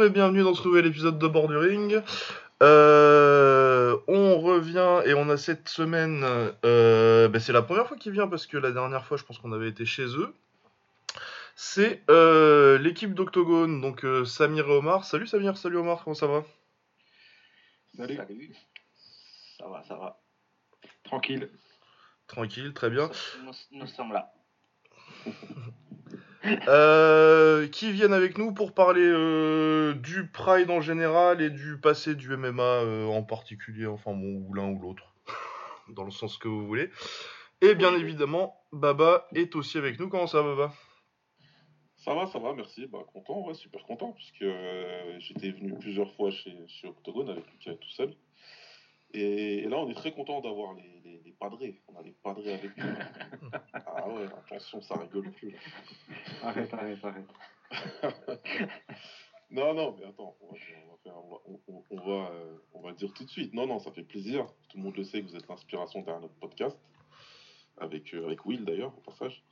Bonjour et bienvenue dans ce nouvel épisode de Borduring. Euh, on revient et on a cette semaine, euh, ben, c'est la première fois qu'il vient parce que la dernière fois je pense qu'on avait été chez eux. C'est euh, l'équipe d'Octogone, donc euh, Samir et Omar. Salut Samir, salut Omar, comment ça va? Salut. Ça va, ça va. Tranquille. Tranquille, très bien. Nous, nous sommes là. Euh, qui viennent avec nous pour parler euh, du Pride en général et du passé du MMA euh, en particulier, enfin bon, ou l'un ou l'autre, dans le sens que vous voulez. Et bien évidemment, Baba est aussi avec nous. Comment ça va, Baba? Ça va, ça va, merci. Bah, content, ouais, super content, puisque j'étais venu plusieurs fois chez, chez Octogone avec Lucas tout seul. Et, et là, on est très content d'avoir les padrés. On a les padrés avec nous. ah ouais, attention, ça rigole plus. là. Arrête, arrête, arrête. non, non, mais attends, on va, on va faire- on va- on- on- on va, euh, on va dire tout de suite. Non, non, ça fait plaisir. Tout le monde le sait que vous êtes l'inspiration derrière notre podcast, avec, euh, avec Will d'ailleurs, au passage.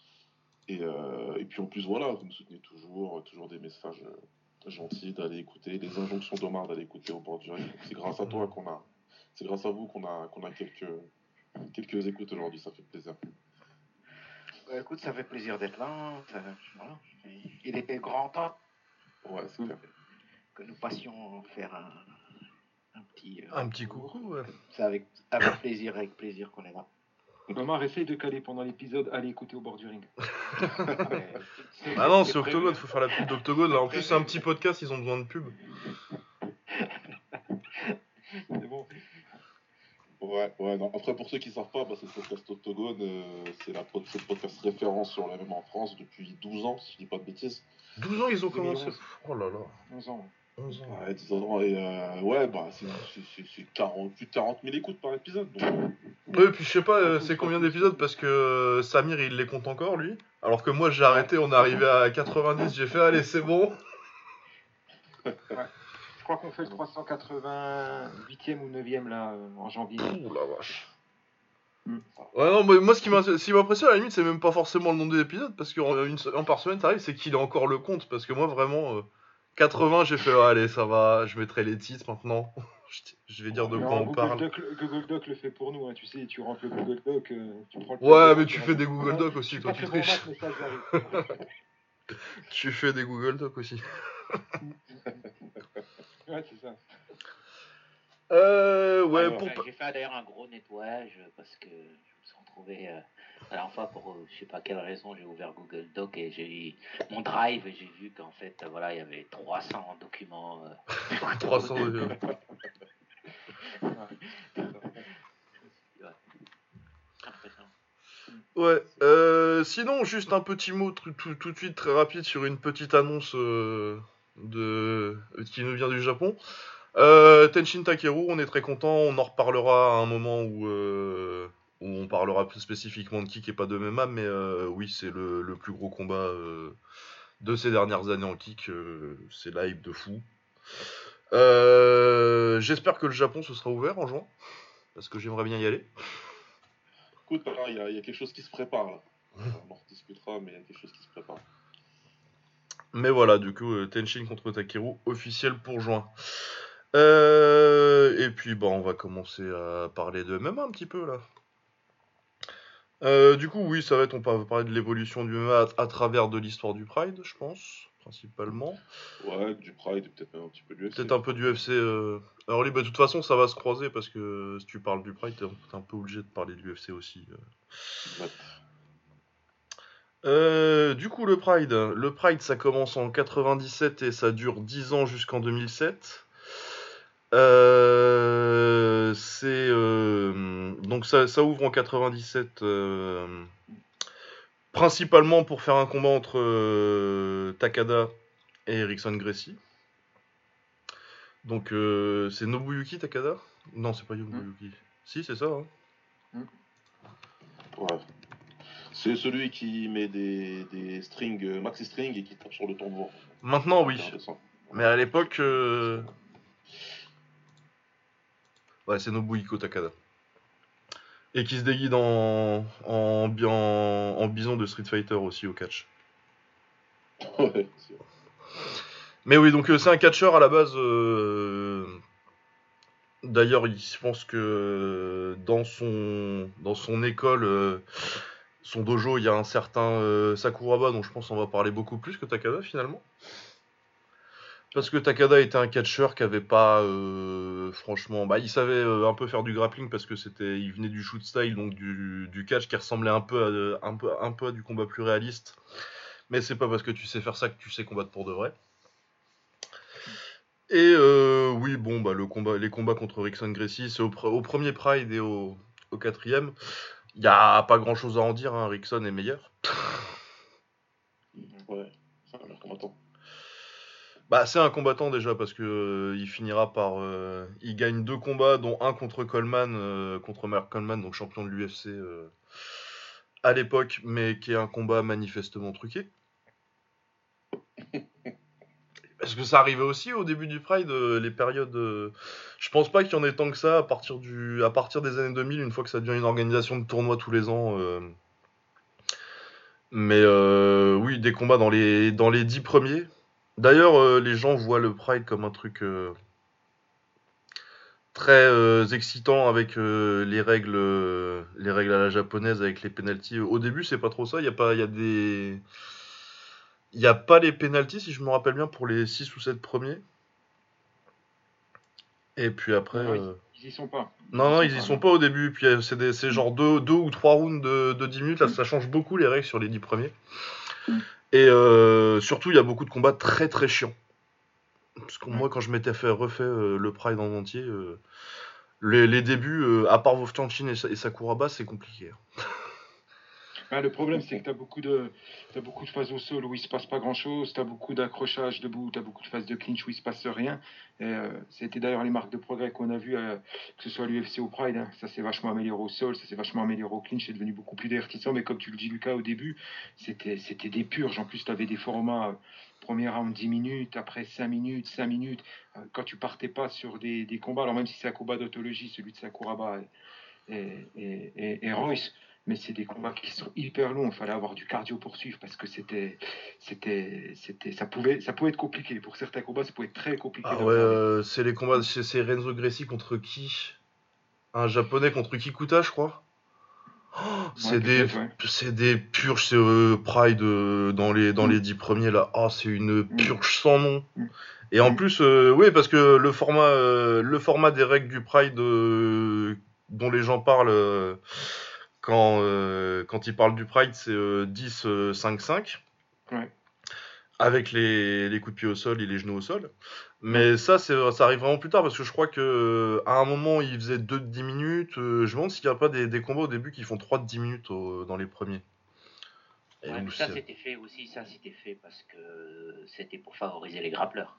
Et, euh, et puis en plus, voilà, vous nous soutenez toujours, toujours des messages euh, gentils d'aller écouter, des injonctions d'Omar d'aller écouter au bord du. C'est grâce à toi qu'on a, c'est grâce à vous qu'on a, qu'on a quelques, quelques écoutes aujourd'hui, ça fait plaisir. Bah, écoute, ça fait plaisir d'être là. Ça- voilà. Il était grand temps Ouais, que nous passions faire un, un petit. euh, Un petit coucou, ouais. C'est avec, avec plaisir, avec plaisir qu'on est là. Omar, essaye de caler pendant l'épisode. Allez écouter au bord du ring. Ah, Ah non, c'est. Octogone, faut faire la pub d'Octogone. Là, en plus, c'est un petit podcast, ils ont besoin de pub. C'est bon. Ouais, ouais, non. Après, pour ceux qui savent pas, bah, c'est le podcast Octogone, euh, c'est la le podcast référence sur la même en France depuis 12 ans, si je dis pas de bêtises. 12 ans, ils ont commencé. 2011. Oh là là, 11 ans. 11 ans. Ouais, 10 ans, et euh, ouais, bah, c'est c'est- c'est- c'est 40 plus de 40 000 écoutes par épisode. Donc, Ouais, puis je sais pas, euh, c'est combien d'épisodes parce que euh, Samir il les compte encore lui. Alors que moi j'ai arrêté, on est arrivé à 90, j'ai fait allez c'est bon. Je crois qu'on fait le 388e ou 9e là euh, en janvier. Ouh la vache. Hmm. Ouais non, mais moi ce qui m'impressionne à la limite c'est même pas forcément le nombre d'épisodes parce qu'en une se- en par semaine t'arrives c'est qu'il a encore le compte parce que moi vraiment euh, 80 j'ai fait allez ça va, je mettrai les titres maintenant. Je- vais dire de Non, quoi on Google, parle. Doc, le- Google Doc le fait pour nous. hein. Tu sais, tu rentres le Google Doc, euh, tu prends le Ouais Doc, mais tu fais des Google Docs Je aussi toi tu triches. Tu fais des Google Docs aussi. Ouais, c'est ça. Euh ouais Alors, pour... euh, J'ai fait d'ailleurs un gros nettoyage parce que je me suis retrouvé euh, la dernière fois pour euh, je sais pas quelle raison j'ai ouvert Google Doc et j'ai mon Drive et j'ai vu qu'en fait euh, voilà il y avait 300 documents. euh, 300 de... impressionnant. Ouais, euh, sinon, juste un petit mot tout, tout- tout de suite très rapide sur une petite annonce euh, de, qui nous vient du Japon. Euh, Tenshin Takeru, on est très content, on en reparlera à un moment où, euh, où on parlera plus spécifiquement de kick et pas de MMA, mais euh, oui, c'est le, le plus gros combat euh, de ces dernières années en kick, euh, c'est hype de fou. Euh, J'espère que le Japon se sera ouvert en juin, parce que j'aimerais bien y aller. écoute, là, il y, a- il y a quelque chose qui se prépare là. On en rediscutera, mais il y a quelque chose qui se prépare. Mais voilà, du coup, euh, Tenshin contre Takeru, officiel pour juin. Euh, et puis, bon, on va commencer à parler de MMA un petit peu, là. Euh, du coup, oui, ça va être, on va parler de l'évolution du MMA à, à travers de l'histoire du Pride, je pense, principalement. Ouais, du Pride et peut-être même un petit peu du UFC. Peut-être un peu du UFC euh, early, mais de toute façon, ça va se croiser, parce que si tu parles du Pride, t'es un peu obligé de parler de l'UFC aussi. Ouais. Euh, du coup, le Pride. Le Pride, ça commence en 97 et ça dure 10 ans jusqu'en 2007. Euh, c'est euh, donc ça, ça ouvre en 97 euh, principalement pour faire un combat entre Takada et Erickson Gracie. Donc c'est Nobuyuki Takada? Non, c'est pas Nobuyuki. Si, c'est ça. hein. Ouais. C'est celui qui met des, des strings, euh, maxi strings et qui tape sur le tambour. Maintenant, oui. Mais à l'époque. euh, Ouais, c'est Nobuhiko Takada. Et qui se déguise en, en, bi- en, en bison de Street Fighter aussi au catch. Ouais. Mais oui, donc euh, c'est un catcheur à la base. euh, D'ailleurs, il je pense que dans son, dans son école, son dojo, il y a un certain euh, Sakuraba, dont je pense qu'on va parler beaucoup plus que Takada finalement. Parce que Takada était un catcheur qui avait pas, euh, franchement, bah, il savait euh, un peu faire du grappling parce que c'était, il venait du shoot style, donc du, catch qui ressemblait un peu, à, un peu, du combat plus réaliste. Mais c'est pas parce que tu sais faire ça que tu sais combattre pour de vrai. Et oui, bon, bah, les combats contre Rickson Gracie, c'est au, pre- au premier Pride et au quatrième. Il n'y a pas grand chose à en dire, hein, Rickson est meilleur. Ouais, c'est un meilleur combattant. Bah, c'est un combattant déjà parce que euh, il finira par. euh, il gagne deux combats, dont un contre Coleman, euh, contre Mark Coleman, donc champion de l'UFC à l'époque, mais qui est un combat manifestement truqué. Parce que ça arrivait aussi au début du Pride, euh, les périodes. euh, je pense pas qu'il y en ait tant que ça à partir, du, à partir des années 2000, une fois que ça devient une organisation de tournois tous les ans. euh. Mais oui, des combats dans les, dans les dix premiers. D'ailleurs, les gens voient le Pride comme un truc très excitant avec les règles, les règles à la japonaise, avec les penalties. Au début, c'est pas trop ça. Il y pas, il y a des, il y a pas les penalties si je me rappelle bien pour les 6 ou 7 premiers. Et puis après, Ah euh, Ils y sont pas. non, non, ils y sont pas au début. Puis euh, c'est des- c'est genre 2 deux, ou 3 rounds de, de 10 minutes. Là, ça change beaucoup les règles sur les 10 premiers. Et euh, surtout, il y a beaucoup de combats très très chiants. Parce que moi, quand je m'étais fait refait euh, le Pride en entier, euh, les, les débuts, euh, à part Vovchanchin et, Sa- et Sakuraba, c'est compliqué. hein. Bah, le problème, c'est que tu as beaucoup de, t'as beaucoup de phases au sol où il se passe pas grand chose, tu as beaucoup d'accrochages debout, tu as beaucoup de phases de clinch où il se passe rien. Euh, C'était d'ailleurs les marques de progrès qu'on a vues, euh, que ce soit à l'UFC ou Pride. hein. Ça s'est vachement amélioré au sol, ça s'est vachement amélioré au clinch, c'est devenu beaucoup plus divertissant. Mais comme tu le dis, Lucas, au début, c'était c'était des purges. En plus, tu avais des formats. euh, Premier round 10 minutes, après 5 minutes, 5 minutes. Euh, Quand tu partais pas sur des, des combats, alors même si c'est un combat d'autologie, celui de Sakuraba et, et, et- et Royce, mais c'est des combats qui sont hyper longs. Il fallait avoir du cardio pour suivre parce que c'était, c'était, c'était, ça pouvait, ça pouvait être compliqué. Pour certains combats, ça pouvait être très compliqué. Ah ouais, euh, c'est les combats, c'est Renzo Gracie contre qui? Un japonais contre Kikuta, je crois. Oh, c'est des, ouais. c'est des purges, c'est euh, Pride euh, dans les dans Mm. les dix premiers là. Oh, c'est une purge sans nom. Mm. Et en Mm. plus, oui, parce que le format, le format des règles du Pride dont les gens parlent quand euh, quand ils parlent du Pride, c'est euh, 10 euh, 5 5 Ouais. avec les, les coups de pied au sol et les genoux au sol. Mais ça, c'est, ça arrive vraiment plus tard parce que je crois que à un moment, ils faisaient 2 de 10 minutes. Euh, je me demande s'il n'y a pas des, des combats au début qui font 3 de 10 minutes au- dans les premiers. Et Ouais, donc, mais ça c'était fait aussi, ça c'était fait parce que c'était pour favoriser les grappleurs.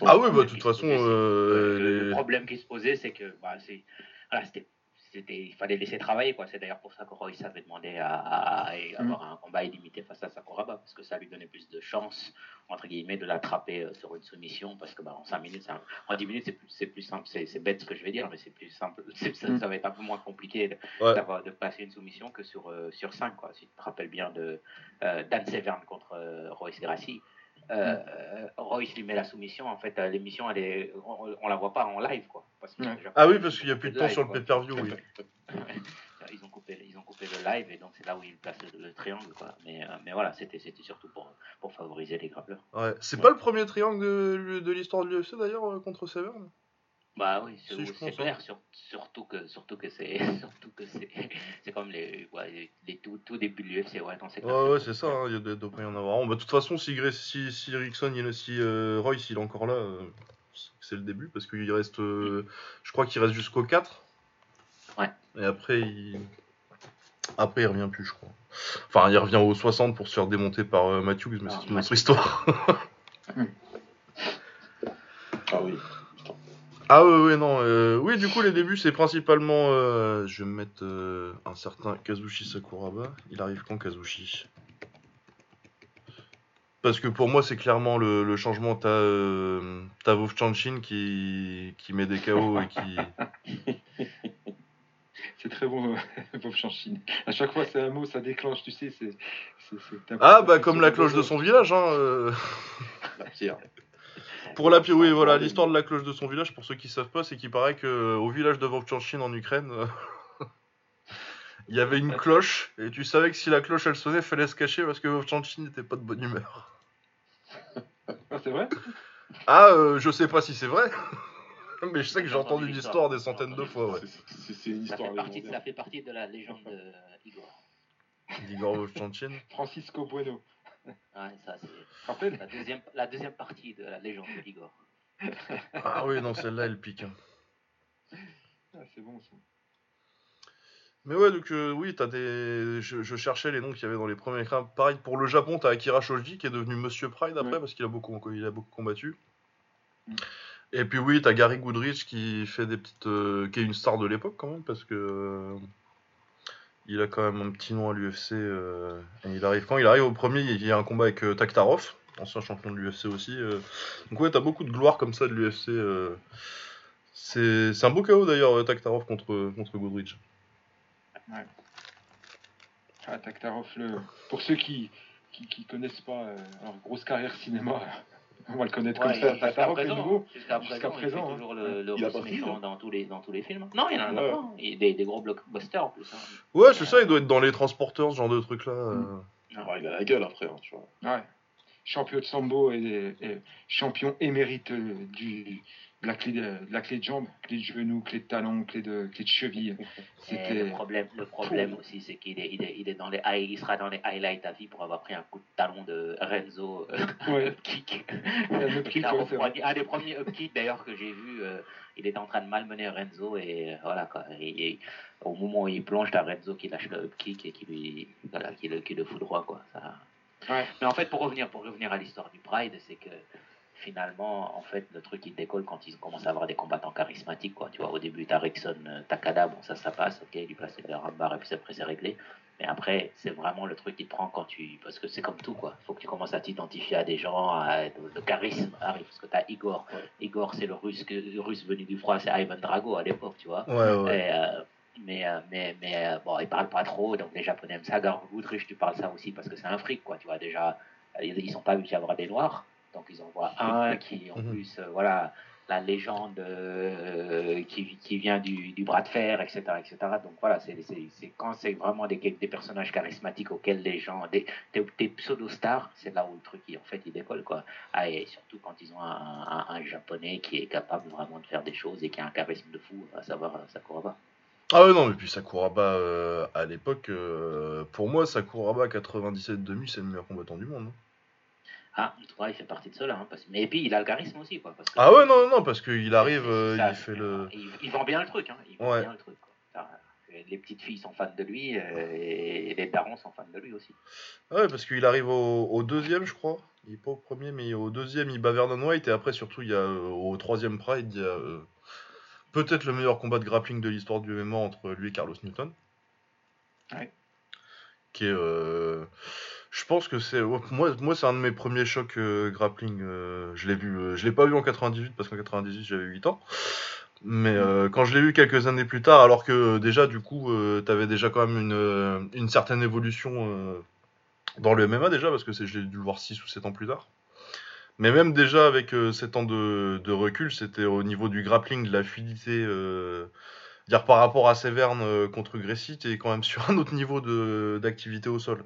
Ah oui, bah, de toute façon, posait, euh, le, problème qui se posait, c'est que bah, c'est, voilà, c'était, c'était, il fallait laisser travailler quoi. C'est d'ailleurs pour ça que Royce avait demandé à, à- à avoir un combat illimité face à Sakuraba parce que ça lui donnait plus de chance entre guillemets de l'attraper euh, sur une soumission parce que bah, en 5 minutes, un- en 10 minutes c'est plus, c'est plus simple, c'est, bête ce que je vais dire, mais c'est plus simple, ça, Mm. ça va être un peu moins compliqué de, Ouais. d'avoir, de passer une soumission que sur, euh, sur 5 quoi. Si tu te rappelles bien de euh, Dan Severn contre Royce Gracie. Euh, euh, Royce lui met la soumission. En fait, euh, l'émission, elle est, on, on la voit pas en live, quoi. Parce que Ouais. le Japon, Ah oui, parce qu'il n'y a plus de temps sur le pay-per-view, oui. ils ont coupé, ils ont coupé le live et donc c'est là où ils placent le, le triangle, quoi. Mais, euh, mais voilà, c'était, c'était surtout pour, pour favoriser les grappleurs. Ouais. C'est pas le premier triangle de, de l'histoire de l'UFC d'ailleurs contre Severn? Bah oui, c'est, Si, clair, sur- surtout que, surtout que c'est, surtout que c'est, c'est comme les, ouais, les, tout, tout début de l'UFC, ouais, non, c'est. Ouais, ouais, c'est ça, hein, il y a de, doit pas y en avoir. Bon, bah, de toute façon, si, si, si Rickson, il, si euh, Royce, il est encore là, euh, c'est le début, parce qu'il reste, euh, je crois qu'il reste jusqu'au 4. Ouais. Et après, il... Après, il revient plus, je crois. Enfin, il revient au 60 pour se faire démonter par euh, Matthews, mais Ah, c'est une autre histoire. Ah oui. Ah ouais, ouais, non. euh, oui, du coup, les débuts, c'est principalement... euh, je vais me mettre euh, un certain Kazushi Sakuraba. Il arrive quand, Kazushi? Parce que pour moi, c'est clairement le, le changement. T'as euh, t'as Vovchanchin qui, qui met des KO et qui. C'est très bon, Bob Chanchine. À chaque fois, c'est un mot, ça déclenche, tu sais. C'est, c'est, c'est Ah, bah, comme la cloche de son village, hein. euh. La pierre. Pour la oui, voilà, l'histoire de la cloche de son village, pour ceux qui savent pas, c'est qu'il paraît que au village de Vovchanchin en Ukraine, il y avait une cloche, et tu savais que si la cloche elle sonnait, fallait se cacher parce que Vovchanchin n'était pas de bonne humeur. Ah, c'est vrai? Ah, euh, je sais pas si c'est vrai, mais je sais que j'ai entendu l'histoire des centaines de fois, ouais. C'est une Ça histoire fait, partie, ça fait partie de la légende de Igor. D'Igor Vovchanchin. Francisco Bueno. Ouais, ça, c'est la deuxième, la deuxième partie de la légende de Igor. Ah oui, non, celle-là, elle pique. hein. Ah, C'est bon ça. Mais ouais, donc euh, oui, t'as des. Je, je cherchais les noms qu'il y avait dans les premiers écrans. Pareil, pour le Japon, t'as Akira Shoji qui est devenu Monsieur Pride après Ouais. parce qu'il a beaucoup, il a beaucoup combattu. Mm. Et puis oui, t'as Gary Goodrich qui fait des petites, euh, qui est une star de l'époque quand même parce que euh, il a quand même un petit nom à l'UFC. euh, il arrive quand il arrive au premier, il y a un combat avec euh, Taktarov, ancien champion de l'UFC aussi. euh. Donc ouais, t'as beaucoup de gloire comme ça de l'UFC. C'est un beau KO d'ailleurs Taktarov contre contre Goodrich. Ah, Taktarov, le... pour ceux qui, qui, connaissent pas, alors grosse carrière cinéma, on va le connaître Ouais, comme ça. jusqu'à présent, nouveau. jusqu'à présent, il présent, fait hein. toujours le, le Il a pas méchant hein. dans tous les dans tous les films. Non, il y en a Ouais. Il y a des, des gros blockbusters en plus. hein. Ouais, c'est ça, il doit être dans les transporteurs, ce genre de truc là. euh. Ah, il a la gueule après, hein, tu vois. Ouais. Champion de sambo et, et champion émérite euh, du, la clé de, la clé de jambe, clé de genou, clé de talon, clé de, clé de cheville. C'était. le problème, le problème aussi, c'est qu'il est, il est, il est dans les, il sera dans les highlights à vie pour avoir pris un coup de talon de Renzo euh, Ouais. upkick. Un upkick, a refroidi- des premiers upkicks d'ailleurs que j'ai vu, euh, il était en train de malmener Renzo et euh, voilà quoi. Et, et au moment où il plonge, t'as Renzo qui lâche le upkick et qui lui, voilà, qui le, qui le fout droit quoi. Ça... Ouais. Mais en fait, pour revenir, pour revenir à l'histoire du Pride, c'est que finalement, en fait, le truc il décolle quand ils commencent à avoir des combattants charismatiques, quoi. Tu vois, au début, t'as Rickson, euh, Takada, bon, ça, ça passe, ok, du placer le rambar et puis après, c'est réglé. Mais après, c'est vraiment le truc qui te prend quand tu. Parce que c'est comme tout, quoi. Faut que tu commences à t'identifier à des gens, à... le charisme arrive. Parce que t'as Igor. Ouais. Igor, c'est le russe, que- le russe venu du froid, c'est Ivan Drago à l'époque, tu vois. Ouais, ouais. Et, euh, mais, euh, mais, mais euh, bon, il parle pas trop, donc les Japonais aiment ça. Gar Goodrich, tu parles ça aussi parce que c'est un fric, quoi. Tu vois, déjà, ils, ils sont pas habitués à avoir des noirs, donc ils envoient un qui, en Mhm. plus, euh, voilà, la légende euh, qui, qui vient du, du bras de fer, etc., etc. Donc voilà, c'est c'est- c'est quand c'est vraiment des, des personnages charismatiques auxquels les gens, des, des, des pseudo-stars, c'est là où le truc, il- en fait, il décolle, quoi. Ah, et surtout quand ils ont un, un, un japonais qui est capable vraiment de faire des choses et qui a un charisme de fou, à savoir euh, Sakuraba. Ah ouais, non, mais puis Sakuraba, euh, à l'époque, euh, pour moi, Sakuraba 97-2000, c'est le meilleur combattant du monde. hein. Ah, en il fait partie de cela. Hein, parce... Mais et puis, il a le charisme aussi, quoi. Parce que- Ah ouais, non, non, non, parce qu'il arrive, euh, ça, il fait le... Il, il vend bien le truc, hein. Il vend Ouais. bien le truc, quoi. Ça, Les petites filles sont fans de lui euh, et les darons sont fans de lui aussi. Ah ouais, parce qu'il arrive au, au deuxième, je crois. Il est pas au premier, mais au deuxième, il bat Vernon White, et après, surtout, il y a euh, au troisième Pride, il y a euh, peut-être le meilleur combat de grappling de l'histoire du MMA entre lui et Carlos Newton. Ouais. Qui est... je pense que c'est... ouais, Moi, moi c'est un de mes premiers chocs euh, grappling. euh, je l'ai vu... euh, je l'ai pas vu en 98, parce qu'en 98, j'avais 8 ans. Mais euh, quand je l'ai vu quelques années plus tard, alors que déjà, du coup, t'avais déjà quand même une, une certaine évolution dans le MMA déjà, parce que c'est, je l'ai dû le voir 6 ou 7 ans plus tard. Mais même déjà avec euh, 7 ans de, de recul, c'était au niveau du grappling, de la fluidité. Dire par rapport à Severn contre Gracie, t'es quand même sur un autre niveau de, d'activité au sol.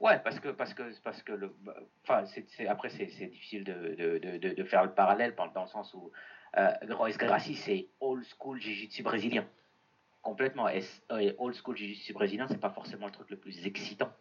Ouais, parce que parce que parce que bah, enfin, c'est, après c'est, difficile de, de, de, de- faire le parallèle dans, le sens où euh, Royce Gracie c'est old school jiu-jitsu brésilien, complètement. Et, euh, old school jiu-jitsu brésilien, c'est pas forcément le truc le plus excitant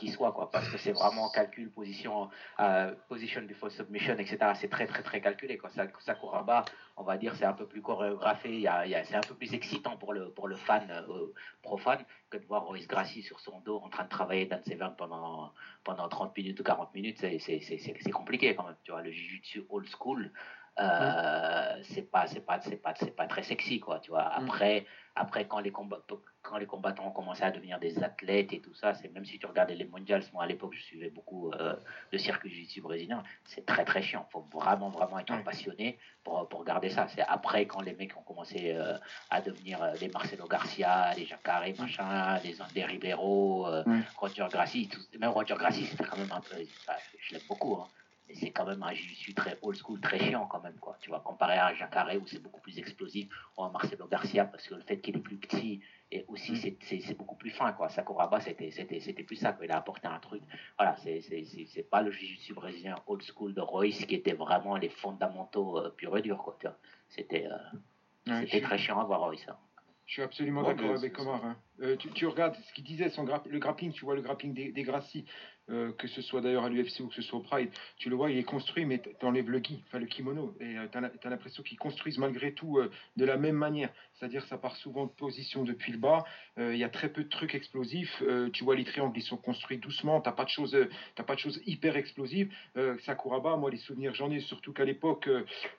qui soit quoi, parce que c'est vraiment calcul, position, euh, position before submission, etc. C'est très très très calculé quoi. Sa- Sakuraba, on va dire, c'est un peu plus chorégraphié, il y a, il y a- c'est un peu plus excitant pour le pour le fan euh, profane que de voir Royce Gracie sur son dos en train de travailler Dan Severn pendant, pendant 30 minutes ou 40 minutes, c'est, c'est, c'est, c'est- c'est compliqué quand même. Tu vois, le jiu-jitsu old school, euh, c'est, pas, c'est, pas, c'est, pas, c'est pas très sexy, quoi. Tu vois, après, après quand, les combat, quand les combattants ont commencé à devenir des athlètes et tout ça, c'est même si tu regardais les mondials, moi à l'époque je suivais beaucoup euh, le circuit jiu-jitsu brésilien, c'est très très chiant. faut vraiment vraiment être Ouais. passionné pour, pour regarder ça. C'est après quand les mecs ont commencé euh, à devenir euh, les Marcelo Garcia, les Jacare, machin, les André Ribeiro, euh. Roger Gracie. Tout, même Roger Gracie, c'était quand même un peu. enfin, je l'aime beaucoup, hein, c'est quand même un jiu très old school, très chiant quand même, quoi. Tu vois, comparé à un Jacare où c'est beaucoup plus explosif, ou un Marcelo Garcia, parce que le fait qu'il est plus petit, et aussi mm. c'est beaucoup plus fin, quoi. Sakuraba, c'était plus ça, quoi. Il a apporté un truc. Voilà, c'est pas le jiu brésilien old school de Royce qui était vraiment les fondamentaux euh, pur et dur, quoi. C'était euh, c'était très chiant à voir Royce. Hein. Je suis absolument d'accord avec Omar. Hein. Euh, tu, regardes ce qu'il disait, son le grappling, tu vois le grappling des, des Gracie, euh, que ce soit d'ailleurs à l'UFC ou que ce soit au Pride, tu le vois, il est construit, mais tu enlèves le gi, enfin le kimono, et euh, tu as, l'impression qu'ils construisent malgré tout euh, de la même manière. C'est-à-dire ça part souvent de position depuis le bas, il y a très peu de trucs explosifs, tu vois les triangles, ils sont construits doucement, tu pas de choses pas de choses hyper explosives. Sakuraba, moi les souvenirs j'en ai, surtout qu'à l'époque,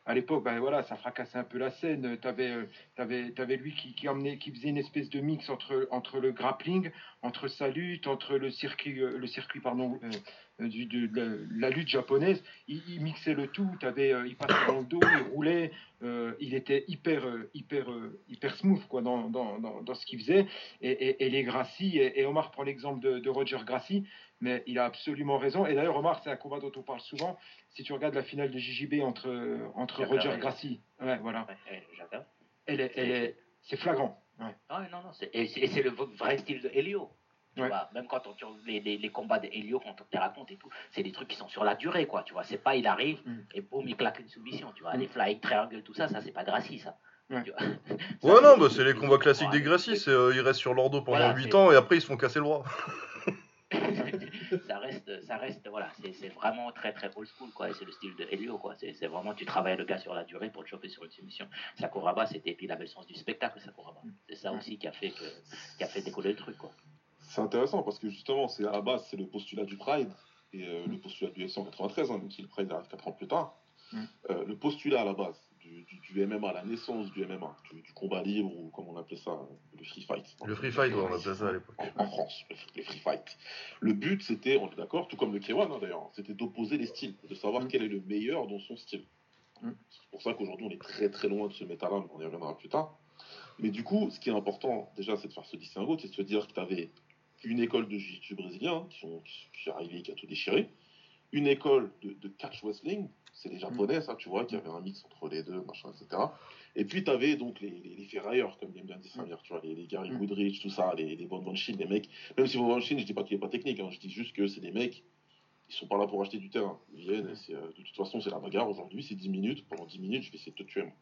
à l'époque, ben voilà, ça fracassait un peu la scène, tu avais, avais, lui qui, qui, qui faisait une espèce de mix entre, entre le grappling, entre sa lutte, entre le circuit, le circuit pardon, euh, euh, de, la, lutte japonaise, il, mixait le tout, avais, euh, il passait dans le dos, il roulait, il était hyper, hyper, hyper smooth quoi, dans, dans, dans, ce qu'il faisait. Et, les Gracie, et, Omar prend l'exemple de, Roger Gracie, mais il a absolument raison. Et d'ailleurs, Omar, c'est un combat dont on parle souvent. Si tu regardes la finale de JJB entre, entre Roger Gracie, ouais, voilà. elle est, elle est, c'est flagrant. Ouais. Ah non, non, et c'est le vrai style de Helio même quand on, les, les, les combats d'Helio, quand on te raconte et tout, c'est des trucs qui sont sur la durée, quoi. Tu vois, c'est pas il arrive mm. et boum, il claque une soumission. Tu vois, mm. les flying triangle, tout ça, ça c'est pas Gracie, ça. Ouais, non, bah, c'est les combats classiques des Gracie. C'est, euh, ils restent sur leur dos pendant 8 ans et après ils se font casser le bras. ça reste, ça reste, voilà, c'est vraiment très très old school, quoi. C'est le style de Helio, quoi. C'est vraiment, tu travailles le gars sur la durée pour le choper sur une soumission. Sakuraba, c'était, puis il avait le sens du spectacle, Sakuraba. C'est ça aussi qui a fait que, qui a fait décoller le truc, quoi c'est intéressant parce que justement, c'est à la base, c'est le postulat du Pride et euh, le postulat du S193, hein, même si le Pride arrive 4 ans plus tard. Mm. Euh, le postulat à la base du, du, MMA, la naissance du MMA, du, combat libre ou comme on appelait ça, le free fight. Le free fight, on appelait ça à l'époque. En, France, le, free fight. Le but, c'était, on est d'accord, tout comme le K1 hein, d'ailleurs, c'était d'opposer les styles, de savoir mm. quel est le meilleur dans son style. Mm. C'est pour ça qu'aujourd'hui, on est très très loin de ce métal-là, mais on y reviendra plus tard. Mais du coup, ce qui est important, déjà, c'est de faire ce distinguo, c'est de se dire que tu avais une école de jiu-jitsu brésilien hein, qui, sont, qui, est arrivée, qui a tout déchiré, une école de, catch wrestling, c'est les japonais, ça, tu vois, qui avait un mix entre les deux, machin, etc. Et puis, tu avais donc les, les, ferrailleurs, comme aime bien dit Samir, tu vois, les, les Gary mm. Goodrich, tout ça, les, les Von Shin, les mecs. Même si Von Shin, je dis pas qu'il est pas technique, hein, je dis juste que c'est des mecs, ils sont pas là pour acheter du terrain. Ils viennent, et euh, de toute façon, c'est la bagarre. Aujourd'hui, c'est 10 minutes. Pendant 10 minutes, je vais essayer de te tuer, moi.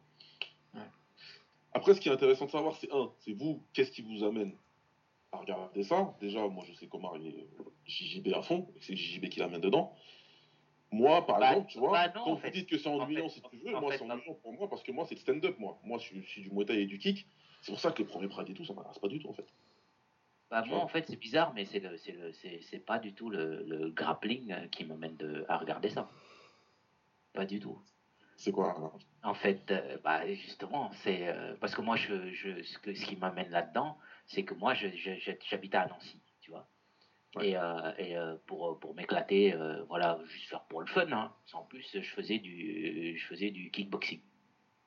Après, ce qui est intéressant de savoir, c'est un, c'est vous, qu'est-ce qui vous amène à regarder ça. Déjà, moi, je sais comment il est JJB à fond, c'est JJB qui l'amène dedans. Moi, par bah, exemple, tu vois, bah quand vous dites que c'est ennuyant, si tu veux, moi, c'est ennuyant pour moi parce que moi, c'est le stand-up, moi. Moi, je suis, du Muay et du kick. C'est pour ça que les premiers Pride et tout, ça m'intéresse pas du tout, en fait. Bah, moi, en fait, c'est bizarre, mais c'est c'est pas du tout le, le grappling qui m'amène à regarder ça. Pas du tout. C'est quoi En fait, euh, bah, justement, c'est euh, parce que moi, je, je, ce, que, ce qui m'amène là-dedans, c'est que moi, j'habitais à Nancy, tu vois. Et, euh, et euh, pour, pour m'éclater, euh, voilà, juste faire pour le fun, hein. En plus, je faisais du, je faisais du kickboxing.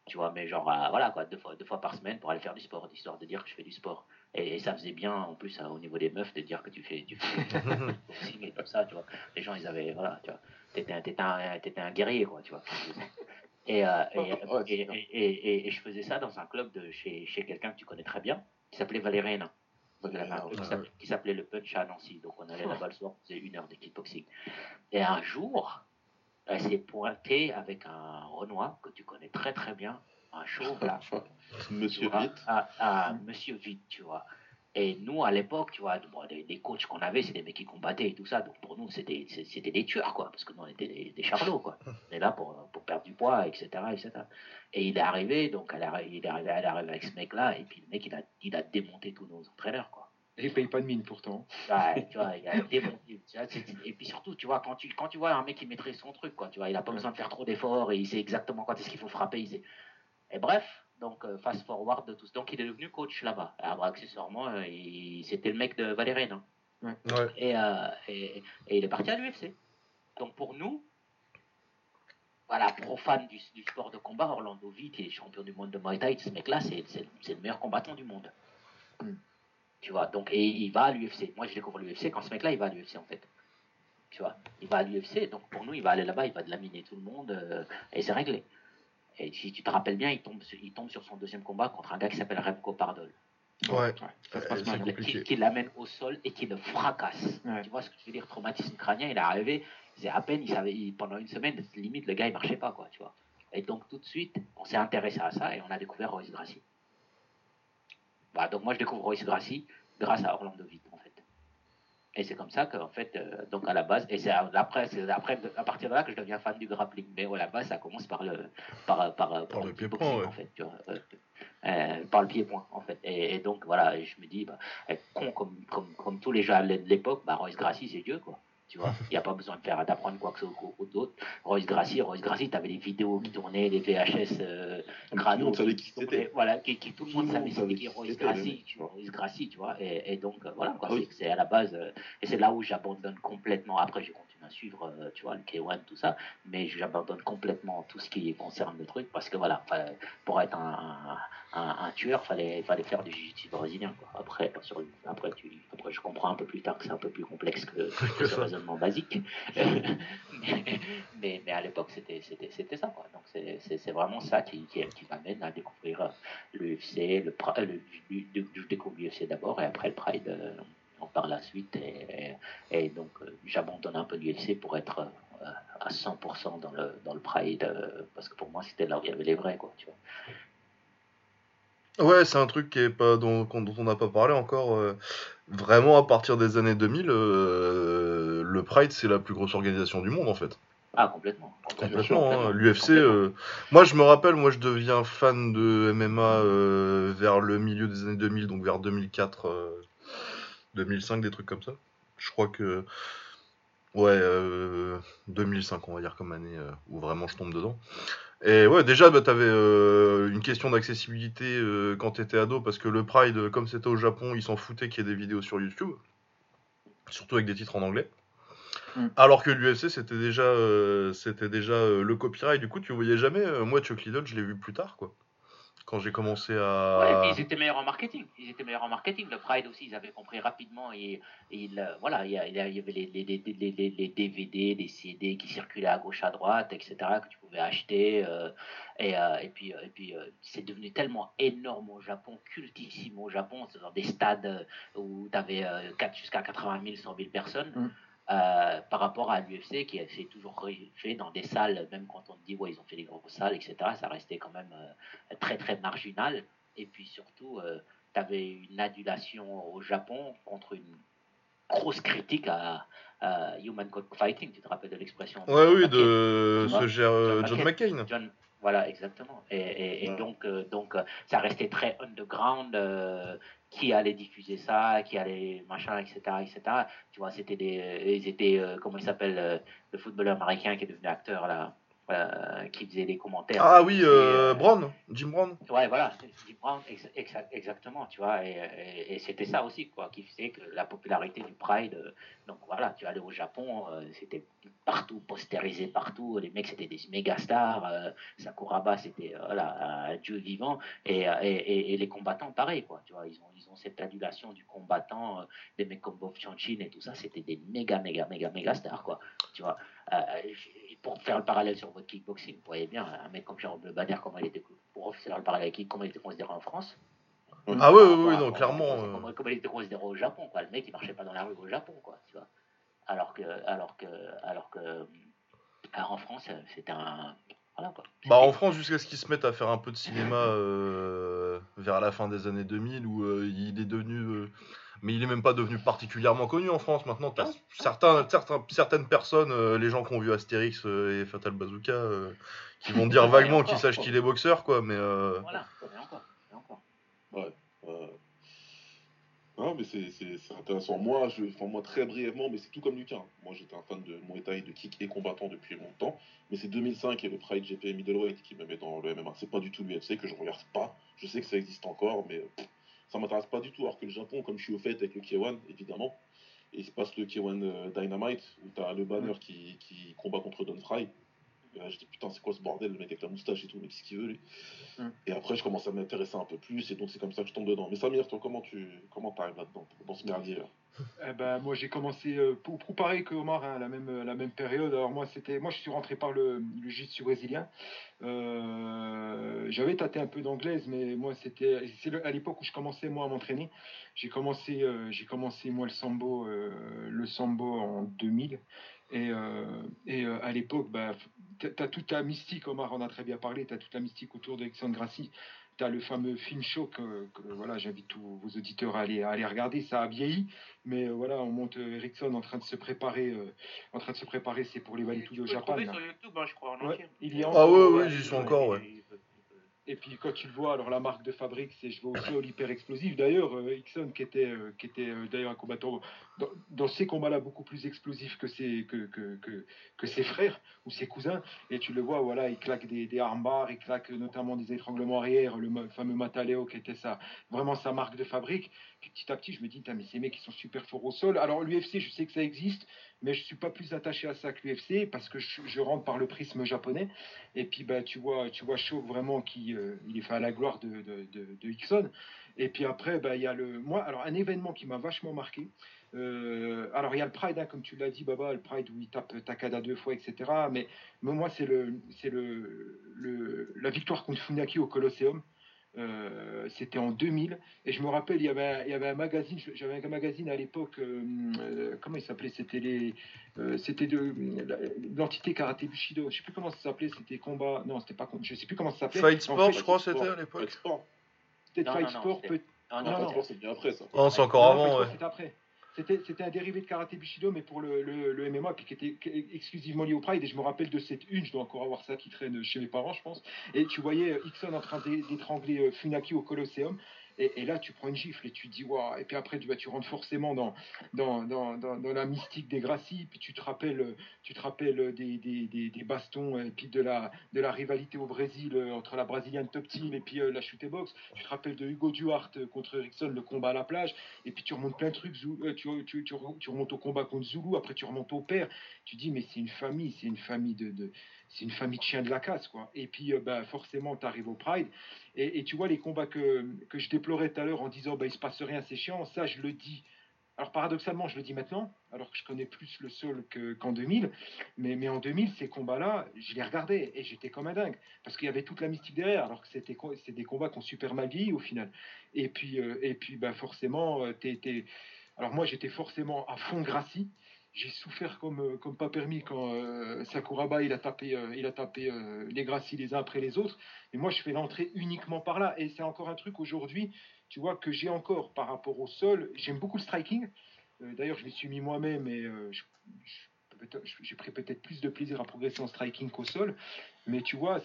Tu vois, mais genre, voilà, quoi, deux fois, deux fois par semaine pour aller faire du sport, histoire de dire que je fais du sport. Et, ça faisait bien, en plus, au niveau des meufs, de dire que tu fais du kickboxing et tout ça, tu vois. Les gens, ils avaient, voilà, tu vois, t'étais un, un, un guerrier, quoi, tu vois. Et, et, et, et, je faisais ça dans un club de chez, chez quelqu'un que tu connais très bien, qui s'appelait Valérien. qui s'appelait le Punch à Nancy. Donc on allait là-bas le soir, on faisait une heure de kickboxing. Et un jour, elle s'est pointée avec un Renoir que tu connais très très bien, un chauve là. Monsieur Vite. À, Monsieur Vite, tu vois. Et nous, à l'époque, tu vois, les, coachs qu'on avait, c'est des mecs qui combattaient et tout ça. Donc pour nous, c'était des tueurs, quoi. Parce que nous, on était des, des charlots, quoi. On est là pour, pour perdre du poids, etc., etc. Et il est arrivé, donc elle est, il est arrivé, elle est arrivée avec ce mec-là. Et puis le mec, il a, il a démonté tous nos entraîneurs, quoi. Et il paye pas de mine pourtant. Ouais, tu vois, il a démonté. et puis surtout, tu vois, quand tu, quand tu vois un mec qui maîtrise son truc, quoi, tu vois, il a pas besoin de faire trop d'efforts et il sait exactement quand est-ce qu'il faut frapper. Il sait... Et bref, donc, euh, fast forward de tous. Donc, il est devenu coach là-bas. Alors, accessoirement, euh, c'était le mec de Valérien. Hein. Ouais. Et, euh, et, et, il est parti à l'UFC. Donc, pour nous, voilà, profane du, du, sport de combat, Orlando Vitt, il est champion du monde de Muay Thai. Ce mec-là, c'est le meilleur combattant du monde. Mm. Tu vois, donc, et il va à l'UFC. Moi, je découvre l'UFC quand ce mec-là, il va à l'UFC, en fait. Tu vois, il va à l'UFC, donc pour nous, il va aller là-bas, il va laminer tout le monde euh, et c'est réglé. Et si tu te rappelles bien, il tombe, il tombe sur son deuxième combat contre un gars qui s'appelle Remco Pardol. Ouais. Euh. Qui, qui l'amène au sol et qui le fracasse. Ouais. Tu vois ce que je veux dire? Traumatisme crânien, il est arrivé, c'est à peine, il savait, il- pendant une semaine, limite, le gars, il marchait pas, quoi, tu vois. Et donc, tout de suite, on s'est intéressé à ça et on a découvert Royce Gracie. Bah, donc, moi, je découvre Royce Gracie grâce à Orlando fait. Et c'est comme ça que, en fait, euh, donc à la base, et c'est à- après, c'est après, à partir de là que je deviens fan du grappling. Mais à la base, ça commence par le, par, par, par, le pied-point, kickboxing, ouais. en fait, tu vois. Euh, euh, par le pied-point, en fait. Et, et donc, voilà, je me dis, bah, con comme, comme, comme tous les gens de l'époque, bah, Royce Gracie, c'est Dieu, quoi. Tu vois, il n'y a pas besoin de faire d'apprendre quoi que ce soit d'autre. Royce Gracie, Royce Gracie, tu avais des vidéos qui tournaient, des VHS euh, Tout le grano monde savait qui tournaient, c'était. Voilà, qui, qui- tout le Tout monde le savait monde c'était savait qui qui Royce Gracie, mec, tu vois. Royce Gracie, tu vois. Et, et donc, euh, voilà, quoi, Ah oui. c'est- à la base. euh, et c'est là où j'abandonne complètement. Après, je continue à suivre, euh, tu vois, le K1, tout ça. Mais j'abandonne complètement tout ce qui concerne le truc parce que voilà, pour être un, un, un- un tueur, fallait, fallait faire du jiu-jitsu brésilien. Quoi. Après, sur, après, tu, après, je comprends un peu plus tard que c'est un peu plus complexe que, que ce raisonnement basique. mais, mais, mais à l'époque, c'était, c'était, c'était ça. Quoi. Donc, c'est, c'est, c'est vraiment ça qui, qui, qui m'amène à découvrir l'UFC. Le, le, le- le- je découvre l'UFC d'abord et après le Pride euh, par la suite. Et, et, et donc, euh, j'abandonne un peu l'UFC pour être euh, à 100% dans le, dans le Pride euh, parce que pour moi, c'était là où il y avait les vrais. Quoi, tu vois. Ouais, c'est un truc qui est pas dont, on n'a pas parlé encore. euh, vraiment, à partir des années 2000, euh, le Pride, c'est la plus grosse organisation du monde, en fait. Ah, complètement. Complètement. hein. L'UFC, euh, moi, je me rappelle, moi, je deviens fan de MMA vers le milieu des années 2000, donc vers 2004, euh, 2005, des trucs comme ça. Je crois que. Ouais, euh, 2005, on va dire, comme année euh, où vraiment je tombe dedans. Et ouais, déjà, bah, t'avais euh, une question d'accessibilité euh, quand t'étais ado, parce que le Pride, euh, comme c'était au Japon, ils s'en foutaient qu'il y ait des vidéos sur YouTube, surtout avec des titres en anglais. Mm. Alors que l'UFC, c'était déjà, euh, c'était déjà euh, le copyright, du coup, tu voyais jamais. euh, moi, Chuck Liddell, je l'ai vu plus tard, quoi. Quand j'ai commencé à. Ouais, et puis ils étaient meilleurs en marketing. Ils étaient meilleurs en marketing. Le Pride aussi, ils avaient compris rapidement. Et, et il, euh, voilà, il y, avait les, les, les, les, les- les DVD, les CD qui circulaient à gauche, à droite, etc., que tu pouvais acheter. euh, et, euh, et puis, euh, et puis euh, c'est devenu tellement énorme au Japon, cultissime au Japon. C'est dans des stades euh, où tu avais jusqu'à 80 000, 100 000 personnes. Mm. Euh, par rapport à l'UFC qui s'est toujours fait dans des salles, même quand on dit ouais ils ont fait des grosses salles, etc. Ça restait quand même euh, très très marginal. Et puis surtout, tu avais une adulation au Japon contre une grosse critique à, à Human Code Fighting. Tu te rappelles de l'expression? Ouais, oui, de vois, ce gère euh, John John McCain. John, voilà, exactement. Et, et- et Ouais. donc, euh, donc euh, ça restait très underground. Euh, qui allait diffuser ça, qui allait machin, etc., etc. Tu vois, c'était des, ils étaient, euh, comment il s'appelle, euh, le footballeur américain qui est devenu acteur là, euh, qui faisait des commentaires. Ah oui, euh, euh, Brown, Jim Brown. Ouais, voilà, Steve Brown, ex- exa- exactement, tu vois, et, et- et c'était ça aussi, quoi, qui faisait que la popularité du Pride, euh, donc voilà, tu allais au Japon, c'était partout, postérisé partout, les mecs c'était des méga stars, Sakuraba c'était, voilà, un dieu vivant, et, les combattants, pareil, quoi, tu vois, ils ont, ils ont cette adulation du combattant, des mecs comme Bob Chanchin et tout ça, c'était des méga, méga, méga, méga stars, quoi, tu vois. Pour faire le parallèle sur votre kickboxing, vous voyez bien, un mec comme Jérôme Le Banner, comment il était, pour faire le parallèle avec comment il était considéré en France. Ah oui, oui, oui, non, clairement. Comment, euh, comment- il était considéré au Japon, quoi. Le mec, il marchait pas dans la rue au Japon, quoi, tu vois. Alors que, alors que, alors que, euh, en France, c'était un, voilà, quoi. Bah en France, jusqu'à ce qu'il se mette à faire un peu de cinéma euh, vers la fin des années 2000, où euh, il est devenu... euh, mais il est même pas devenu particulièrement connu en France. Maintenant, t'as certains, certains, certaines personnes, euh, les gens qui ont vu Astérix euh, et Fatal Bazooka, euh, qui vont dire Ouais, vaguement qu'ils sachent qu'il est boxeur, quoi. Mais euh, Voilà, et encore, et encore. Euh, Non, mais c'est intéressant. Moi, je, enfin, moi, très brièvement, mais c'est tout comme Lucas. Moi, j'étais un fan de Muay Thai, de kick et combattant depuis longtemps. Mais c'est 2005 et le Pride GP Middleweight qui me met dans le MMA. C'est pas du tout l'UFC que je regarde pas. Je sais que ça existe encore, mais pff, ça m'intéresse pas du tout. Alors que le Japon, comme je suis au fait avec le K1, évidemment, et il se passe le K1 euh, Dynamite, où tu as le banner qui, qui combat contre Don Fry. Je dis putain, c'est quoi ce bordel, le mec avec la moustache et tout, mais qu'est-ce qu'il veut lui mm. Et après, je commence à m'intéresser un peu plus, et donc c'est comme ça que je tombe dedans. Mais Samir, toi, comment tu comment arrives là-dedans, dans ce merdier là? Eh ben, moi j'ai commencé euh, pour, pour, pareil que Omar à hein, la même la même période. Alors moi c'était moi je suis rentré par le, le jiu-jitsu brésilien. Euh, j'avais tâté un peu d'anglaise, mais moi c'était c'est à l'époque où je commençais moi à m'entraîner. J'ai commencé euh, j'ai commencé moi le sambo le sambo en 2000 et, et à l'époque bah, tu as toute la mystique Omar en a très bien parlé. Tu as toute la mystique autour d'Alexandre Grassi tu as le fameux film show que, voilà, j'invite tous vos auditeurs à aller, à aller regarder. Ça a vieilli, mais euh, voilà, on monte euh, Ericsson en train de se préparer. Euh, en train de se préparer, c'est pour les Valitou au Japon. sur YouTube, hein, je crois, en ouais, il y a Ah ouais, ouais, j'y suis encore, ouais. Et puis quand tu le vois, alors la marque de fabrique, c'est je vois aussi hyper explosif. D'ailleurs, euh, Ixon qui était, euh, qui était euh, d'ailleurs un combattant dans, ces combats-là beaucoup plus explosif que ses, que, que, que, ses frères ou ses cousins. Et tu le vois, voilà, il claque des, des armbars, il claque notamment des étranglements arrière, le fameux Mataleo qui était sa, vraiment sa marque de fabrique. Petit à petit, je me dis, mais ces mecs, ils sont super forts au sol. Alors l'UFC, je sais que ça existe, mais je suis pas plus attaché à ça que l'UFC parce que je, rentre par le prisme japonais. Et puis bah tu vois, tu vois Shaw vraiment qui euh, il est fait à la gloire de de, Hickson. Et puis après bah il y a le moi alors un événement qui m'a vachement marqué. Euh, alors il y a le Pride hein, comme tu l'as dit Baba, le Pride où il tape Takada deux fois etc. Mais, mais moi c'est le, le la victoire contre Funaki au Colosseum. Euh, c'était en 2000 et je me rappelle il y avait il y avait un magazine j'avais un magazine à l'époque euh, euh, comment il s'appelait? C'était les c'était de l'entité karaté bushido. Je sais plus comment ça s'appelait c'était combat. Non c'était pas je sais plus comment ça s'appelait. Fight Sport je crois c'était à l'époque. Peut-être Fight Sport peut non, non, non, c'est bien après ça. Oh, c'est encore avant, ouais. C'est après. C'était un dérivé de karaté Bushido, mais pour le, le, MMA, qui était exclusivement lié au Pride. Et je me rappelle de cette une, je dois encore avoir ça qui traîne chez mes parents, je pense. Et tu voyais Ixon en train d'étrangler euh, Funaki au Colosseum. Et, là, tu prends une gifle et tu te dis, waouh. Et puis après, tu, vas tu rentres forcément dans, dans, dans, dans, la mystique des Gracie. Puis tu te rappelles, tu te rappelles des, des, des, bastons et puis de la, de la rivalité au Brésil euh, entre la brésilienne Top Team et puis euh, la chute box. Tu te rappelles de Hugo Duarte contre Erickson, le combat à la plage. Et puis tu remontes plein de trucs. Euh, tu, tu, tu, tu remontes au combat contre Zulu. Après, tu remontes au père. Tu dis, mais c'est une famille, c'est une famille de, de c'est une famille de chiens de la casse, quoi. Et puis, bah, forcément, tu arrives au Pride. Et, tu vois, les combats que, que je déplorais tout à l'heure en disant bah, il se passe rien, c'est chiant, ça je le dis. Alors paradoxalement, je le dis maintenant, alors que je connais plus le sol qu'en 2000, mais, mais en 2000, ces combats-là, je les regardais et j'étais comme un dingue, parce qu'il y avait toute la mystique derrière, alors que c'était des combats qui ont super mal vieilli au final. Et puis, euh, et puis bah, forcément, euh, t'es, alors moi j'étais forcément à fond Gracie, j'ai souffert comme, euh, comme pas permis quand euh, Sakuraba il a tapé, euh, il a tapé les Gracies les uns après les autres. Et moi, je fais l'entrée uniquement par là. Et c'est encore un truc aujourd'hui, tu vois, que j'ai encore par rapport au sol. J'aime beaucoup le striking. D'ailleurs, je m'y suis mis moi-même et j'ai pris peut-être plus de plaisir à progresser en striking qu'au sol. Mais tu vois,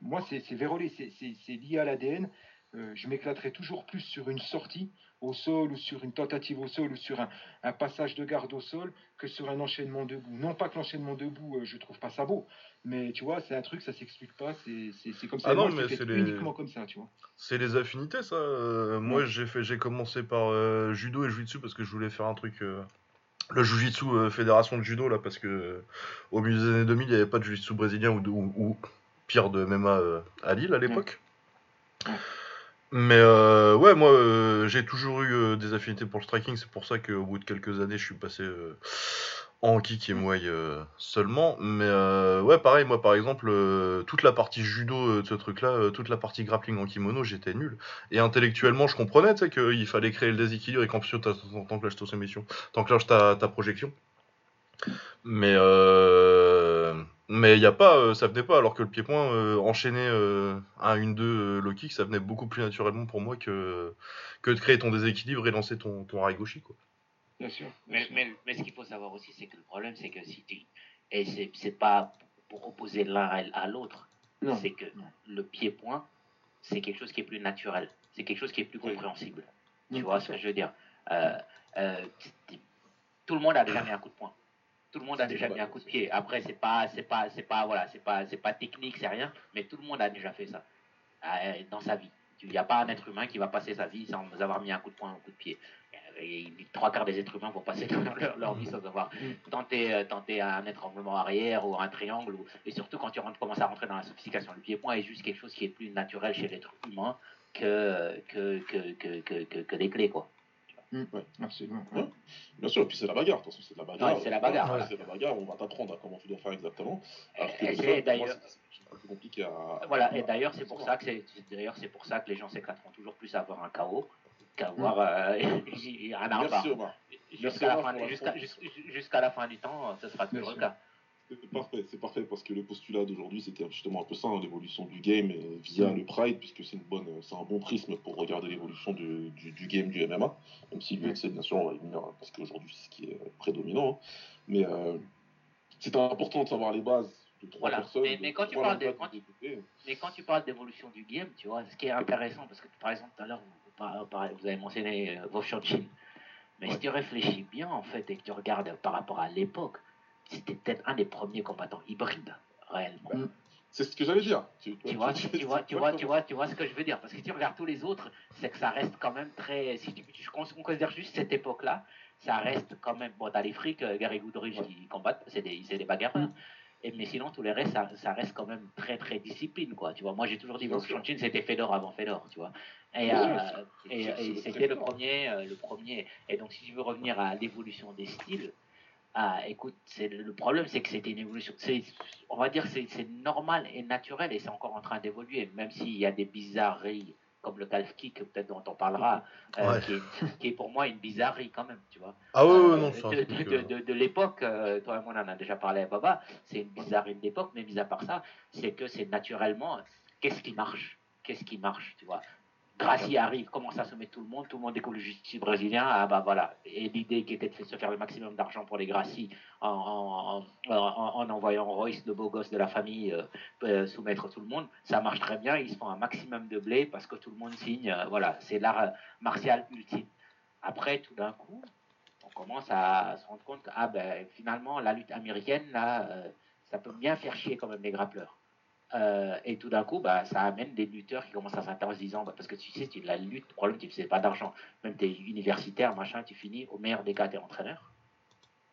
moi, c'est, vérolé, c'est lié à l'ADN. je m'éclaterai toujours plus sur une sortie au sol ou sur une tentative au sol ou sur un, passage de garde au sol que sur un enchaînement debout. Non pas que l'enchaînement debout, euh, je trouve pas ça beau, mais tu vois, c'est un truc, ça s'explique pas, c'est comme ça. Ah non, mais c'est uniquement comme ça, tu vois. C'est les affinités, ça. Euh, moi, j'ai fait, j'ai commencé par euh, judo et jiu-jitsu parce que je voulais faire un truc. le jiu-jitsu fédération de judo là parce que au milieu des années 2000 il n'y avait pas de jiu-jitsu brésilien ou, ou, pire de MMA à Lille à l'époque. Mais euh, ouais, moi euh, j'ai toujours eu euh, des affinités pour le striking, c'est pour ça qu'au bout de quelques années je suis passé en kick et muay seulement. Mais ouais, pareil, moi par exemple, toute la partie judo de ce truc-là, toute la partie grappling en kimono, j'étais nul. Et intellectuellement, je comprenais qu'il fallait créer le déséquilibre et qu'en plus, tant que lâche ta ta projection. Mais mais il y a pas, euh, ça venait pas, alors que le pied-point euh, enchaîné euh, à une 2 low kick, ça venait beaucoup plus naturellement pour moi que, que de créer ton déséquilibre et lancer ton, ton rail gauchi. Quoi. Bien sûr. Mais, mais, mais, ce qu'il faut savoir aussi, c'est que le problème, c'est que si tu. Et c'est, c'est pas pour opposer l'un à l'autre, c'est que le pied-point, c'est quelque chose qui est plus naturel, c'est quelque chose qui est plus compréhensible. Tu vois ce que je veux dire? Tout le monde a déjà mis un coup de poing tout le monde a déjà mis un coup de pied. Après, c'est pas, c'est pas, c'est pas, voilà, c'est pas, c'est pas technique, c'est rien, mais tout le monde a déjà fait ça euh, dans sa vie. Il n'y a pas un être humain qui va passer sa vie sans avoir mis un coup de poing, un coup de pied. et trois quarts des êtres humains vont passer leur, leur vie sans avoir mm. tenté, tenté un étranglement arrière ou un triangle. et surtout quand tu rentres, commences à rentrer dans la sophistication. Le pied-point est juste quelque chose qui est plus naturel chez l'être humain que, que, que, que, que, des clés. Quoi. Mm. absolument. Bien sûr, et puis c'est la bagarre, attention, c'est la bagarre. c'est la bagarre. C'est la bagarre, on va t'apprendre à comment tu dois faire exactement. Alors que c'est d'ailleurs compliqué à. Voilà, et d'ailleurs, c'est pour ça que c'est d'ailleurs c'est pour ça que les gens s'éclateront toujours plus à avoir un chaos qu'avoir mm. euh, un arbre. Jusqu'à la, fin, jusqu'à, la fin du temps, ce sera toujours le cas. C'est parfait, c'est parfait parce que le postulat d'aujourd'hui c'était justement un peu ça, hein, l'évolution du game euh, via mm. le Pride, puisque c'est une bonne, c'est un bon prisme pour regarder l'évolution du, du, game du MMA, même si l'UFC bien sûr on va y venir parce qu'aujourd'hui c'est ce qui est prédominant, hein. mais euh, c'est important de savoir les bases de trois personnes. Mais, mais quand, tu parles de, quand, mais quand tu parles d'évolution du game, tu vois, ce qui est intéressant, parce que par exemple tout à l'heure vous, vous, avez mentionné euh, Vovchanchin, mais si tu réfléchis bien en fait et que tu regardes par rapport à l'époque c'était peut-être un des premiers combattants hybrides, réellement. C'est ce que j'allais dire. Tu, vois, tu, vois, tu, vois, tu, vois, tu vois ce que je veux dire. Parce que si tu regardes tous les autres, c'est que ça reste quand même très. Si tu, on considère juste cette époque-là, ça reste quand même. Bon, t'as les frics, euh, Gary Goodrich qui combattent, c'est des, des bagarreurs. Et, mais sinon, tous les restes, ça, ça, reste quand même très, très discipline, quoi. Tu vois, moi, j'ai toujours dit que c'était Fedor avant Fedor, tu vois. Et, euh, et, c'était le premier, euh, le premier. Et donc, si tu veux revenir à l'évolution des styles, ah, écoute, c'est le problème, c'est que c'était une évolution. On va dire c'est c'est normal et naturel et c'est encore en train d'évoluer, même s'il y a des bizarreries comme le calf kick, peut-être dont on parlera, euh, qui, est, pour moi une bizarrerie quand même, tu vois. Ah oui, non, De, de, de, de l'époque, euh, toi et moi on en a déjà parlé à Baba, c'est une bizarrerie de l'époque, mais mis à part ça, c'est que c'est naturellement, qu'est-ce qui marche? Qu'est-ce qui marche, tu vois? Gracie arrive, commence à sommer tout le monde, tout le monde justice brésilien, ah bah voilà. Et l'idée qui était de se faire le maximum d'argent pour les Gracie en, en, envoyant Royce, le beau gosse de la famille, euh, euh, soumettre tout le monde, ça marche très bien, ils se font un maximum de blé parce que tout le monde signe, euh, voilà, c'est l'art martial ultime. Après, tout d'un coup, on commence à se rendre compte que ah ben, finalement, la lutte américaine, là, ça peut bien faire chier quand même les grappleurs. Euh, et tout d'un coup, bah, ça amène des lutteurs qui commencent à s'intéresser en disant, bah, parce que tu sais, tu la lutte, le problème, tu ne fais pas d'argent. Même tu es universitaire, machin, tu finis, au meilleur des cas, tu es entraîneur.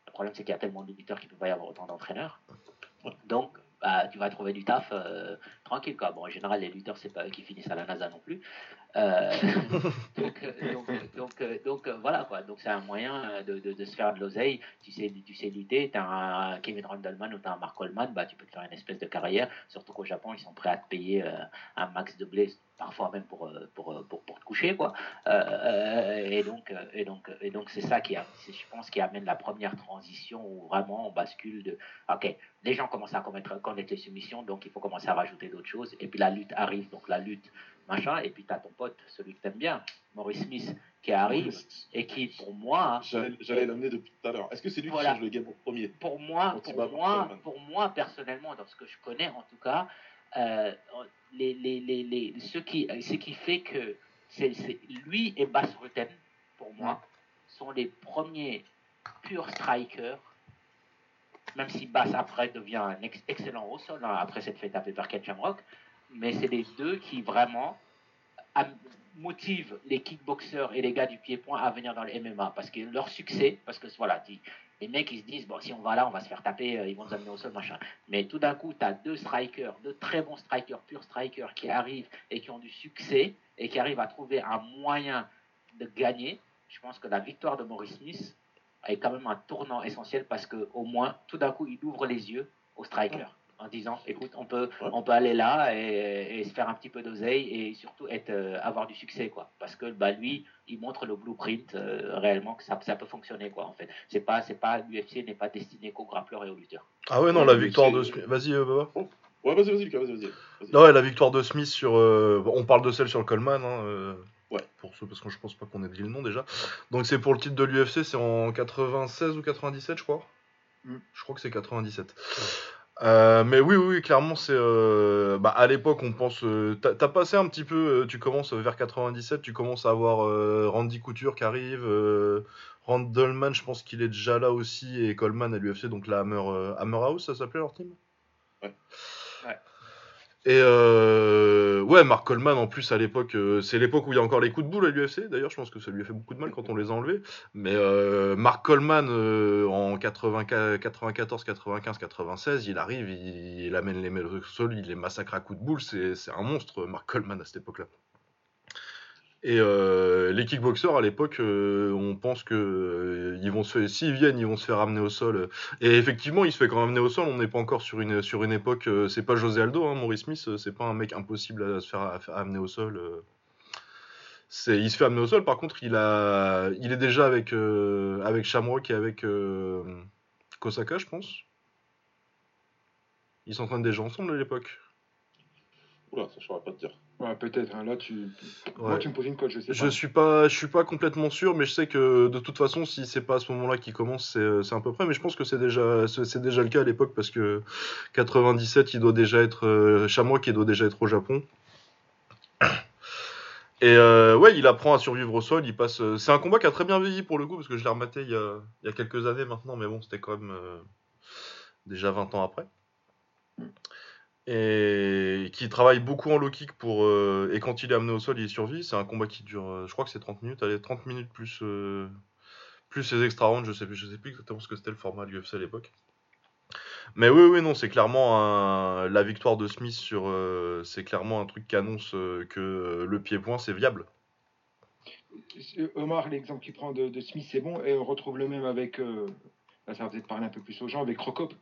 Le problème, c'est qu'il y a tellement de lutteurs qu'il ne peut pas y avoir autant d'entraîneurs. Donc, bah, tu vas trouver du taf euh, tranquille. Quoi. Bon, en général, les lutteurs, c'est pas eux qui finissent à la NASA non plus. Euh, donc, donc, donc, voilà, quoi. Donc, c'est un moyen de, de, se faire de l'oseille. Tu sais, tu sais lutter, tu as un Kevin Randleman ou tu as un Mark Coleman, bah, tu peux te faire une espèce de carrière. Surtout qu'au Japon, ils sont prêts à te payer euh, un max de blé, parfois même pour, pour, pour, pour te coucher, quoi. et donc, et donc, et donc c'est ça qui, a, je pense, qui amène la première transition où vraiment on bascule de, ok, les gens commencent à connaître, connaître les soumissions, donc il faut commencer à rajouter d'autres choses. Et puis la lutte arrive, donc la lutte machin, et puis tu as ton pote, celui que tu aimes bien, Maurice Smith, qui arrive, et qui, pour moi... J'allais l'amener depuis tout à l'heure. Est-ce que c'est lui qui change le game au premier Pour moi, pour moi, pour moi, personnellement, dans ce que je connais, en tout cas, euh, les, les, les, ce, qui, ce qui fait que c'est lui et Bass Rutten, pour moi, sont les premiers purs strikers même si Bass après devient un excellent au sol, hein, après cette fête taper par Ken Shamrock, mais c'est les deux qui vraiment motivent les kickboxers et les gars du pied-point à venir dans le MMA parce que leur succès, parce que voilà, les mecs ils se disent bon si on va là on va se faire taper, euh, ils vont nous amener au sol machin. Mais tout d'un coup tu as deux strikers, deux très bons strikers, purs strikers qui arrivent et qui ont du succès et qui arrivent à trouver un moyen de gagner. Je pense que la victoire de Maurice Smith est quand même un tournant essentiel parce que au moins tout d'un coup il ouvre les yeux aux strikers en disant écoute, on peut, on peut aller là et, se faire un petit peu d'oseille et surtout être, euh, avoir du succès quoi. Parce que bah, lui, il montre le blueprint euh, réellement que ça, ça, peut fonctionner quoi en fait. C'est pas, c'est pas l'UFC n'est pas destiné qu'aux grappleurs et aux lutteurs. Ah ouais non la victoire de Smith. Vas-y euh, Baba. Oh. Ouais vas-y vas-y vas-y vas-y. non ouais, la victoire de Smith sur, on parle de celle sur le Coleman. Hein, ouais. Pour ceux parce que je pense pas qu'on ait dit le nom déjà. Donc c'est pour le titre de l'UFC, c'est en 96 ou 97 je crois. Mm. Je crois que c'est 97. Euh, mais oui, oui, clairement, c'est. Euh, bah, à l'époque, on pense. Euh, t'as passé un petit peu. tu commences vers 97, tu commences à avoir Randy Couture qui arrive. Randleman, je pense qu'il est déjà là aussi. Et Coleman à l'UFC, donc la Hammer, House, ça s'appelait leur team? Et euh, ouais, Mark Coleman en plus à l'époque, euh, c'est l'époque où il y a encore les coups de boule à l'UFC. D'ailleurs, je pense que ça lui a fait beaucoup de mal quand on les a enlevés. Mais euh, Mark Coleman en 94, 95, 96, il arrive, il, amène les mecs au sol, il les massacre à coups de boule. C'est un monstre, Mark Coleman à cette époque-là. Et euh, les kickboxers à l'époque, euh, on pense que euh, s'ils viennent, ils vont se faire amener au sol. Et effectivement, il se fait quand même amener au sol. On n'est pas encore sur une époque. c'est pas José Aldo, hein, Maurice Smith. C'est pas un mec impossible à se faire, amener au sol. Il se fait amener au sol. Par contre, il est déjà avec avec Shamrock et avec Kosaka, je pense. Ils s'entraînent déjà ensemble à l'époque. Oula, ça je saurais pas te dire. Ouais, peut-être. Hein. Là, tu... Moi, tu me poses une colle, je sais pas. Je suis pas, je suis pas complètement sûr, mais je sais que de toute façon, si c'est pas à ce moment-là qu'il commence, c'est, euh, c'est à peu près. Mais je pense que c'est déjà, c'est déjà le cas à l'époque parce que 97, il doit déjà être euh, Chamois qui doit déjà être au Japon. Et euh, ouais, il apprend à survivre au sol. Il passe. Euh, c'est un combat qui a très bien vieilli pour le coup parce que je l'ai rematé il y, a, il y a quelques années maintenant, mais bon, c'était quand même déjà 20 ans après et qui travaille beaucoup en low kick pour euh, et quand il est amené au sol il survit. C'est un combat qui dure euh, je crois que c'est 30 minutes. Allez 30 minutes plus euh, plus ses extra rounds je sais plus je sais plus exactement ce que c'était le format de l'UFC à l'époque. Mais oui oui non c'est clairement la victoire de Smith sur c'est clairement un truc qui annonce que le pied-point c'est viable. Omar l'exemple qu'il prend de, Smith c'est bon. Et on retrouve le même avec ça va peut-être parler un peu plus aux gens avec Crocop euh,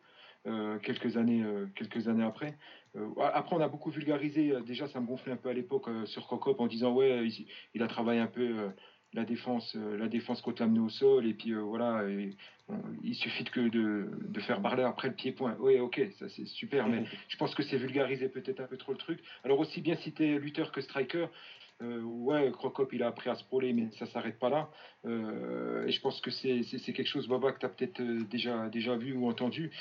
quelques, années, euh, quelques années après. Euh, après, on a beaucoup vulgarisé. déjà, ça me gonflait un peu à l'époque sur Crocop en disant ouais, il, a travaillé un peu la défense, la défense contre l'amener au sol et puis voilà. il suffit que de, de, faire barler après le pied-point. Oui, ok, ça c'est super, mais je pense que c'est vulgarisé peut-être un peu trop le truc. Alors aussi bien citer lutteur que striker, euh, ouais, Crocop, il a appris à se proler, mais ça s'arrête pas là. Euh, et je pense que c'est quelque chose, Baba, que tu as peut-être euh, déjà, déjà vu ou entendu.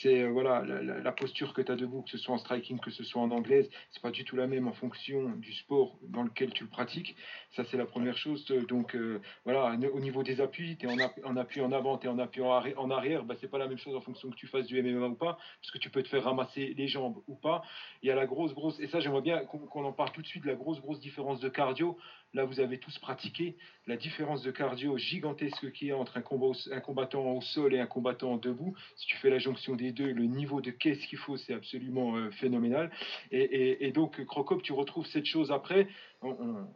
c'est voilà la, posture que tu as debout, que ce soit en striking, que ce soit en anglaise, c'est pas du tout la même en fonction du sport dans lequel tu le pratiques. Ça, c'est la première chose. Donc, voilà, au niveau des appuis, tu es en, appui en avant, tu es en appui en arrière, bah, c'est pas la même chose en fonction que tu fasses du MMA ou pas, parce que tu peux te faire ramasser les jambes ou pas. Il y a la grosse, grosse, et ça, j'aimerais bien qu'on en parle tout de suite la grosse, grosse différence de cardio. Là, vous avez tous pratiqué la différence de cardio gigantesque qu'il y a entre un, combattant au sol et un combattant debout. Si tu fais la jonction des deux, le niveau de qu'est-ce qu'il faut, c'est absolument euh, phénoménal. Et, donc, Crocop, tu retrouves cette chose après.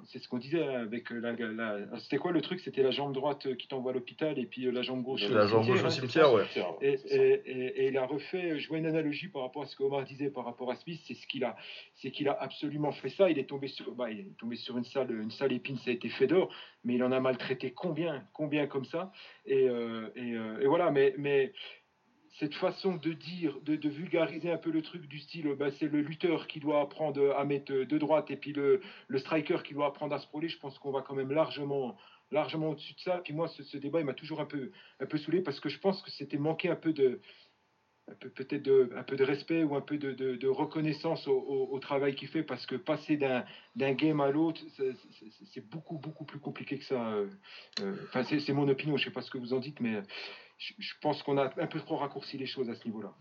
C'est ce qu'on disait avec la. C'était quoi le truc? C'était la jambe droite qui t'envoie à l'hôpital et puis euh, la jambe gauche. La jambe gauche au cimetière, ouais. Et, il a refait. Je vois une analogie par rapport à ce qu'Omar disait par rapport à Smith. C'est ce qu'il a, c'est qu'il a absolument fait ça. Il est tombé sur, bah, il est tombé sur une salle, une salle l'épine, ça a été fait d'or, mais il en a maltraité combien, combien comme ça? Et, euh, euh, et, voilà, mais, mais cette façon de dire, de, vulgariser un peu le truc du style, bah, c'est le lutteur qui doit apprendre à mettre de droite et puis le, le striker qui doit apprendre à se proler, je pense qu'on va quand même largement largement au-dessus de ça. Puis moi, ce, ce débat, il m'a toujours un peu, un peu saoulé parce que je pense que c'était manquer un peu de, peut-être un peu de respect ou un peu de, reconnaissance au, travail qu'il fait parce que passer d'un game à l'autre, c'est beaucoup, beaucoup plus compliqué que ça. Euh, euh, enfin, c'est mon opinion, je ne sais pas ce que vous en dites, mais je, pense qu'on a un peu trop raccourci les choses à ce niveau-là.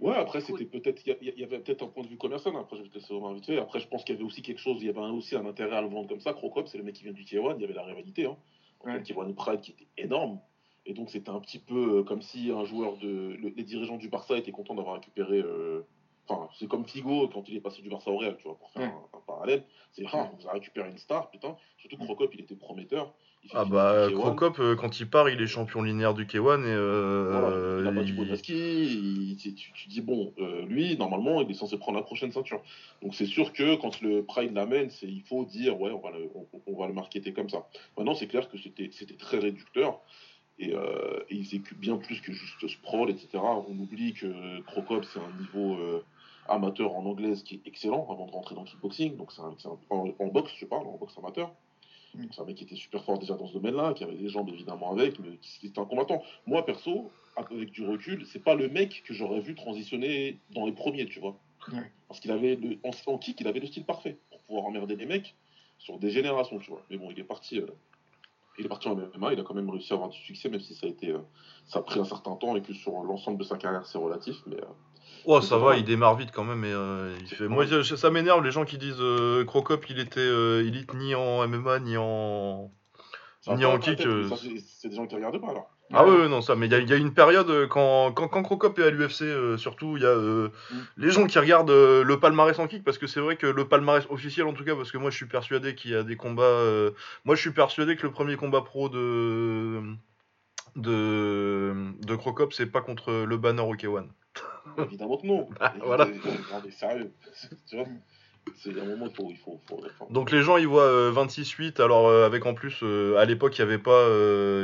Ouais, après, c'était peut-être, il y, avait peut-être un point de vue commercial, après, je vais te laisser Après, je pense qu'il y avait aussi quelque chose, il y avait aussi un intérêt à le vendre comme ça. Crocop, c'est le mec qui vient du K1, il y avait la rivalité. Hein. Ouais. K1 Pride qui était énorme. Et donc c'était un petit peu euh, comme si un joueur de. les dirigeants du Barça étaient contents d'avoir récupéré. Euh, enfin, c'est comme Figo quand il est passé du Barça au Real, tu vois, pour faire un, parallèle. C'est ah, vous avez récupéré une star, putain. Surtout que Crocop, il était prometteur. ah bah Crocop, euh, quand il part, il est champion linéaire du K1 et il a battu il... tu, tu, dis bon, lui normalement il est censé prendre la prochaine ceinture. Donc c'est sûr que quand le Pride l'amène, il faut dire ouais on va le, on, va le marketer comme ça. Maintenant c'est clair que c'était très réducteur. Euh, et, il s'occupe bien plus que juste sprawl, etc. On oublie que Crocop, c'est un niveau euh, amateur en anglaise qui est excellent avant de rentrer dans le kickboxing. Donc, c'est en, boxe, je parle, en boxe amateur. Mm. C'est un mec qui était super fort déjà dans ce domaine-là, qui avait des jambes évidemment avec, mais qui était un combattant. Moi, perso, avec du recul, c'est pas le mec que j'aurais vu transitionner dans les premiers, tu vois. Parce qu'il avait, le, en, kick, il avait le style parfait pour pouvoir emmerder les mecs sur des générations, tu vois. Mais bon, il est parti. Euh, il est parti en MMA, il a quand même réussi à avoir du succès, même si ça a été, euh, ça a pris un certain temps et que sur l'ensemble de sa carrière c'est relatif. Mais, euh, Oh, ça va, il démarre vite quand même. Mais, euh, il fait... Moi, ça m'énerve les gens qui disent euh, Crocop, il était euh, élite ni en MMA ni en, ni en kick. C'est des gens qui regardent pas alors. Ah ouais, non, ça, mais il y, a une période quand, quand, quand Crocop est à l'UFC, surtout, il y a mm. les gens qui regardent le palmarès en kick, parce que c'est vrai que le palmarès officiel, en tout cas, parce que moi je suis persuadé qu'il y a des combats. moi je suis persuadé que le premier combat pro de. de, de Crocop, c'est pas contre le banner OK1. Évidemment que non. Ah, voilà. sérieux. C'est un moment où il faut. Donc les gens ils voient 26-8, euh, alors euh, avec en plus, euh, à l'époque il y avait pas,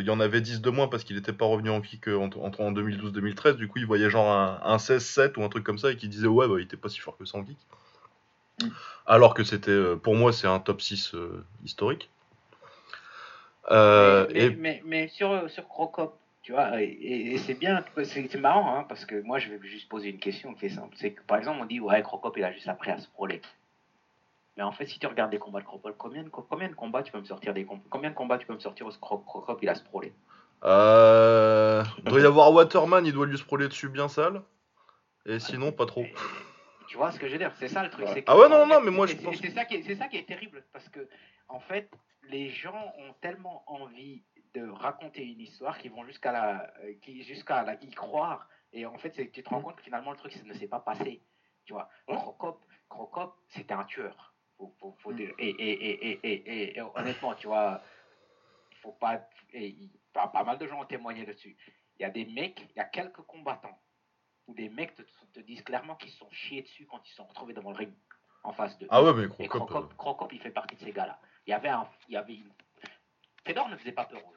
il y en avait 10 de moins parce qu'il n'était pas revenu en kick entre, en 2012-2013, du coup ils voyaient genre un, 16-7 ou un truc comme ça et qui disaient ouais bah, il était pas si fort que ça en kick. Mm. Alors que c'était, pour moi c'est un top 6 historique. mais, mais, mais, sur, sur Crocop, tu vois, et, c'est bien, c'est marrant, hein, parce que moi, je vais juste poser une question qui est simple. C'est que, par exemple, on dit, ouais, Crocop, il a juste appris à se proler. Mais en fait, si tu regardes des combats de Crocop, combien, combien de combats tu peux me sortir des Combien de combats tu peux me sortir où Crocop, il a se proler euh, Il doit y avoir Waterman, il doit lui se proler dessus bien sale. Et sinon, pas trop. tu vois ce que je veux dire C'est ça le truc. ah ouais, non, non, mais moi je pense. C'est ça, qui est, ça qui est terrible, parce que, en fait, les gens ont tellement envie de raconter une histoire qui vont jusqu'à la, euh, qui, jusqu'à la, y croire. Et en fait, tu te rends mm. compte que finalement, le truc ne s'est pas passé. Tu vois, Crocop, Crocop c'était un tueur. Faut, et, et, et, et, honnêtement, tu vois, faut pas. Pas, pas mal de gens ont témoigné dessus. Il y a des mecs, il y a quelques combattants où des mecs te, disent clairement qu'ils se sont chiés dessus quand ils se sont retrouvés devant le ring en face de Ah ouais, mais Crocop. Et Crocop, il fait partie de ces gars-là. Il y avait un, il y avait une. Fedor ne faisait pas peur aux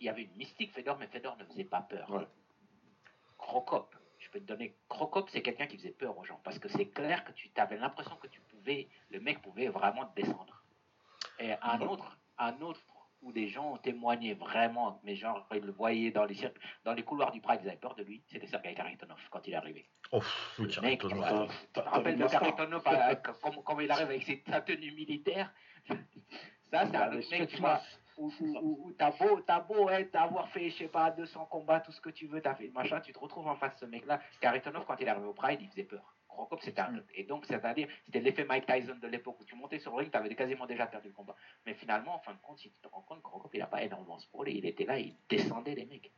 il y avait une mystique Fedor, mais Fedor ne faisait pas peur. Crocop, je peux te donner. Crocop, c'est quelqu'un qui faisait peur aux gens parce que c'est clair que tu avais l'impression que tu le mec pouvait vraiment descendre. Et un autre, un autre où des gens ont témoigné vraiment, mais genre, ils le voyaient dans les, dans les couloirs du Pride, ils avaient peur de lui, c'était Sergei Karitonov quand il est arrivé. Oh, le mec, tu, te rappelles de Karitonov, euh, comment, il arrive avec sa tenue militaire Ça, c'est un autre mec, tu vois où, t'as beau, as beau avoir fait, je sais pas, 200 combats, tout ce que tu veux, t'as fait machin, tu te retrouves en face de ce mec-là. Karitonov, quand il est arrivé au Pride, il faisait peur. Crocop, c'était un... Et donc, c'est-à-dire, c'était l'effet Mike Tyson de l'époque où tu montais sur le ring, t'avais quasiment déjà perdu le combat. Mais finalement, en fin de compte, si tu te rends compte, Crocop, il a pas énormément sprawlé, il était là, il descendait les mecs.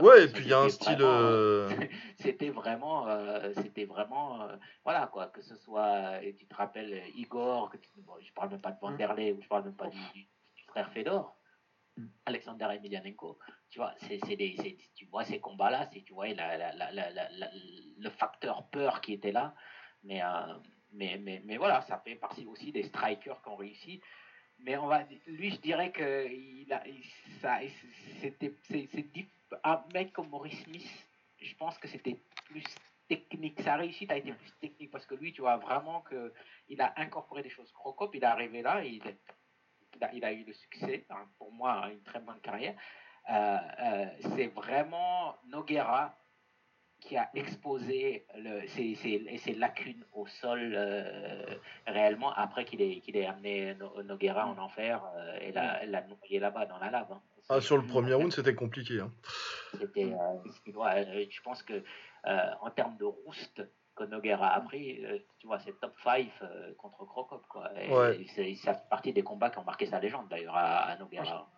Ouais, et puis il y a un style. Euh, c'était vraiment, euh, c'était vraiment, euh, voilà quoi, que ce soit, tu te rappelles Igor, que bon, je parle même pas de Vanderlei, ou je parle même pas du frère Fedor, mm. Alexander Emelianenko. Tu vois, c'est, des, tu vois ces combats-là, c'est, tu vois, la, la, la, le facteur peur qui était là. Mais, euh, mais, mais, mais, voilà, ça fait partie aussi des strikers qui ont réussi. Mais on va, lui, je dirais que il a, ça, c'était, c'est, un mec comme Maurice Smith, je pense que c'était plus technique. Sa réussite a été plus technique parce que lui, tu vois vraiment que il a incorporé des choses. Crocop, il est arrivé là, il est il a, eu le succès, hein, pour moi, une très bonne carrière. Euh, euh, c'est vraiment Noguera qui a exposé le, ses, lacunes au sol euh, réellement après qu'il ait, qu'il ait amené Noguera en enfer et l'a, l'a noyé là-bas dans la lave. Hein. Ah, sur le premier round, c'était compliqué. Hein. C'était, je pense que en termes de rouste, que Noguera a appris, euh, tu vois, c'est top 5 euh, contre Crocop, quoi. Et, ça fait partie des combats qui ont marqué sa légende, d'ailleurs, à, Noguera.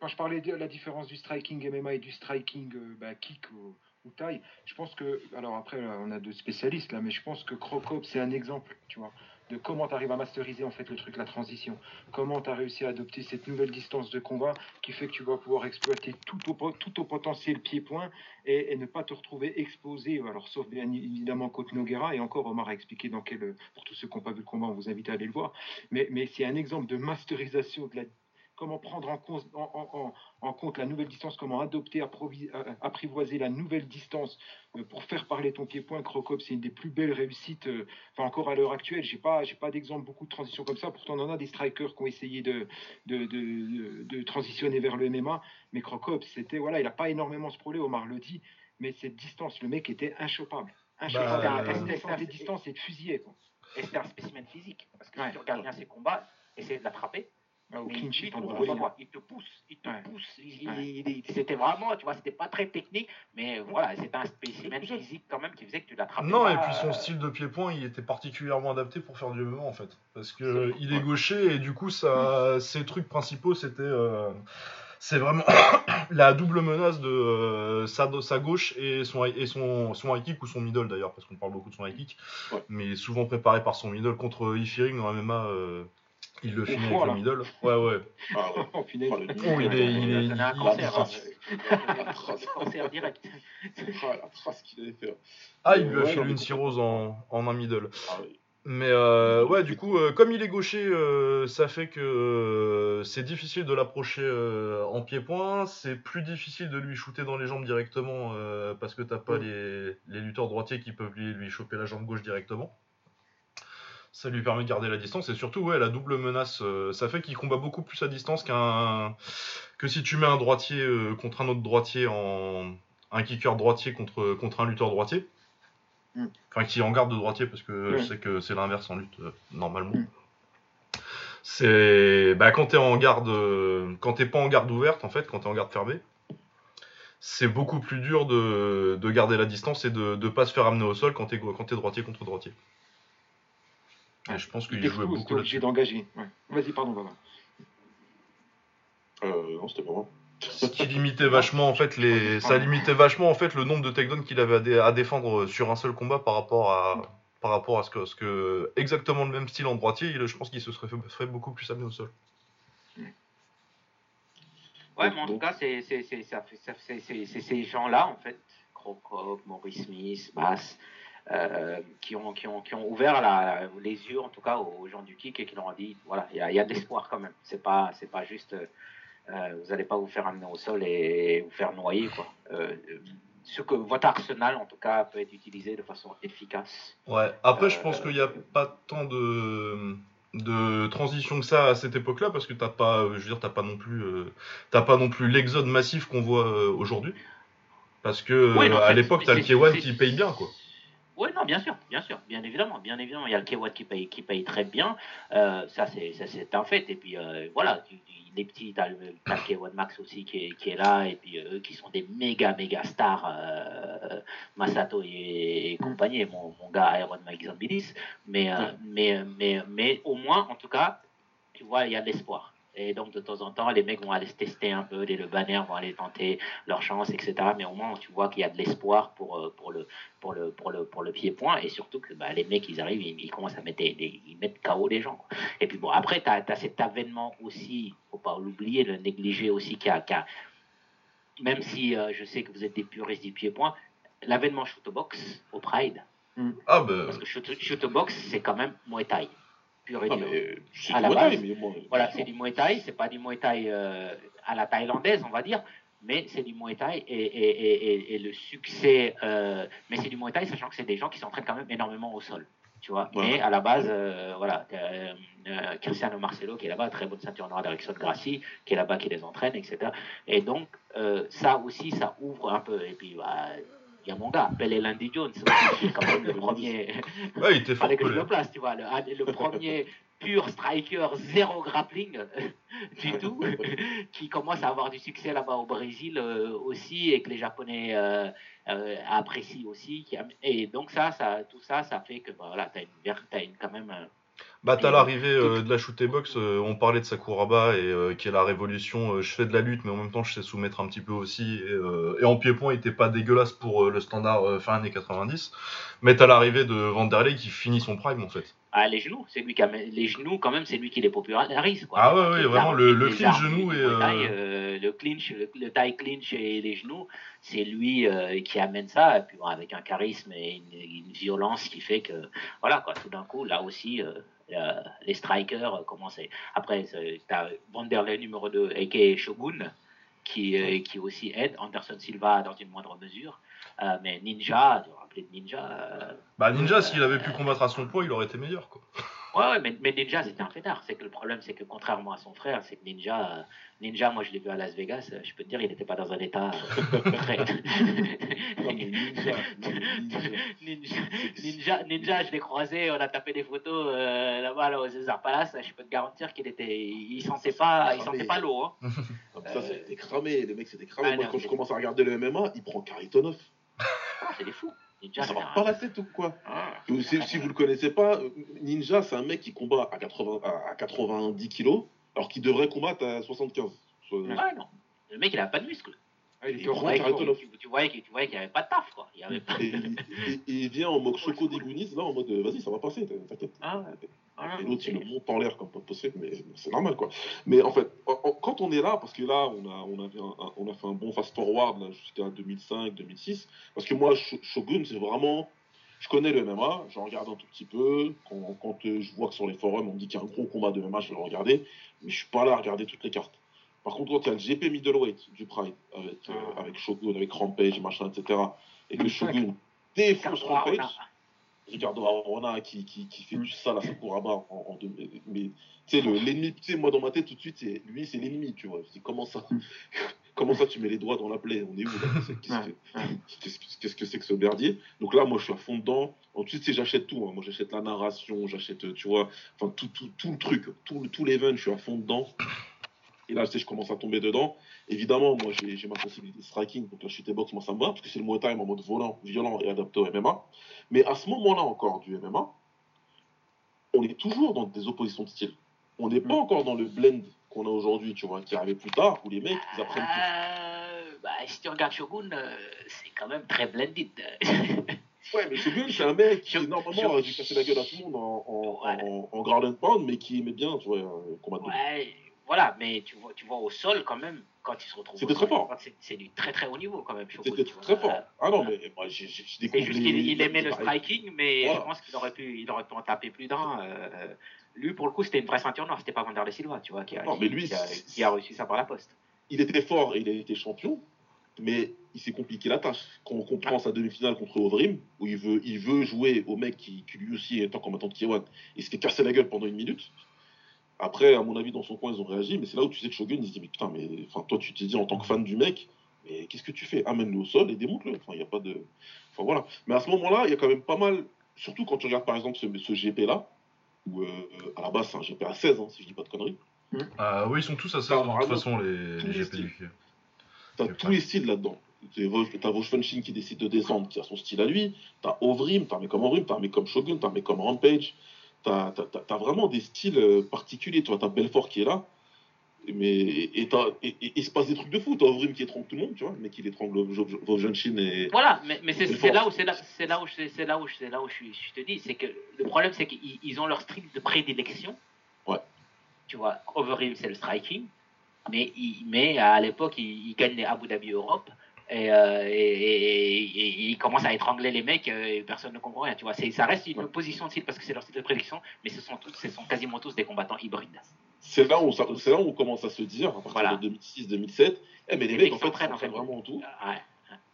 Quand je, parlais de la différence du striking MMA et du striking euh, bah, kick ou, ou, taille, je pense que, alors après, on a deux spécialistes là, mais je pense que Crocop, c'est un exemple, tu vois de comment tu arrives à masteriser en fait le truc, la transition? Comment tu as réussi à adopter cette nouvelle distance de combat qui fait que tu vas pouvoir exploiter tout au, tout au potentiel pied-point et, ne pas te retrouver exposé, alors sauf bien évidemment Côte Noguera, et encore Omar a expliqué dans quel, pour tous ceux qui n'ont pas vu le combat, on vous invite à aller le voir, mais, mais c'est un exemple de masterisation de la comment prendre en compte, la nouvelle distance, comment adopter, euh, apprivoiser la nouvelle distance euh, pour faire parler ton pied-point. Crocop, c'est une des plus belles réussites, euh, enfin encore à l'heure actuelle. J'ai pas, j'ai pas d'exemple beaucoup de transitions comme ça. Pourtant, on en a des strikers qui ont essayé de, de, transitionner vers le MMA, mais Crocop, c'était voilà, il a pas énormément ce problème. Omar le dit, mais cette distance, le mec était inchopable. Inchopable. Bah, des distances et de fusiller. Et c'était un spécimen physique, parce que si tu regardes bien ses combats, essayer de l'attraper Ah, au clinch, il, te pousse. Il te pousse, il te Ouais. pousse. Il- Ouais. c'était vraiment, tu vois, c'était pas très technique, mais voilà, c'était un spécimen physique quand même qui faisait que tu l'attrapais. Non, pas, et puis son euh, style de pied-point, il était particulièrement adapté pour faire du MMA en fait. Parce que euh, il est gaucher et du coup, ça, ses trucs principaux, c'était. euh, c'est vraiment la double menace de euh, sa, sa gauche et son, et son, son high kick ou son middle d'ailleurs, parce qu'on parle beaucoup de son high kick. Ouais. Mais est souvent préparé par son middle contre Ifeering en MMA. Il le finit avec le middle. Ouais, ouais. Ah ouais. Oh, il est- il est- ça donnait un il- cancer, il- cancer direct. Ah, la trace qu'il faire. Ah, il lui a Ouais, filé une cirrhose en, en un middle. Ah oui. Mais euh, ouais, du coup, euh, comme il est gaucher, euh, ça fait que euh, c'est difficile de l'approcher euh, en pied-point. C'est plus difficile de lui shooter dans les jambes directement euh, parce que t'as pas Mm. les, les lutteurs droitiers qui peuvent lui, lui choper la jambe gauche directement. Ça lui permet de garder la distance et surtout, ouais, la double menace, euh, ça fait qu'il combat beaucoup plus à distance qu'un que si tu mets un droitier euh, contre un autre droitier en un kicker droitier contre contre un lutteur droitier. Mm. Enfin, qui est en garde de droitier parce que je sais que c'est l'inverse en lutte euh, normalement. Mm. C'est bah, quand t'es en garde, quand t'es pas en garde ouverte en fait, quand t'es en garde fermée, c'est beaucoup plus dur de, de garder la distance et de ne pas se faire amener au sol quand quand t'es droitier contre droitier. Et je pense Il qu'il jouait fou, beaucoup c'était obligé d'engager. Ouais. Vas-y, pardon, Baba. Euh, non, c'était pas moi. Ce qui limitait vachement en fait les, ça limitait vachement en fait le nombre de takedowns qu'il avait à, dé- à défendre sur un seul combat par rapport à par rapport à ce que, ce que exactement le même style en droitier, je pense qu'il se serait fait, ferait beaucoup plus amener au sol. Ouais, mais en tout cas, c'est ces gens-là, en fait, Crocop, Maurice Smith, Bass, euh, qui, ont, qui, ont, qui ont ouvert la- les yeux, en tout cas, aux gens du kick et qui leur ont dit voilà, il y a, y a de l'espoir quand même. C'est pas, c'est pas juste, euh, euh, vous n'allez pas vous faire amener au sol et vous faire noyer, quoi. Euh, euh, ce que votre arsenal, en tout cas, peut être utilisé de façon efficace. Ouais. Après, je Euh, pense qu'il n'y a pas tant de de transition que ça à cette époque-là parce que t'as pas, je veux dire, t'as pas non plus, euh, t'as pas non plus l'exode massif qu'on voit euh, aujourd'hui. Parce que Oui, non, euh, à l'époque, t'as le c'est- K1 c'est- qui paye bien, quoi. Oui, non, bien sûr, bien sûr, bien évidemment, bien évidemment. Il y a le K-Watt qui paye, qui paye très bien, euh, ça c'est un fait. Et puis euh, voilà, les petits, t'as le, le K-Watt Max aussi qui est, qui est là, et puis euh, eux qui sont des méga méga stars, euh, Masato et, et compagnie, mon gars Iron Mike Zambilis. Mais, euh, mais, mais, mais au moins, en tout cas, tu vois, il y a de l'espoir. Et donc, de temps en temps, les mecs vont aller se tester un peu, les le banner vont aller tenter leur chance, etc. Mais au moins, tu vois qu'il y a de l'espoir pour, euh, pour, le, pour, le, pour, le, pour le pied-point. Et surtout que bah, les mecs, ils arrivent, ils, ils commencent à mettre, des- ils mettent KO les gens. quoi. Et puis bon, après, tu as, cet avènement aussi, faut pas l'oublier, le négliger aussi, qui a, qui a- même si euh, je sais que vous êtes des puristes du pied-point, l'avènement shoot-box au Pride. Ah bah, Parce que shoot- shoot-box, c'est quand même Muay Thai. Pur et dur. c'est du bon, Voilà, c'est du Muay Thai, c'est pas du Muay Thai euh, à la thaïlandaise, on va dire, mais c'est du Muay Thai et, et, et, le succès, euh, mais c'est du Muay Thai, sachant que c'est des gens qui s'entraînent quand même énormément au sol, tu vois. Ouais. Mais à la base, euh, voilà, euh, euh, Cristiano Marcelo qui est là-bas, très bonne ceinture noire d'Erickson Gracie, qui est là-bas, qui les entraîne, etc. Et donc, euh, ça aussi, ça ouvre un peu. Et puis, bah, y a mon gars, Pelé Landy Jones, aussi, qui est quand même le premier ouais, il était fort. que je le place, tu vois. Le, un- le premier pur striker, zéro grappling du tout, qui commence à avoir du succès là-bas au Brésil euh, aussi, et que les Japonais euh, euh, apprécient aussi. qui et donc ça, ça, tout ça, ça fait que bah, voilà, t'as une, ver- t'as une quand même. Bah t'as l'arrivée euh, de la shoot box, euh, on parlait de Sakuraba et euh, qui est la révolution, euh, je fais de la lutte mais en même temps je sais soumettre un petit peu aussi et, et en pied-point il était pas dégueulasse pour le standard fin années 90 mais t'as l'arrivée de Vanderlei qui finit son prime en fait. Ah, les genoux, c'est lui qui amène- les genoux quand même, c'est lui qui les popularise. Quoi. Ah ouais, ouais, vraiment, le- le clinch armes genou et, le clinch, le, le Thai clinch et les genoux, c'est lui qui amène ça, et puis bon, avec un charisme et une, une violence qui fait que, voilà, quoi, tout d'un coup, là aussi, les strikers euh, commencent. à- Après, tu as Vanderlei numéro 2, a.k.a. Shogun, qui, euh, qui aussi aide, Anderson Silva dans une moindre mesure, Euh, mais Ninja, tu te rappelles de Ninja, euh, Bah Ninja s'il avait pu combattre à son poids il aurait été meilleur quoi. Ouais, ouais, mais, mais Ninja, c'était un fêtard. C'est que le problème, c'est que contrairement à son frère, c'est que Ninja, euh, Ninja, moi je l'ai vu à Las Vegas, euh, je peux te dire, il n'était pas dans un état euh, très. Ninja, Ninja. Ninja, Ninja, je l'ai croisé, on a tapé des photos euh, là-bas là, au César Palace. Je peux te garantir qu'il était, il sentait pas, il sentait pas l'eau. Hein. Ah, ça, c'était cramé. Les mecs, c'était cramé. Ah, Moi, non, quand je commence à regarder le MMA, il prend Karitonov. Ah, c'est des fous. Ninja, Ça va pas la tête ou quoi Ah. Si, si vous le connaissez pas, euh, Ninja, c'est un mec qui combat à, 80, à à 90 kilos, alors qu'il devrait combattre à 75. Soit- Ouais, non. Le mec, il a pas de muscle. Ah, il était Tu voyais qu'il- n'y avait pas de taf, quoi. Il y avait pas Et, et- et il vient en mode Choco des Goonies, là, en mode euh, vas-y, ça va passer, t'inquiète. Ah. Ah, Et l'autre, il le monte en l'air comme pas possible, mais c'est normal, quoi. Mais en fait, en- quand on est là, parce que là, on a, on avait un, un- on a fait un bon fast-forward jusqu'à 2005, 2006, parce que moi, Sh- Shogun, c'est vraiment... Je connais le MMA, j'en regarde un tout petit peu. Quand, quand, euh, je vois que sur les forums, on me dit qu'il y a un gros combat de MMA, je vais le regarder. Mais je suis pas là à regarder toutes les cartes. Par contre, quand il y a le GP Middleweight du Pride, avec, euh, Ah. avec Shogun, avec Rampage, machin, etc., et que 2005. Shogun défonce Rampage. Ricardo Arona qui, qui, qui fait Mm. du sale à Sakuraba en, en deux- mais tu sais le- l'ennemi tu sais moi dans ma tête tout de suite c'est lui c'est l'ennemi tu vois je dis comment ça Mm. comment ça tu mets les doigts dans la plaie? On est où là? C'est- qu'est-ce que c'est que ce merdier? Donc là moi je suis à fond dedans ensuite tu sais j'achète tout hein. moi j'achète la narration j'achète euh, tu vois enfin tout, tout, tout le truc tout le tout l'event je suis à fond dedans et là, tu sais, je commence à tomber dedans. Évidemment, moi, j'ai j'ai ma possibilité de striking. Donc la chute et boxe, moi, ça me va, parce que c'est le Muay Thai en mode volant, violent et adapté au MMA. Mais à ce moment-là encore du MMA, on est toujours dans des oppositions de style. On n'est pas Mm. encore dans le blend qu'on a aujourd'hui, tu vois, qui arrivait plus tard, où les mecs, ils apprennent tout. Euh, bah, si tu regardes Shogun, euh, c'est quand même très blended. Ouais, mais Shogun, c'est un mec qui, normalement, dû casser la gueule à tout le monde en, en, Ouais. en, en ground and pound, mais qui aimait bien, tu vois, euh, combattre ouais, voilà, mais tu vois, tu vois au sol quand même, quand il se retrouve. C'était très fort. C'est du très très haut niveau quand même. C'était très fort. Ah non, mais moi, j'ai j'ai C'est découvert. juste qu'il aimait le striking, mais Voilà. je pense qu'il aurait pu, il aurait pu en taper plus d'un. euh, lui, pour le coup, c'était une vraie ceinture noire. C'était pas Wanderlei Silva, tu vois, qui a, Non, qui- mais lui, qui a, c'est- qui a reçu ça par la poste. il était fort et il a été champion, mais il s'est compliqué la tâche. Quand on comprend sa demi-finale contre Ovrim, où il veut, il veut jouer au mec qui, qui lui aussi est en combattant de Kiwan, il s'était cassé la gueule pendant une minute. Après, à mon avis, dans son coin, ils ont réagi, mais c'est là où tu sais que Shogun, il se dit, mais putain, mais enfin, toi, tu t'es dit en tant que fan du mec, mais qu'est-ce que tu fais? Amène-le au sol et démonte-le. Enfin, il n'y a pas de. Enfin, voilà. Mais à ce moment-là, il y a quand même pas mal, surtout quand tu regardes par exemple ce, ce GP-là, où euh, à la base, c'est un GP à 16, hein, si je dis pas de conneries. Ah oui, ils sont tous assez Ah, de toute façon, les, les GP du. T'as tous les styles là-dedans. T'as Vauchfenshin qui décide de descendre, qui a son style à lui. T'as Ovrim, t'as un mec comme Ovrim, t'as un mec comme Shogun, t'as un mec comme Rampage. T'as t'as vraiment des styles euh, particuliers. Tu vois, t'as Belfort qui est là. Mais, et, il se passe des trucs de fou. T'as Ovrim qui étrangle tout le monde, tu vois. Mais qui étrangle Vauchfenshin et. Voilà, mais, mais c'est là où c'est là, là où je- c'est là où c'est là où je, te dis, c'est que le problème c'est qu'ils ils ont leur style de prédilection. Ouais. Tu vois, Overeem c'est le striking, mais il- mais à l'époque il, il gagne les Abu Dhabi Europe. Et, euh, et, et- et- et il commence à étrangler les mecs euh, et personne ne comprend rien. Tu vois, ça reste une Ouais. opposition de style parce que c'est leur style de prédilection, mais ce sont tous, ce sont quasiment tous des combattants hybrides. C'est là, où là on commence à se dire, à partir Voilà. de 2006-2007, eh, mais les Les mecs, mecs en fait, ils en vraiment en tout. Ouais.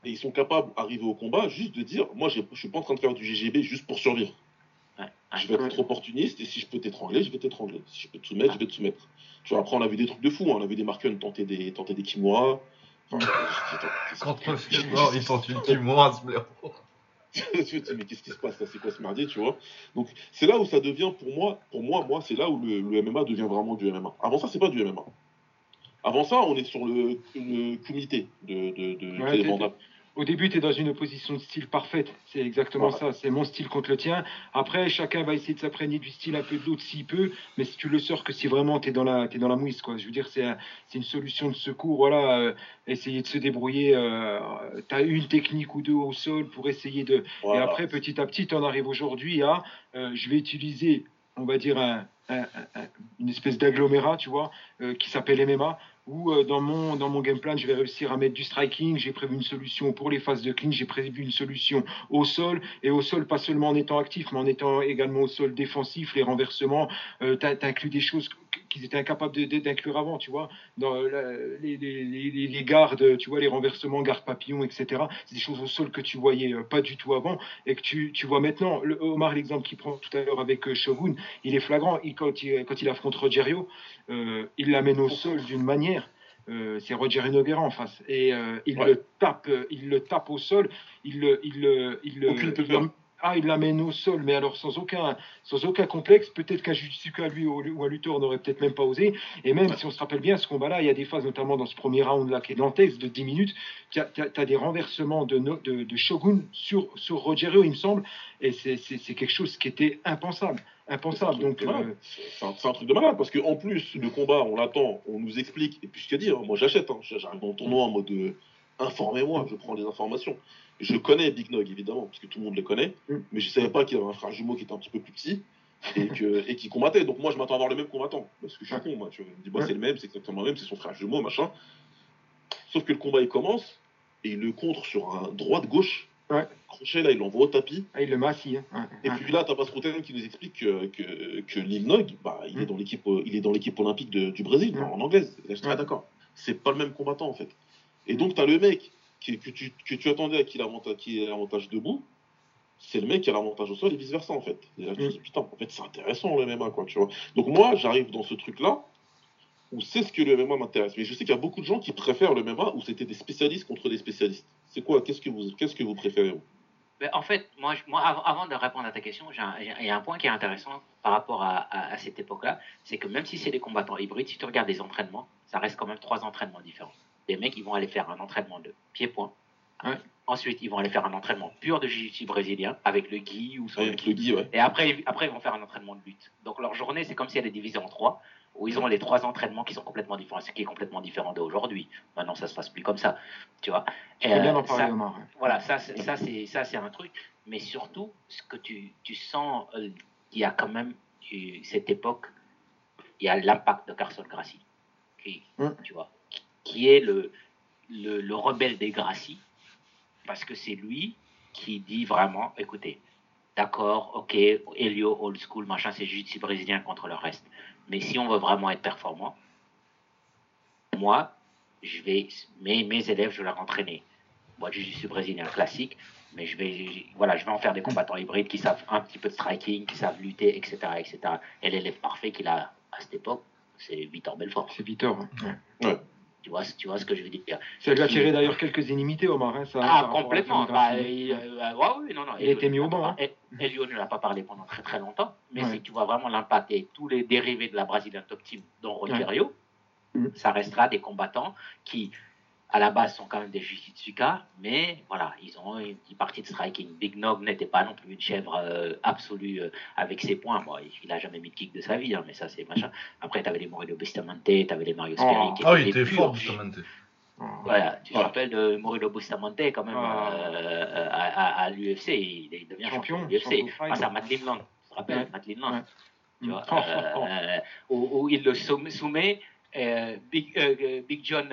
Et ils sont capables, arriver au combat, juste de dire moi, je suis pas en train de faire du GGB juste pour survivre. Ouais. Je vais être opportuniste et si je peux t'étrangler, je vais t'étrangler. Si je peux te soumettre, je vais te soumettre. Tu vois, après, on a vu des trucs de fou. hein. On a vu des Marken tenter des, tenter des Kimura. Contre non, ils sont ultimement à ce blaireau. je me dis, mais qu'est-ce qui se passe là? C'est quoi ce mardi, tu vois? Donc, c'est là où ça devient, pour moi, pour moi, moi c'est là où le, le MMA devient vraiment du MMA. Avant ça, c'est pas du MMA. Avant ça, on est sur le, le comité de, de, de, Ouais. Au début, tu es dans une opposition de style parfaite. C'est exactement Voilà. ça. C'est mon style contre le tien. Après, chacun va essayer de s'imprégner du style un peu de l'autre s'il peut. Mais si tu le sors que si vraiment tu es dans la, t'es dans la mouise, quoi. Je veux dire, c'est un- c'est une solution de secours. Voilà, euh, essayer de se débrouiller. Euh, tu as une technique ou deux au sol pour essayer de. Voilà. Et après, petit à petit, tu en arrives aujourd'hui à. euh, je vais utiliser, on va dire, un, un- un- un- une espèce d'agglomérat, tu vois, qui s'appelle MMA où euh, dans, mon, dans mon game plan, je vais réussir à mettre du striking. J'ai prévu une solution pour les phases de clean. J'ai prévu une solution au sol. Et au sol, pas seulement en étant actif, mais en étant également au sol défensif, les renversements. Euh, tu inclus des choses qu'ils étaient incapables d'inclure avant, tu vois. Dans les, les, les, les, gardes, tu vois, les renversements, garde papillon, etc. C'est des choses au sol que tu voyais euh, pas du tout avant et que tu, tu vois maintenant. Le, Omar, l'exemple qu'il prend tout à l'heure avec euh, Shogun, il est flagrant. Il, quand, il, quand il affronte Rogerio, euh, il l'amène au sol d'une manière. Euh, c'est Roger Noguera en face et euh, il le tape, il le tape au sol, il le, il, il, il, ah, il l'amène au sol, mais alors sans aucun, sans aucun complexe. Peut-être qu'à Jutsuka, lui, ou à Luthor, n'aurait peut-être même pas osé. Et même si on se rappelle bien, ce combat-là, il y a des phases, notamment dans ce premier round-là, qui est dantesque, de 10 minutes, tu as, des renversements de, de, de, Shogun sur, sur Rogerio, il me semble. Et c'est quelque chose qui était impensable. Impensable. Donc, euh, c'est un, truc de malade, parce qu'en plus, le combat, on l'attend, on nous explique, et puis je te dis, moi j'achète, hein, j'arrive dans le tournoi en mode euh, informez-moi, je prends les informations. Je connais Big Nog, évidemment, parce que tout le monde le connaît, mm. mais je ne savais pas qu'il y avait un frère jumeau qui était un petit peu plus petit et, que, et qui combattait. Donc moi, je m'attends à voir le même combattant, parce que je suis con, moi. Tu me dis, bah, c'est le même, c'est exactement le même, c'est son frère jumeau, machin. Sauf que le combat, il commence, et il le contre sur un droite-gauche. Ouais. Crochet, là, il l'envoie au tapis. Ah, il le massille. Hein. Et puis là, t'as Pascal qui nous explique que, que, que Lil Nog, bah, il, est mm. dans l'équipe, il est dans l'équipe olympique de, du Brésil, en anglaise. Là, je suis d'accord. C'est pas le même combattant, en fait. Et donc, t'as le mec que, tu, que tu attendais à qui ait l'avantage debout, c'est le mec qui a l'avantage au sol et vice versa en fait. Et là, tu dis, putain, en fait, c'est intéressant le MMA, quoi, tu vois. Donc moi, j'arrive dans ce truc-là où c'est ce que le MMA m'intéresse. Mais je sais qu'il y a beaucoup de gens qui préfèrent le MMA où c'était des spécialistes contre des spécialistes. C'est quoi Qu'est-ce que vous, qu'est-ce que vous préférez vous? Ben, en fait, moi, moi, avant de répondre à ta question, il y a un point qui est intéressant par rapport à, à cette époque-là, c'est que même si c'est des combattants hybrides, si tu regardes les entraînements, ça reste quand même trois entraînements différents des mecs, ils vont aller faire un entraînement de pied-point. Ensuite, ils vont aller faire un entraînement pur de jiu-jitsu brésilien avec le gi ou le gi. Et après, après, ils vont faire un entraînement de lutte. Donc leur journée, c'est comme si elle est divisée en trois, où ils ont les trois entraînements qui sont complètement différents, ce qui est complètement différent d'aujourd'hui. Maintenant, ça se passe plus comme ça, tu vois. Et, bien en euh, parler, Omar. Voilà, ça, ça c'est ça, c'est un truc. Mais surtout, ce que tu, tu sens, euh, il y a quand même cette époque, il y a l'impact de Carson Gracie, qui, hum. tu vois qui est le, le, rebelle des Gracies, parce que c'est lui qui dit vraiment, écoutez, d'accord, ok, Helio, old school, machin, c'est juste brésilien contre le reste. Mais si on veut vraiment être performant, moi, je vais, mes, mes élèves, je vais leur entraîner. Moi, je suis brésilien classique, mais je vais, voilà, je vais en faire des combattants hybrides qui savent un petit peu de striking, qui savent lutter, etc., etc. Et l'élève parfait qu'il a à cette époque, c'est Victor Belfort. C'est Victor. Hein. ouais. Tu vois, tu vois ce que je veux dire. Ça lui a tiré d'ailleurs quelques inimitiés au marin, ça. Ah, complètement. Bah, il, euh, oui, non, non. Il était mis au banc. Hein. Elio ne l'a pas parlé pendant très très longtemps, mais si tu vois vraiment l'impact et tous les dérivés de la Brésilien Top Team, dont Rogerio, mm. ça restera des combattants qui à la base sont quand même des Jujitsuka, mais voilà, ils ont une petite partie de striking. Big Nog n'était pas non plus une chèvre euh, absolue euh, avec ses points. Bon, il n'a jamais mis de kick de sa vie, hein, mais ça c'est machin. Après, tu avais les Morido Bustamante, tu avais les Mario Sperry. Oh. ah, il était fort, Bustamante. Voilà, tu te rappelles de Morido Bustamante quand même euh, à, à, l'UFC, il, devient champion, de l'UFC. Face à Matt Lindland, tu te rappelles, Matt Lindland. Tu vois, où, où, il le soumet, Big, Big John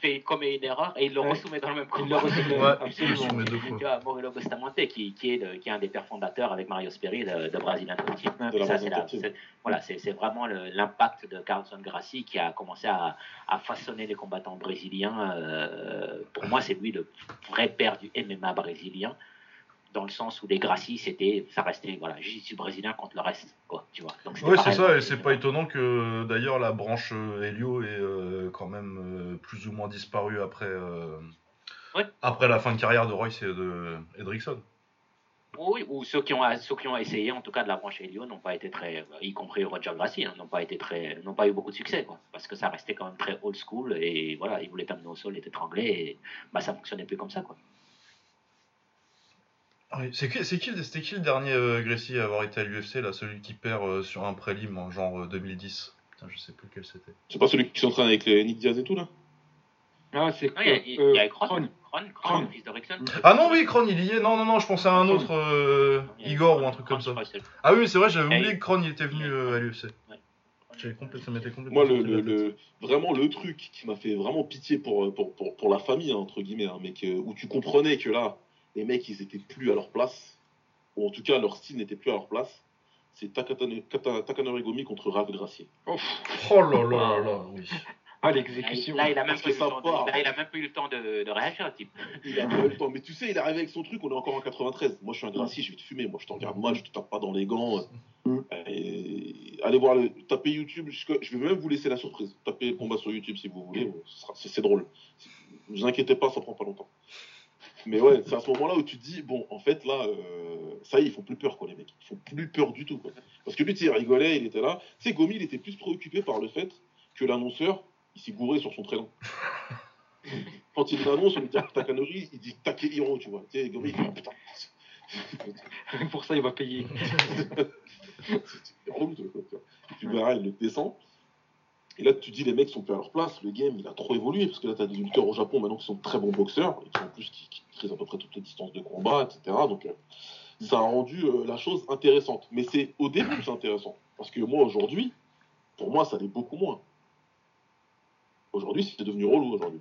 fait commet une erreur et il le resoumet dans le même combat. Il le resoumet, ouais, absolument. deux fois. Tu vois, Morello Bustamante qui, qui, est de, qui est un des pères fondateurs avec Mario Sperry de, de Brazilian Team. c'est voilà, c'est vraiment l'impact de Carlson Gracie qui a commencé à, à façonner les combattants brésiliens. Euh, pour moi, c'est lui le vrai père du MMA brésilien dans le sens où les Gracie, c'était, ça restait, voilà, jiu brésilien contre le reste, quoi, tu vois. Oui, c'est ça, et c'est pas étonnant que d'ailleurs la branche euh, Helio ait euh, quand même euh, plus ou moins disparu après, après la fin de carrière de Royce et de Hendrickson. Oui, ou ceux qui ont ceux qui ont essayé en tout cas de la branche Helio n'ont pas été très, y compris Roger Gracie, hein, n'ont pas été très, n'ont pas eu beaucoup de succès quoi, parce que ça restait quand même très old school et voilà, ils voulaient t'amener au sol, ils étranglés et bah ça fonctionnait plus comme ça quoi. C'est qui, qui, c'était qui le dernier euh, à avoir été à l'UFC, là, celui qui perd euh, sur un prélim en genre 2010 euh, Putain, je sais plus lequel c'était. C'est pas celui qui s'entraîne avec les Nick Diaz et tout, là? Ah, c'est Il y, a, y a Kron. Kron, fils de Rickson. Ah non, oui, Kron, il y est. Non, non, non, je pensais à un autre, euh, Igor ou un truc comme ça. Ah oui, c'est vrai, j'avais oublié que Kron il était venu à l'UFC. Ça m'était complètement. Moi, le, le, vraiment, le truc qui m'a fait vraiment pitié pour, pour, pour, pour la famille, hein, entre guillemets, hein, mais que, où tu comprenais que là, les mecs, ils étaient plus à leur place, ou en tout cas, leur style n'était plus à leur place. c'est Takanori Gomi contre Ralph Gracier. Oh, oh là là là oui. Ah, l'exécution. Là, il a même pas eu le temps de, il a même pas eu le temps de, de réagir, type. Il a pas eu le temps. Mais tu sais, il est arrivé avec son truc, on est encore en 93. Moi, je suis un gracier, je vais te fumer. Moi, je te regarde mal, je te tape pas dans les gants. Mm. allez voir, le, tapez YouTube. Je vais même vous laisser la surprise. Tapez le combat sur YouTube si vous voulez. C'est drôle. Ne vous inquiétez pas, ça prend pas longtemps. Mais ouais, c'est à ce moment-là où tu te dis, bon, en fait, là, euh, ça y est, ils font plus peur, quoi, les mecs. Ils font plus peur du tout, quoi. Parce que lui, tu sais, il rigolait, il était là. Tu sais, Gomi, il était plus préoccupé par le fait que l'annonceur, il s'est gouré sur son prénom. Quand il annonce, on lui dit Takanori, il dit Takehiro, tu vois. Tu sais, Gomi, il dit, putain. Pour ça, il va payer. c'est relou, tu verras, il le descend. Et là, tu dis, les mecs sont plus à leur place, le game, il a trop évolué, parce que là, tu as des lutteurs au Japon maintenant qui sont très bons boxeurs, et qui en plus qui, qui à peu près toutes les distances de combat, etc. Donc, euh, ça a rendu euh, la chose intéressante. Mais c'est au début c'est intéressant. Parce que moi, aujourd'hui, pour moi, ça l'est beaucoup moins. Aujourd'hui, c'est devenu relou aujourd'hui.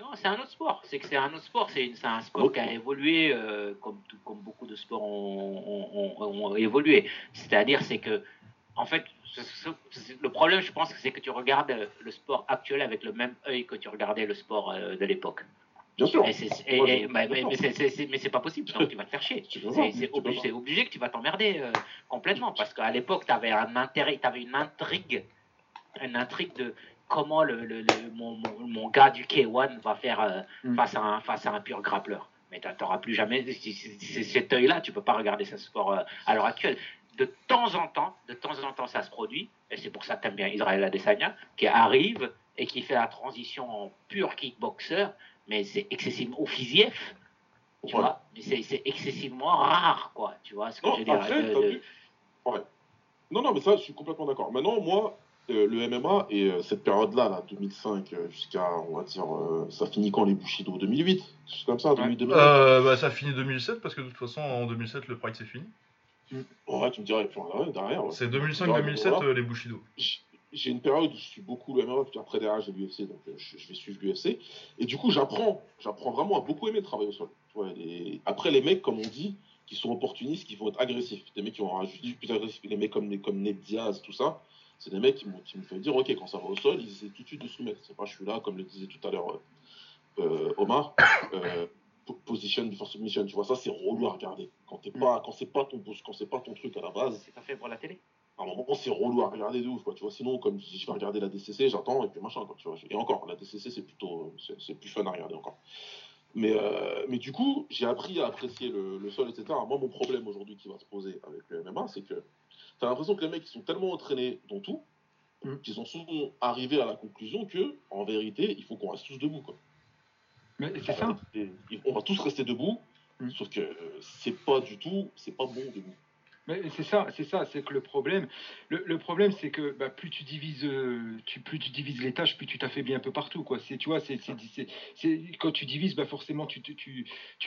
Non, c'est un autre sport. C'est que c'est un autre sport. C'est un sport qui a évolué euh, comme, comme beaucoup de sports ont, ont évolué. C'est-à-dire, c'est que, en fait, le problème, je pense, c'est que tu regardes le sport actuel avec le même œil que tu regardais le sport euh, de l'époque. Bien sûr. mais c'est pas possible, tu vas te faire chier. C'est obligé, obligé, que tu vas t'emmerder euh, complètement. Parce qu'à l'époque, tu avais un intérêt, tu avais une intrigue, une intrigue de comment le, le, mon, mon, gars du K1 va faire euh, mm. face, à un, face à un pur grappleur. Mais tu n'auras plus jamais cet œil-là, tu peux pas regarder ce sport à l'heure actuelle de temps en temps, de temps en temps, ça se produit, et c'est pour ça que tu aimes bien Israël Adesanya, qui arrive et qui fait la transition en pur kickboxer, mais c'est excessivement au tu vois, mais c'est excessivement rare, quoi, tu vois ce que je veux dire. Ouais. Non, non, mais ça, je suis complètement d'accord. Maintenant, moi, euh, le MMA et euh, cette période-là, là, 2005 euh, jusqu'à, on va dire, ça finit quand les Bushido 2008 C'est comme ça, 2008 bah, Ça finit 2007 parce que de toute façon, en 2007, le Pride c'est fini. Ouais, tu me dirais, derrière. C'est 2005-2007 euh, les Bushido. J'ai une période où je suis beaucoup le MMA, puis après derrière j'ai l'UFC, donc euh, je, vais suivre l'UFC. Et du coup, j'apprends, j'apprends vraiment à beaucoup aimer le travail au sol. Après, les mecs, comme on dit, qui sont opportunistes, qui vont être agressifs. Des mecs qui vont rajouter plus agressifs. Les mecs comme, comme Ned Diaz, tout ça, c'est des mecs qui, me font dire, ok, quand ça va au sol, ils essaient tout de suite de soumettre. C'est pas, je suis là, comme le disait tout à l'heure euh, Omar position before submission, tu vois, ça c'est relou à regarder. Quand t'es pas, quand c'est pas ton quand c'est pas ton truc à la base. C'est pas fait pour la télé. À un moment, c'est relou à regarder de ouf, quoi. Tu vois, sinon, comme si je vais regarder la DCC, j'attends et puis machin, quoi. Tu vois. Et encore, la DCC, c'est plutôt, c'est plus fun à regarder encore. Mais, euh, mais du coup, j'ai appris à apprécier le, le, sol, etc. Moi, mon problème aujourd'hui qui va se poser avec le MMA, c'est que t'as l'impression que les mecs, ils sont tellement entraînés dans tout, mm. qu'ils sont arrivés à la conclusion que, en vérité, il faut qu'on reste tous debout, quoi. Mais c'est ça. on va tous rester debout, mm. sauf que c'est pas du tout, c'est pas bon debout. C'est ça, c'est ça, c'est que le problème, le, problème, c'est que bah, plus tu divises, euh, tu, plus tu divises les tâches, plus tu t'affaiblis un peu partout, quoi. C'est, tu vois, c'est, quand tu divises, bah forcément, tu,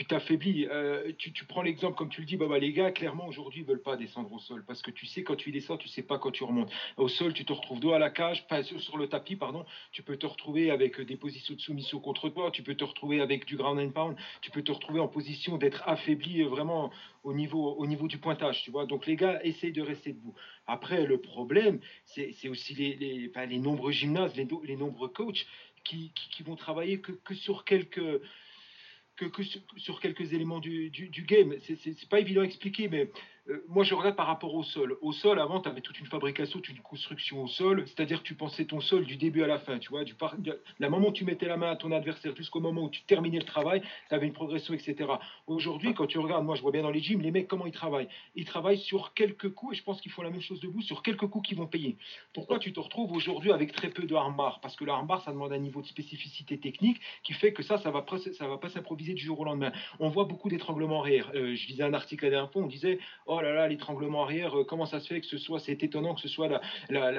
t'affaiblis. Euh, tu, prends l'exemple, comme tu le dis, bah, bah les gars, clairement, aujourd'hui, ils veulent pas descendre au sol, parce que tu sais quand tu descends, tu sais pas quand tu remontes. Au sol, tu te retrouves dos à la cage, pas sur, le tapis, pardon. Tu peux te retrouver avec des positions de soumission contre toi, tu peux te retrouver avec du ground and pound, tu peux te retrouver en position d'être affaibli euh, vraiment au niveau, au niveau du pointage, tu vois. Donc les gars essayent de rester debout. Après, le problème, c'est aussi les, les, les, nombreux gymnases, les, les nombreux coachs qui, qui, vont travailler que, que sur quelques que, que sur, quelques éléments du, du, du game. C'est pas évident à expliquer, mais moi, je regarde par rapport au sol. Au sol, avant, tu avais toute une fabrication, toute une construction au sol, c'est-à-dire que tu pensais ton sol du début à la fin, tu vois, du la moment où tu mettais la main à ton adversaire jusqu'au moment où tu terminais le travail, tu avais une progression, etc. Aujourd'hui, quand tu regardes, moi, je vois bien dans les gyms, les mecs, comment ils travaillent Ils travaillent sur quelques coups, et je pense qu'ils font la même chose debout, sur quelques coups qu'ils vont payer. Pourquoi tu te retrouves aujourd'hui avec très peu de armbar Parce que le armbar, ça demande un niveau de spécificité technique qui fait que ça, ça va, ça va pas s'improviser du jour au lendemain. On voit beaucoup d'étranglements arrière. Euh, je lisais un article la dernière fois, on disait, oh là, l'étranglement arrière, euh, comment ça se fait que ce soit, c'est étonnant que ce soit la,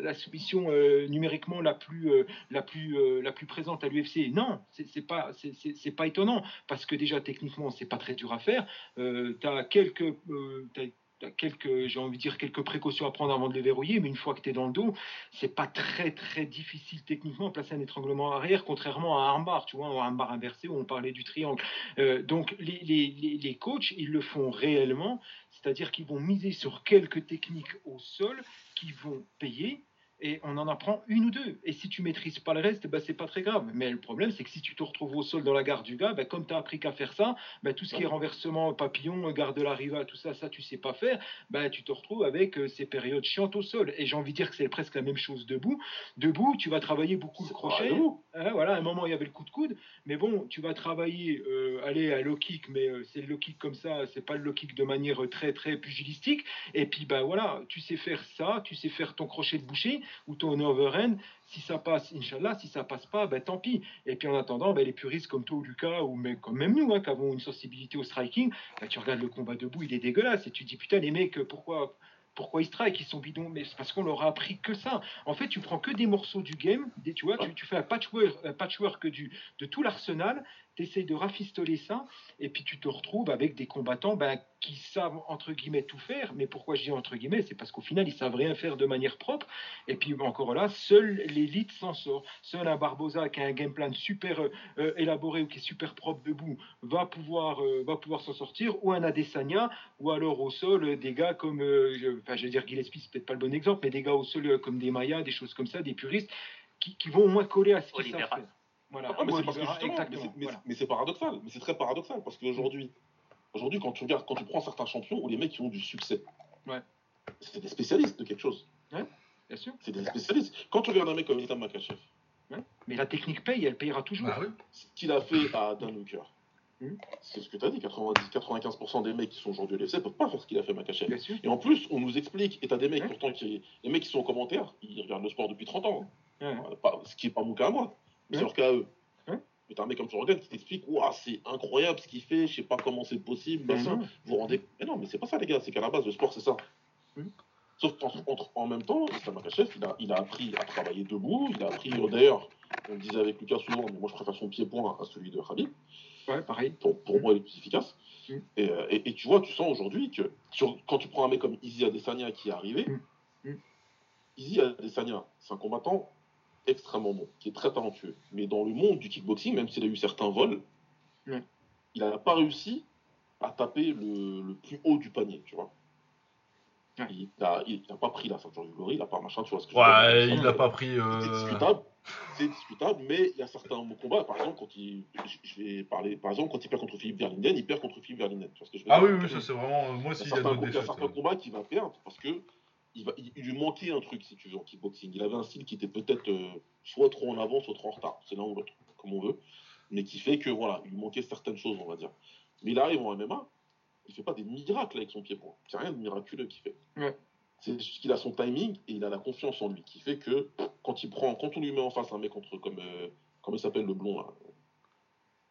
la, soumission euh, numériquement la plus, euh, la plus, la plus présente à l'UFC. Non, c'est pas, c'est pas étonnant parce que déjà techniquement c'est pas très dur à faire. tu as quelques quelques, j'ai envie de dire, quelques précautions à prendre avant de les verrouiller, mais une fois que tu es dans le dos, c'est pas très très difficile techniquement de placer un étranglement arrière, contrairement à un armbar, tu vois, un armbar inversé où on parlait du triangle. Donc les, les, les, coachs, ils le font réellement, c'est-à-dire qu'ils vont miser sur quelques techniques au sol qui vont payer et on en apprend une ou deux. Et si tu maîtrises pas le reste, ben, c'est pas très grave. Mais le problème, c'est que si tu te retrouves au sol dans la garde du gars, ben, comme tu as appris qu'à faire ça, ben, tout ce qui est renversement, papillon, garde de la riva, tout ça, ça tu sais pas faire, ben, tu te retrouves avec euh, ces périodes chiantes au sol. Et j'ai envie de dire que c'est presque la même chose debout. Debout, tu vas travailler beaucoup le crochet. Hein, voilà, à un moment, il y avait le coup de coude. Mais bon, tu vas travailler, euh, aller à low kick, mais euh, c'est le low kick comme ça, c'est pas le low kick de manière très, très pugilistique. Et puis, ben voilà, tu sais faire ça, tu sais faire ton crochet de boucher ou ton overhand. Si ça passe, Inch'Allah, si ça passe pas, ben tant pis. Et puis en attendant, ben, les puristes comme toi ou Lucas, ou même, comme même nous, hein, qui avons une sensibilité au striking, ben, tu regardes le combat debout, il est dégueulasse. Et tu te dis, putain, les mecs, pourquoi pourquoi ils strike, ils sont bidons, mais c'est parce qu'on leur a appris que ça. En fait, tu prends que des morceaux du game, des, tu vois, tu, tu, fais un patchwork, un patchwork du, de tout l'arsenal, tu essayes de rafistoler ça, et puis tu te retrouves avec des combattants ben, qui savent entre guillemets tout faire. Mais pourquoi je dis entre guillemets? C'est parce qu'au final, ils savent rien faire de manière propre. Et puis encore là, seul l'élite s'en sort. Seul un Barbosa qui a un game plan super euh, élaboré ou qui est super propre debout va pouvoir, euh, va pouvoir s'en sortir. Ou un Adesanya, ou alors au sol, des gars comme, euh, je, enfin, je veux dire, Gillespie, c'est peut-être pas le bon exemple, mais des gars au sol comme des Mayas, des choses comme ça, des puristes, qui, qui vont au moins coller à ce qu'ils savent faire. Ah, mais c'est paradoxal, mais c'est très paradoxal parce qu'aujourd'hui, aujourd'hui, quand tu regardes, quand tu prends certains champions ou les mecs qui ont du succès, c'est des spécialistes de quelque chose. bien sûr. C'est des spécialistes. Quand tu regardes un mec comme Ethan Makachev, mais la technique paye, elle payera toujours. Bah ce qu'il a fait à Dan Hooker, hmm. c'est ce que tu as dit, 90-95% des mecs qui sont aujourd'hui au ne peuvent pas faire ce qu'il a fait Makachev. Et en plus, on nous explique, et tu as des mecs, pourtant, qui, les mecs qui sont en commentaire, ils regardent le sport depuis 30 ans. Hein. ce qui n'est pas mon cas à moi. Leur cas à eux. Mais t'as un mec comme Jordan qui t'explique, c'est incroyable ce qu'il fait, je sais pas comment c'est possible, Vous vous rendez. Mais non, mais c'est pas ça, les gars, c'est qu'à la base, le sport, c'est ça. Sauf qu'en en même temps, Islam il a, il a appris à travailler debout, il a appris, d'ailleurs, on le disait avec Lucas souvent, mais moi je préfère son pied-point à celui de Khabib. Ouais, pareil. Pour, pour moi, il est plus efficace. Euh, et, et, tu vois, tu sens aujourd'hui que sur, quand tu prends un mec comme Izzy Adesanya qui est arrivé, Izzy Adesanya, c'est un combattant extrêmement bon, qui est très talentueux. Mais dans le monde du kickboxing, même s'il a eu certains vols, il n'a pas réussi à taper le, plus haut du panier, tu vois. Il n'a pas pris la ceinture du glory, il n'a pas machin, tu vois ce que ouais, il n'a pas pris. Euh... C'est discutable, c'est discutable, mais il y a certains combats, par exemple, quand il, je vais parler, par exemple, quand il perd contre Philippe Verlinden, il perd contre Philippe Verlinden. Tu vois ce que je veux ah oui, oui, ça c'est vraiment. Moi aussi, il y a, certains, il y a certains combats qu'il va perdre parce que il, lui manquait un truc, si tu veux, en kickboxing. Il avait un style qui était peut-être euh, soit trop en avant, soit trop en retard. C'est l'un ou l'autre, comme on veut. Mais qui fait que, voilà, il lui manquait certaines choses, on va dire. Mais il arrive en MMA, il fait pas des miracles avec son pied-point. C'est rien de miraculeux qu'il fait. C'est juste qu'il a son timing et il a la confiance en lui, qui fait que quand il prend, quand on lui met en face un mec contre, comme, euh, comment il s'appelle le blond là?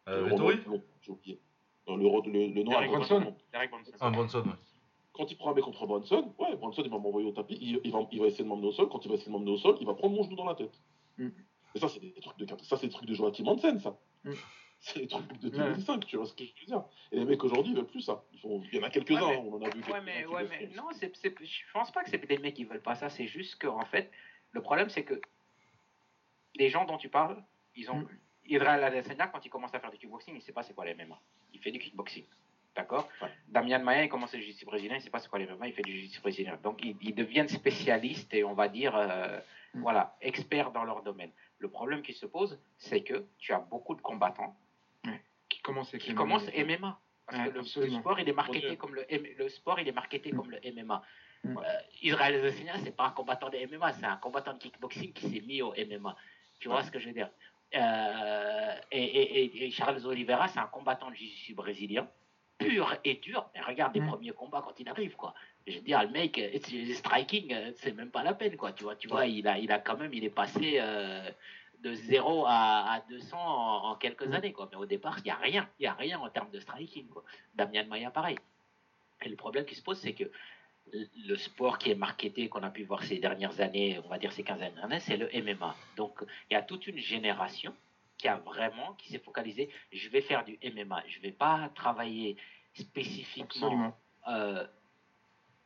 Euh, Le, j'ai oublié. le, le, le noir. Eric Bronson. Eric Bronson. Ah, quand il prend un mec contre Bronson, ouais, Bronson, il va m'envoyer au tapis, il, va, il va essayer de m'emmener au sol. Quand il va essayer de m'emmener au sol, il va prendre mon genou dans la tête. Mm. Et ça, c'est des trucs de ça, c'est des trucs de Joachim Hansen, ça. Mm. C'est des trucs de 2005, tu vois ce que je veux dire. Et les mecs aujourd'hui, ils veulent plus ça. Ils font... Il y en a quelques-uns, on en a vu quelques-uns. Ouais, mais, ouais, mais non, c'est, je pense pas que c'est des mecs qui veulent pas ça. C'est juste que, en fait, le problème, c'est que les gens dont tu parles, ils ont. Mm. Israël Adesanya, quand il commence à faire du kickboxing, il sait pas c'est quoi les MMA. Il fait du kickboxing. D'accord Damien Maya, il commence le jiu brésilien, il ne sait pas c'est quoi les MMA, il fait du jiu brésilien. Donc, ils, deviennent spécialistes et on va dire, euh, mm. voilà, experts dans leur domaine. Le problème qui se pose, c'est que tu as beaucoup de combattants qui commencent, qui commencent MMA. Parce que le, sport, il est marketé comme le, le sport, il est marketé comme le MMA. Mm. Euh, Israël Adesanya, c'est pas un combattant de MMA, c'est un combattant de kickboxing qui s'est mis au MMA. Tu vois ce que je veux dire? Euh, et, Charles Oliveira, c'est un combattant de jiu brésilien pur et dur. Mais regarde les premiers combats quand il arrive, quoi. Je veux dire, le mec, euh, striking, euh, c'est même pas la peine, quoi. Tu vois, tu vois, il a, il a quand même, il est passé euh, de 0 à, à 200 en, quelques années, quoi. Mais au départ, il n'y a rien, il y a rien en termes de striking, quoi. Damien Maya, pareil. Et le problème qui se pose, c'est que le sport qui est marketé, qu'on a pu voir ces dernières années, on va dire ces 15 dernières années, c'est le MMA. Donc, il y a toute une génération qui a vraiment, qui s'est focalisé, je vais faire du MMA, je vais pas travailler spécifiquement euh,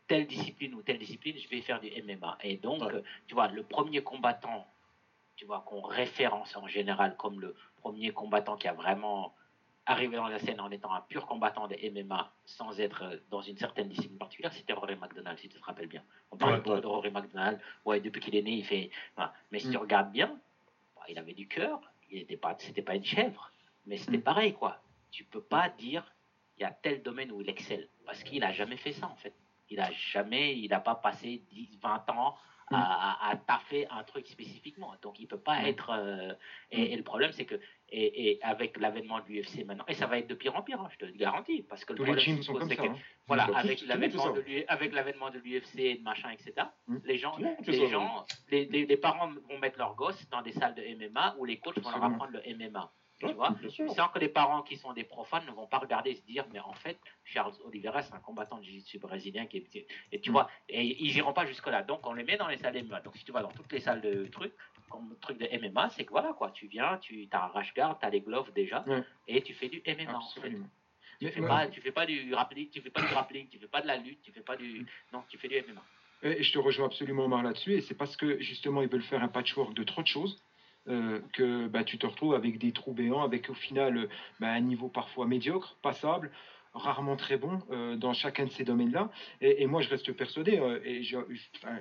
telle discipline ou telle discipline, je vais faire du MMA. Et donc, tu vois, le premier combattant, tu vois, qu'on référence en général comme le premier combattant qui a vraiment arrivé dans la scène en étant un pur combattant de MMA sans être dans une certaine discipline particulière, c'était Rory McDonald, si tu te rappelles bien. On parle de Rory McDonald, ouais, depuis qu'il est né, il fait. Mais si tu mm. regardes bien, bah, il avait du cœur, il n'était pas, c'était pas une chèvre, mais c'était mm. pareil, quoi. Tu peux pas dire il y a tel domaine où il excelle, parce qu'il n'a jamais fait ça, en fait. Il a jamais, il n'a pas passé 10, 20 ans. À, à, taffer un truc spécifiquement. Donc il peut pas mm. être. Euh, et, le problème, c'est que et, et avec l'avènement de l'UFC maintenant, et ça va être de pire en pire, hein, je te le garantis, parce que le problème, c'est que hein. voilà, avec l'avènement de avec l'avènement de l'UFC et de machin, etc. Mm. Les gens, les gens, les, les, parents vont mettre leurs gosses dans des salles de MMA où les coachs vont leur apprendre le MMA. Tu vois Sans que les parents qui sont des profanes ne vont pas regarder et se dire, mais en fait, Charles Oliveira, c'est un combattant de jiu-jitsu brésilien qui est. Et tu mm. vois, et ils iront pas jusque-là. Donc, on les met dans les salles de MMA. Donc, si tu vas dans toutes les salles de trucs, comme truc de MMA, c'est que voilà, quoi. Tu viens, tu as un rash guard, tu as les gloves déjà, et tu fais du MMA, en fait. Tu fais, pas, tu fais pas du grappling, tu fais pas du grappling, tu fais pas de la lutte, tu fais pas du. Non, tu fais du MMA. Et je te rejoins absolument, Omar, là-dessus. Et c'est parce que, justement, ils veulent faire un patchwork de trop de choses euh, que bah, tu te retrouves avec des trous béants, avec au final bah, un niveau parfois médiocre, passable, rarement très bon euh, dans chacun de ces domaines-là. Et, moi, je reste persuadé, euh, et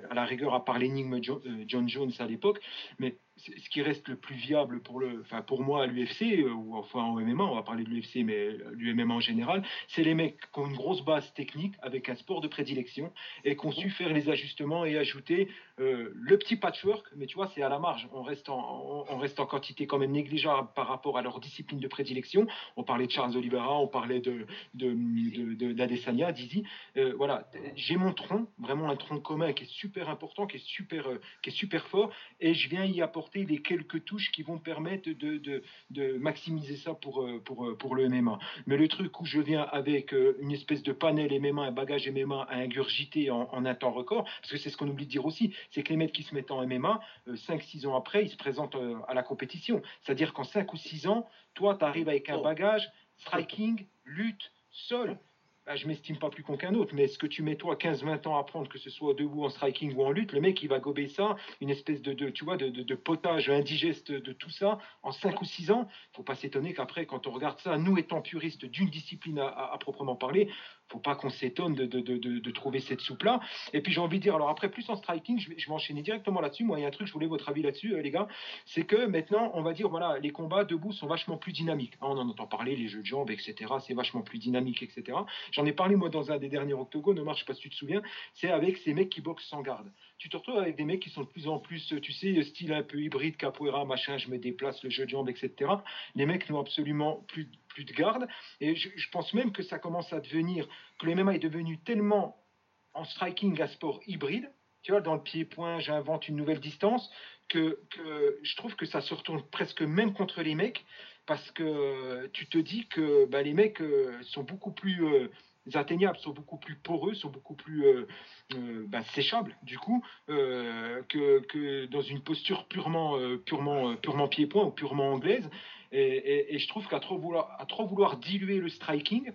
à la rigueur, à part l'énigme John Jones à l'époque, mais ce qui reste le plus viable pour, le, enfin pour moi à l'UFC, euh, ou enfin en MMA, on va parler de l'UFC, mais l'UMMA en général, c'est les mecs qui ont une grosse base technique avec un sport de prédilection et qui ont su faire les ajustements et ajouter euh, le petit patchwork, mais tu vois, c'est à la marge. On reste, en, on reste en quantité quand même négligeable par rapport à leur discipline de prédilection. On parlait de Charles Oliveira, on parlait de, de, d'Adesanya, Dizzy. Euh, voilà, j'ai mon tronc, vraiment un tronc commun qui est super important, qui est super, qui est super fort, et je viens y apporter les quelques touches qui vont permettre de, de, de maximiser ça pour, euh, pour, euh, pour le MMA. Mais le truc où je viens avec euh, une espèce de panel MMA, un bagage MMA à ingurgiter en, en un temps record, parce que c'est ce qu'on oublie de dire aussi, c'est que les mecs qui se mettent en MMA, 5-6 ans après, ils se présentent à la compétition. C'est-à-dire qu'en 5 ou 6 ans, toi, tu arrives avec un bagage, striking, lutte, sol. Bah, je m'estime pas plus con qu'un autre, mais est-ce que tu mets toi 15-20 ans à apprendre que ce soit debout en striking ou en lutte, le mec il va gober ça, une espèce de, tu de, potage indigeste de tout ça en 5 ou 6 ans, faut pas s'étonner qu'aprais quand on regarde ça, nous étant puristes d'une discipline à, proprement parler, faut pas qu'on s'étonne de, trouver cette soupe-là. Et puis j'ai envie de dire, alors après, plus en striking, je vais, directement là-dessus. Moi, il y a un truc, je voulais votre avis là-dessus, euh, les gars. C'est que maintenant, on va dire, voilà, les combats debout sont vachement plus dynamiques. Hein, on en entend parler, les jeux de jambes, etc. C'est vachement plus dynamique, etc. J'en ai parlé, moi, dans un des derniers octogones, Omar, je sais pas si tu te souviens, c'est avec ces mecs qui boxent sans garde. Tu te retrouves avec des mecs qui sont de plus en plus, tu sais, style un peu hybride, capoeira, machin, je me déplace, le jeu de jambes, etc. Les mecs n'ont absolument plus de garde. Et je, pense même que ça commence à devenir, que le MMA est devenu tellement en striking à sport hybride, tu vois, dans le pied-point, j'invente une nouvelle distance, que, que, je trouve que ça se retourne presque même contre les mecs, parce que tu te dis que bah, les mecs euh, sont beaucoup plus euh, atteignables, sont beaucoup plus poreux, sont beaucoup plus euh, bah, séchables, du coup, que, que, dans une posture purement, purement, purement pied-point ou purement anglaise. Et, je trouve qu'à trop vouloir, à trop vouloir diluer le striking,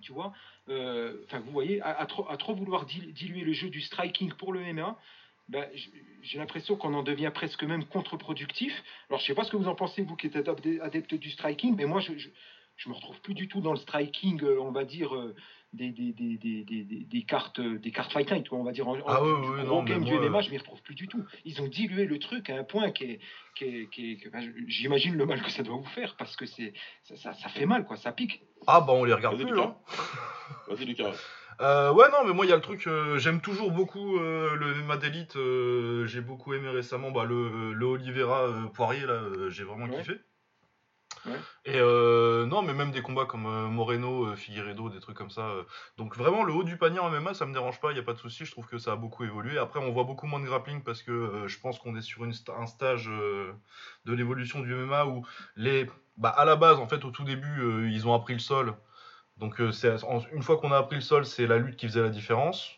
tu vois, euh, enfin vous voyez, à, trop, à, trop, vouloir diluer le jeu du striking pour le MMA, ben, j'ai l'impression qu'on en devient presque même contre-productif. Alors je sais pas ce que vous en pensez, vous qui êtes adepte du striking, mais moi je, je me retrouve plus du tout dans le striking, euh, on va dire, euh, des, des, des, des, des, cartes, des cartes Fight Night, on va dire, en, ah, oui, game du MMA, je m'y retrouve plus du tout. Ils ont dilué le truc à un point qui est. Qui qui J'imagine le mal que ça doit vous faire, parce que c'est ça, ça, fait mal, quoi, ça pique. Ah bah on les regarde plus, hein. Vas-y Lucas. Euh, ouais non mais moi il y a le truc j'aime toujours beaucoup le MMA d'élite j'ai beaucoup aimé récemment bah, le, le Oliveira Poirier là j'ai vraiment kiffé et euh, non, mais même des combats comme euh, Moreno, euh, Figueredo, des trucs comme ça. donc vraiment, le haut du panier en MMA, ça me dérange pas, il n'y a pas de souci. Je trouve que ça a beaucoup évolué. Après, on voit beaucoup moins de grappling parce que je pense qu'on est sur un stage de l'évolution du MMA où les, bah, à la base, en fait, au tout début, ils ont appris le sol. Donc une fois qu'on a appris le sol, c'est la lutte qui faisait la différence.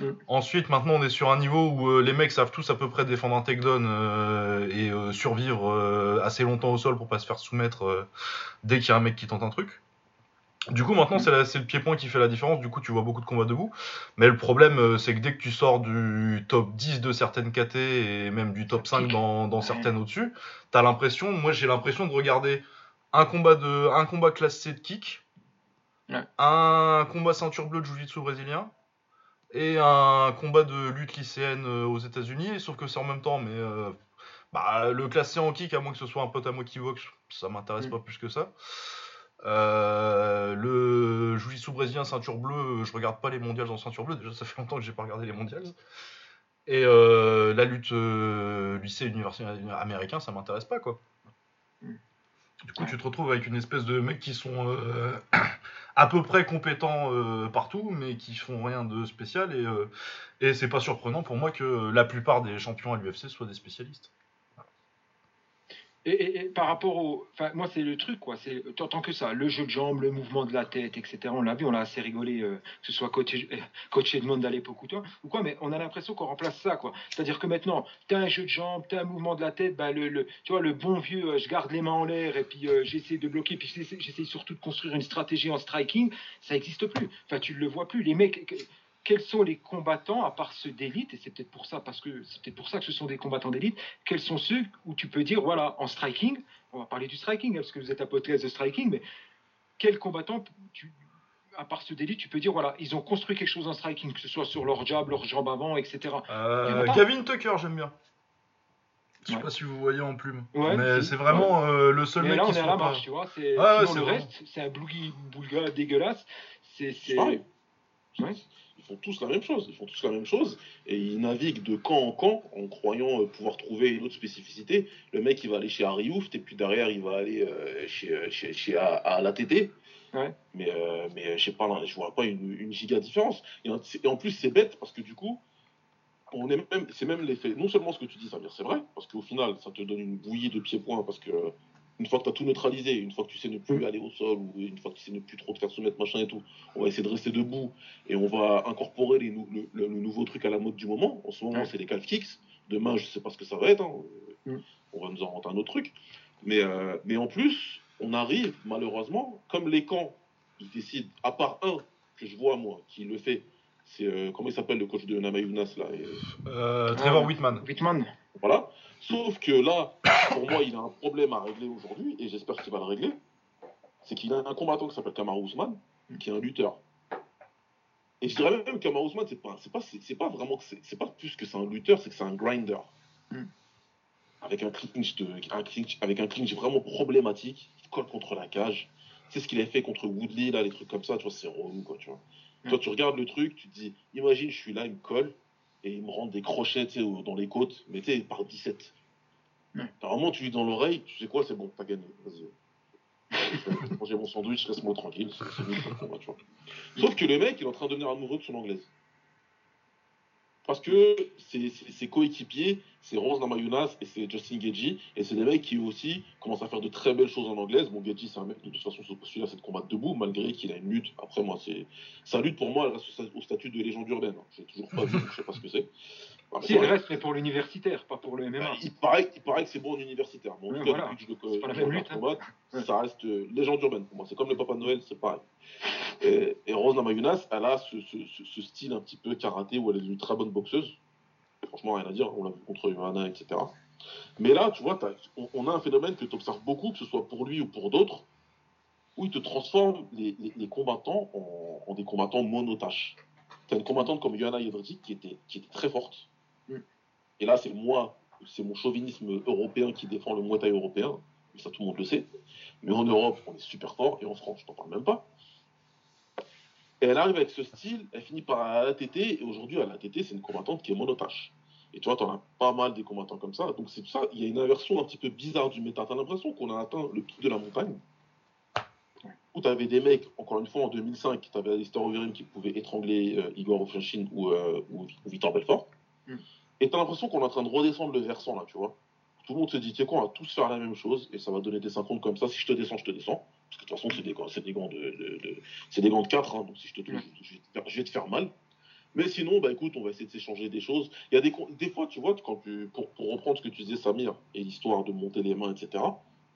Mm. Ensuite, maintenant, on est sur un niveau où euh, les mecs savent tous à peu près défendre un takedown euh, et euh, survivre assez longtemps au sol pour pas se faire soumettre dès qu'il y a un mec qui tente un truc. Du coup, maintenant, c'est le pied-point qui fait la différence. Du coup, tu vois beaucoup de combats debout. Mais le problème, c'est que dès que tu sors du top 10 de certaines KT et même du top 5 dans, certaines au-dessus, t'as l'impression, moi j'ai l'impression de regarder un combat, de, un combat classe C de kick, un combat ceinture bleue de jiu-jitsu brésilien et un combat de lutte lycéenne euh, aux États-Unis. Sauf que c'est en même temps, mais euh, bah, le classé en kick, à moins que ce soit un pote à moi qui vox, ça m'intéresse mm. pas plus que ça. Euh, le jiu-jitsu brésilien ceinture bleue, je regarde pas les mondiales en ceinture bleue, déjà ça fait longtemps que j'ai pas regardé les mondiales. Et euh, la lutte lycée universitaire américain, ça m'intéresse pas quoi. Mm. Du coup, tu te retrouves avec une espèce de mecs qui sont à peu près compétents partout, mais qui font rien de spécial. Et, et c'est pas surprenant pour moi que la plupart des champions à l'UFC soient des spécialistes. Et, par rapport au. Moi, c'est le truc, quoi. C'est tant que ça. Le jeu de jambes, le mouvement de la tête, etc. On l'a vu, on l'a assez rigolé, euh, que ce soit coach, euh, coach Edmond à l'époque ou quoi, mais on a l'impression qu'on remplace ça, quoi. C'est-à-dire que maintenant, tu as un jeu de jambes, tu as un mouvement de la tête, bah, le, tu vois, le bon vieux, euh, je garde les mains en l'air et puis j'essaie de bloquer, puis j'essaie surtout de construire une stratégie en striking, ça n'existe plus. Enfin, tu ne le vois plus. Les mecs quels sont les combattants, à part ceux d'élite, et c'est peut-être pour ça, parce que c'est peut-être pour ça que ce sont des combattants d'élite, quels sont ceux où tu peux dire, voilà, en striking, on va parler du striking, hein, parce que vous êtes apôtre de striking, mais quels combattants, à part ceux d'élite, tu peux dire, voilà, ils ont construit quelque chose en striking, que ce soit sur leur jab, leur jambe avant, etc. Euh, Kevin Tucker, j'aime bien. Je sais pas si vous voyez en plume. mais c'est vraiment euh, le seul mec là, qui on est à la marche, tu vois. C'est, le reste, c'est un boogie boulga dégueulasse. C'est, Ouais font tous la même chose. Ils font tous la même chose et ils naviguent de camp en camp en croyant euh, pouvoir trouver une autre spécificité. Le mec, il va aller chez Harry et puis derrière, il va aller euh, chez, euh, chez, chez à, la TT. Ouais. Mais, mais je sais pas, je vois pas une, une giga différence. Et en, plus, c'est bête parce que du coup, on est même, c'est même l'effet. Non seulement ce que tu dis, ça c'est vrai, parce qu'au final, ça te donne une bouillie de pieds-points parce que une fois que tu as tout neutralisé, une fois que tu sais ne plus aller au sol, ou une fois que tu sais ne plus trop te faire soumettre, machin et tout, on va essayer de rester debout et on va incorporer les le, nouveau truc à la mode du moment. En ce moment, c'est les calf kicks. Demain, je sais pas ce que ça va être. Hein. Mm. On va nous inventer un autre truc. Mais, euh, mais en plus, on arrive, malheureusement, comme les camps, ils décident, à part un que je vois moi, qui le fait, c'est euh, comment il s'appelle le coach de Namayunas là euh, Trevor Whitman. Whitman. Voilà. Sauf que là, pour moi, il a un problème à régler aujourd'hui, et j'espère qu'il va le régler. C'est qu'il a un combattant qui s'appelle Kamar Ousmane, qui est un lutteur. Et je dirais même que Kamar Ousmane, c'est pas, c'est pas, c'est, pas vraiment, c'est, pas plus que c'est un lutteur, c'est que c'est un grinder. Hmm. Avec un clinch, de, un clinch, avec un clinch vraiment problématique, il colle contre la cage. C'est ce qu'il a fait contre Woodley, là, les trucs comme ça, tu vois, c'est relou, quoi, tu vois. Hmm. Toi, tu regardes le truc, tu te dis, imagine, je suis là, il me colle, et il me rend des crochets dans les côtes, mais tu sais, par 17. Normalement, tu lis dans l'oreille, tu sais quoi, c'est bon, t'as gagné, vas-y. Manger mon sandwich, laisse-moi tranquille, tu vois. Sauf que le mec, il est en train de devenir amoureux de son anglaise. Parce que ses, coéquipiers, c'est Rose Namayunas et c'est Justin Gagey. Et c'est des mecs qui aussi commencent à faire de très belles choses en anglaise. Bon, Gagey, c'est un mec, de toute façon, celui-là, c'est de combattre debout, malgré qu'il a une lutte. Après, moi, c'est. Sa lutte, pour moi, elle reste au statut de légende urbaine. Je n'ai toujours pas vu, je sais pas ce que c'est. Si, elle reste, mais pour l'universitaire, pas pour le MMA. Bah, il, paraît, il paraît que c'est bon en universitaire. Mais en tout cas, depuis que je le, combat, ça reste euh, légende urbaine pour moi. C'est comme le Papa Noël, c'est pareil. Et, Rose Namayunas, elle a ce, ce, style un petit peu karaté où elle est une très bonne boxeuse. Franchement, rien à dire. On l'a vu contre Johanna, etc. Mais là, tu vois, on, a un phénomène que tu observes beaucoup, que ce soit pour lui ou pour d'autres, où il te transforme les, les, combattants en, des combattants monotaches. Tu as une combattante comme Johanna Jedrzejczyk qui était, qui était très forte. Et là, c'est moi, c'est mon chauvinisme européen qui défend le Muay Thai européen. Ça, tout le monde le sait. Mais en Europe, on est super fort. Et en France, je t'en parle même pas. Et elle arrive avec ce style, elle finit par la ATT, et aujourd'hui, à la ATT, c'est une combattante qui est monotache. Et tu vois, tu en as pas mal des combattants comme ça. Donc c'est tout ça, il y a une inversion un petit peu bizarre du méta. Tu as l'impression qu'on a atteint le pic de la montagne. Où tu avais des mecs, encore une fois en 2005, tu avais Alistair Overeem qui pouvait étrangler euh, Igor Ofenshin ou, euh, ou, Victor Belfort. Mm. Et tu as l'impression qu'on est en train de redescendre le versant là, tu vois. Tout le monde se dit, tiens quoi, on va tous faire la même chose et ça va donner des 50 comme ça. Si je te descends, je te descends. Parce que de toute façon, c'est des, gants, des gants de, c'est des gants de 4, hein, donc si je te touche, je, vais te faire mal. Mais sinon, bah écoute, on va essayer de s'échanger des choses. Il y a des, des fois, tu vois, quand pour, pour reprendre ce que tu disais, Samir, et l'histoire de monter les mains, etc.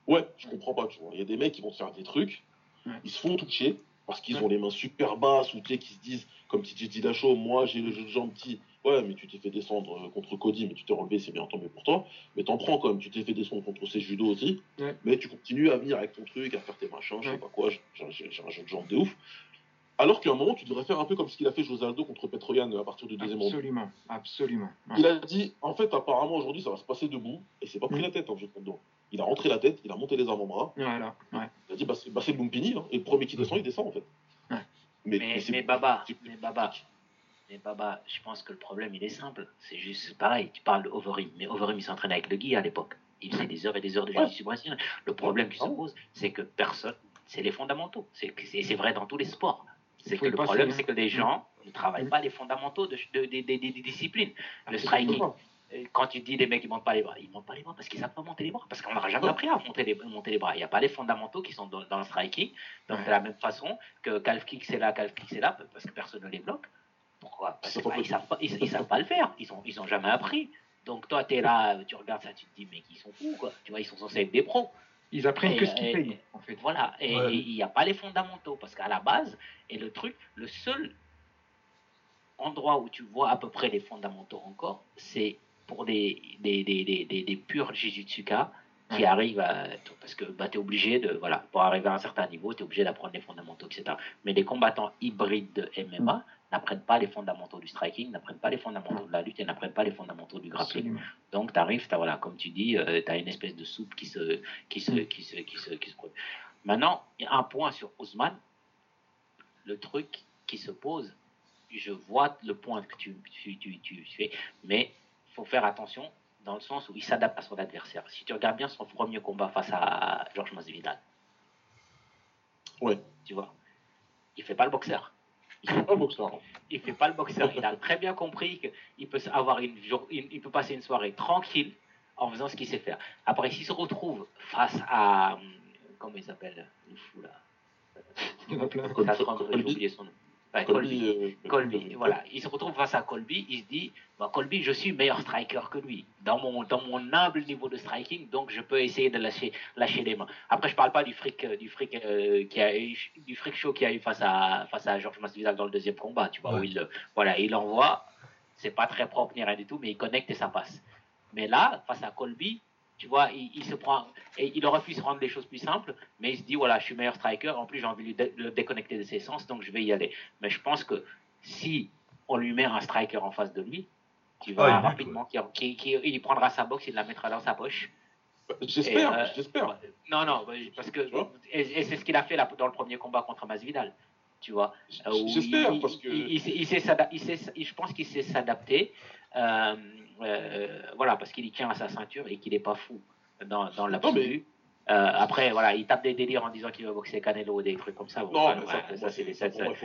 Ouais, je comprends pas, tu vois. Il y a des mecs qui vont se faire des trucs, ils se font toucher, Parce qu'ils ont les mains super basses ou tu sais, qui se disent, comme TJ Dillashaw, moi j'ai le jeu de jambes petit. Ouais, mais tu t'es fait descendre euh, contre Cody, mais tu t'es relevé, c'est bien tombé pour toi. Mais t'en prends quand même, tu t'es fait descendre contre ses judo aussi. Ouais. Mais tu continues à venir avec ton truc, à faire tes machins, je sais Ouais. pas quoi, j'ai un jeu de jambes de ouf. Alors qu'à un moment, tu devrais faire un peu comme ce qu'il a fait José Aldo contre Petroyan à partir du deuxième round. Absolument, absolument. Ouais. Il a dit, en fait, apparemment aujourd'hui, ça va se passer debout, et c'est pas pris Mm. la tête en jeu de dos. Il a rentré la tête, il a monté les avant-bras, Voilà, ouais. il a dit, bah c'est bah, Lumpini, hein, et le premier qui descend, il descend en fait. Ouais. Mais, Mais, c'est- mais Baba, mais Baba, mais Baba, je pense que le problème il est simple. C'est juste pareil. Tu parles de Overeem, mais Overeem il s'entraînait avec le Guy à l'époque. Il faisait des heures et des heures de jiu-jitsu brésilien. Le problème qui se pose, c'est que personne, c'est les fondamentaux. C'est vrai dans tous les sports. C'est que le problème, hein. c'est que les gens ne travaillent pas les fondamentaux de, de- de- de- des disciplines. Le striking, euh, quand tu dis les mecs ils montent pas les bras, ils montent pas les bras parce qu'ils savent pas monter les bras, parce qu'on n'aura jamais appris à monter les, monter les bras. Il n'y a pas les fondamentaux qui sont dans, dans le striking. Donc Ouais. de la même façon que calf kick c'est là, calf kick c'est là, parce que personne ne les bloque. Pourquoi Parce que fait bah, savent pas, ils, ils savent pas le faire. Ils ont, ils ont jamais appris. Donc toi tu es là, tu regardes ça, tu te dis mais ils sont fous quoi. Tu vois ils sont censés être des pros. Ils apprennent Et- que ce qu'ils payent, en fait. Voilà, et Ouais. il n'y a pas les fondamentaux, parce qu'à la base, et le truc, le seul endroit où tu vois à peu près les fondamentaux encore, c'est pour des, des, des, des, des, des purs Jujutsuka qui Ouais. arrivent à... Parce que bah, tu es obligé de... Voilà, pour arriver à un certain niveau, tu es obligé d'apprendre les fondamentaux, etc. Mais les combattants hybrides de MMA n'apprennent pas les fondamentaux du striking, n'apprennent pas les fondamentaux de la lutte et n'apprennent pas les fondamentaux du grappling. Donc, tu arrives, voilà, comme tu dis, tu as une espèce de soupe qui se, qui se, qui se, qui se, qui se produit. Maintenant, il y a un point sur Ousmane. Le truc qui se pose, je vois le point que tu, tu, tu, tu fais, mais il faut faire attention dans le sens où il s'adapte à son adversaire. Si tu regardes bien son premier combat face à Georges Masvidal, Ouais. tu vois, il fait pas le boxeur. Il fait pas boxeur. hein. Il fait pas le boxeur. Il a très bien compris qu'il peut avoir une, jour- une- il peut passer une soirée tranquille en faisant ce qu'il sait faire. Après, s'il se retrouve face à, hum, comment il s'appelle, le fou là, Il y en a plein. J'ai oublié son nom. Ouais, Colby. Colby, euh, Colby, voilà. Il se retrouve face à Colby, il se dit, bah, Colby, je suis meilleur striker que lui, dans mon, dans mon humble niveau de striking, donc je peux essayer de lâcher, lâcher les mains. Après, je parle pas du fric, euh, du fric, euh, qui a eu, du fric show qu'il y a eu face à, face à Georges Masvidal dans le deuxième combat, tu vois, Ouais. où il, euh, voilà, il envoie, c'est pas très propre ni rien du tout, mais il connecte et ça passe. Mais là, face à Colby, tu vois, il, il se prend, et il aurait pu se rendre les choses plus simples, mais il se dit, voilà, je suis meilleur striker, en plus j'ai envie de le déconnecter de ses sens, donc je vais y aller. Mais je pense que si on lui met un striker en face de lui, tu vas Ah, il rapidement, il prendra sa boxe, il la mettra dans sa poche. J'espère, Et, euh, j'espère. Non, non, parce que et, et c'est ce qu'il a fait là, dans le premier combat contre Masvidal, tu vois. Euh, J'espère il- parce que. il, il sait- il sait je pense qu'il sait s'adapter, euh, euh, voilà, parce qu'il y tient à sa ceinture et qu'il n'est pas fou dans, dans l'absolu. Euh, après, voilà, il tape des délires en disant qu'il veut boxer Canelo ou des trucs comme ça. Bon, Non, ça,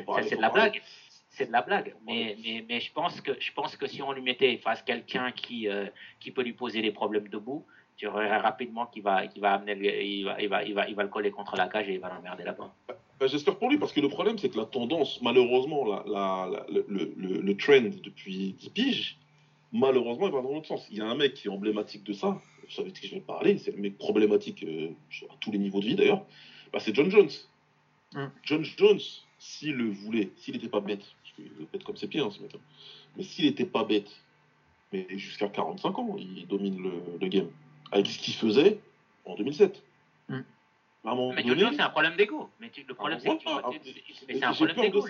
pour ça, c'est de la blague. C'est de la blague. Mais, mais, mais je, pense que, je pense que si on lui mettait face quelqu'un qui, euh, qui peut lui poser des problèmes debout, tu verrais rapidement qu'il va, va amener, le- il va, il va, il va, il va le coller contre la cage et il va l'emmerder là-bas. Bah, J'espère pour lui, parce que le problème, c'est que la tendance, malheureusement, la, la- le- le- le trend depuis 10 piges, malheureusement, il va dans l'autre sens. Il y a un mec qui est emblématique de ça, vous savez de qui je vais parler, c'est le mec problématique euh, à tous les niveaux de vie d'ailleurs, bah, c'est John Jones. Mm. John Jones, s'il le voulait, s'il n'était pas bête, parce qu'il est bête comme ses pieds, hein, ce mec mais s'il n'était pas bête, mais jusqu'à 45 ans, il domine le, le game, avec ce qu'il faisait en 2007. Mm. Mais donné- John Jones, c'est un problème d'ego. Mais tu- le problème, c'est que tu vois, ah, mais c'est un problème d'ego.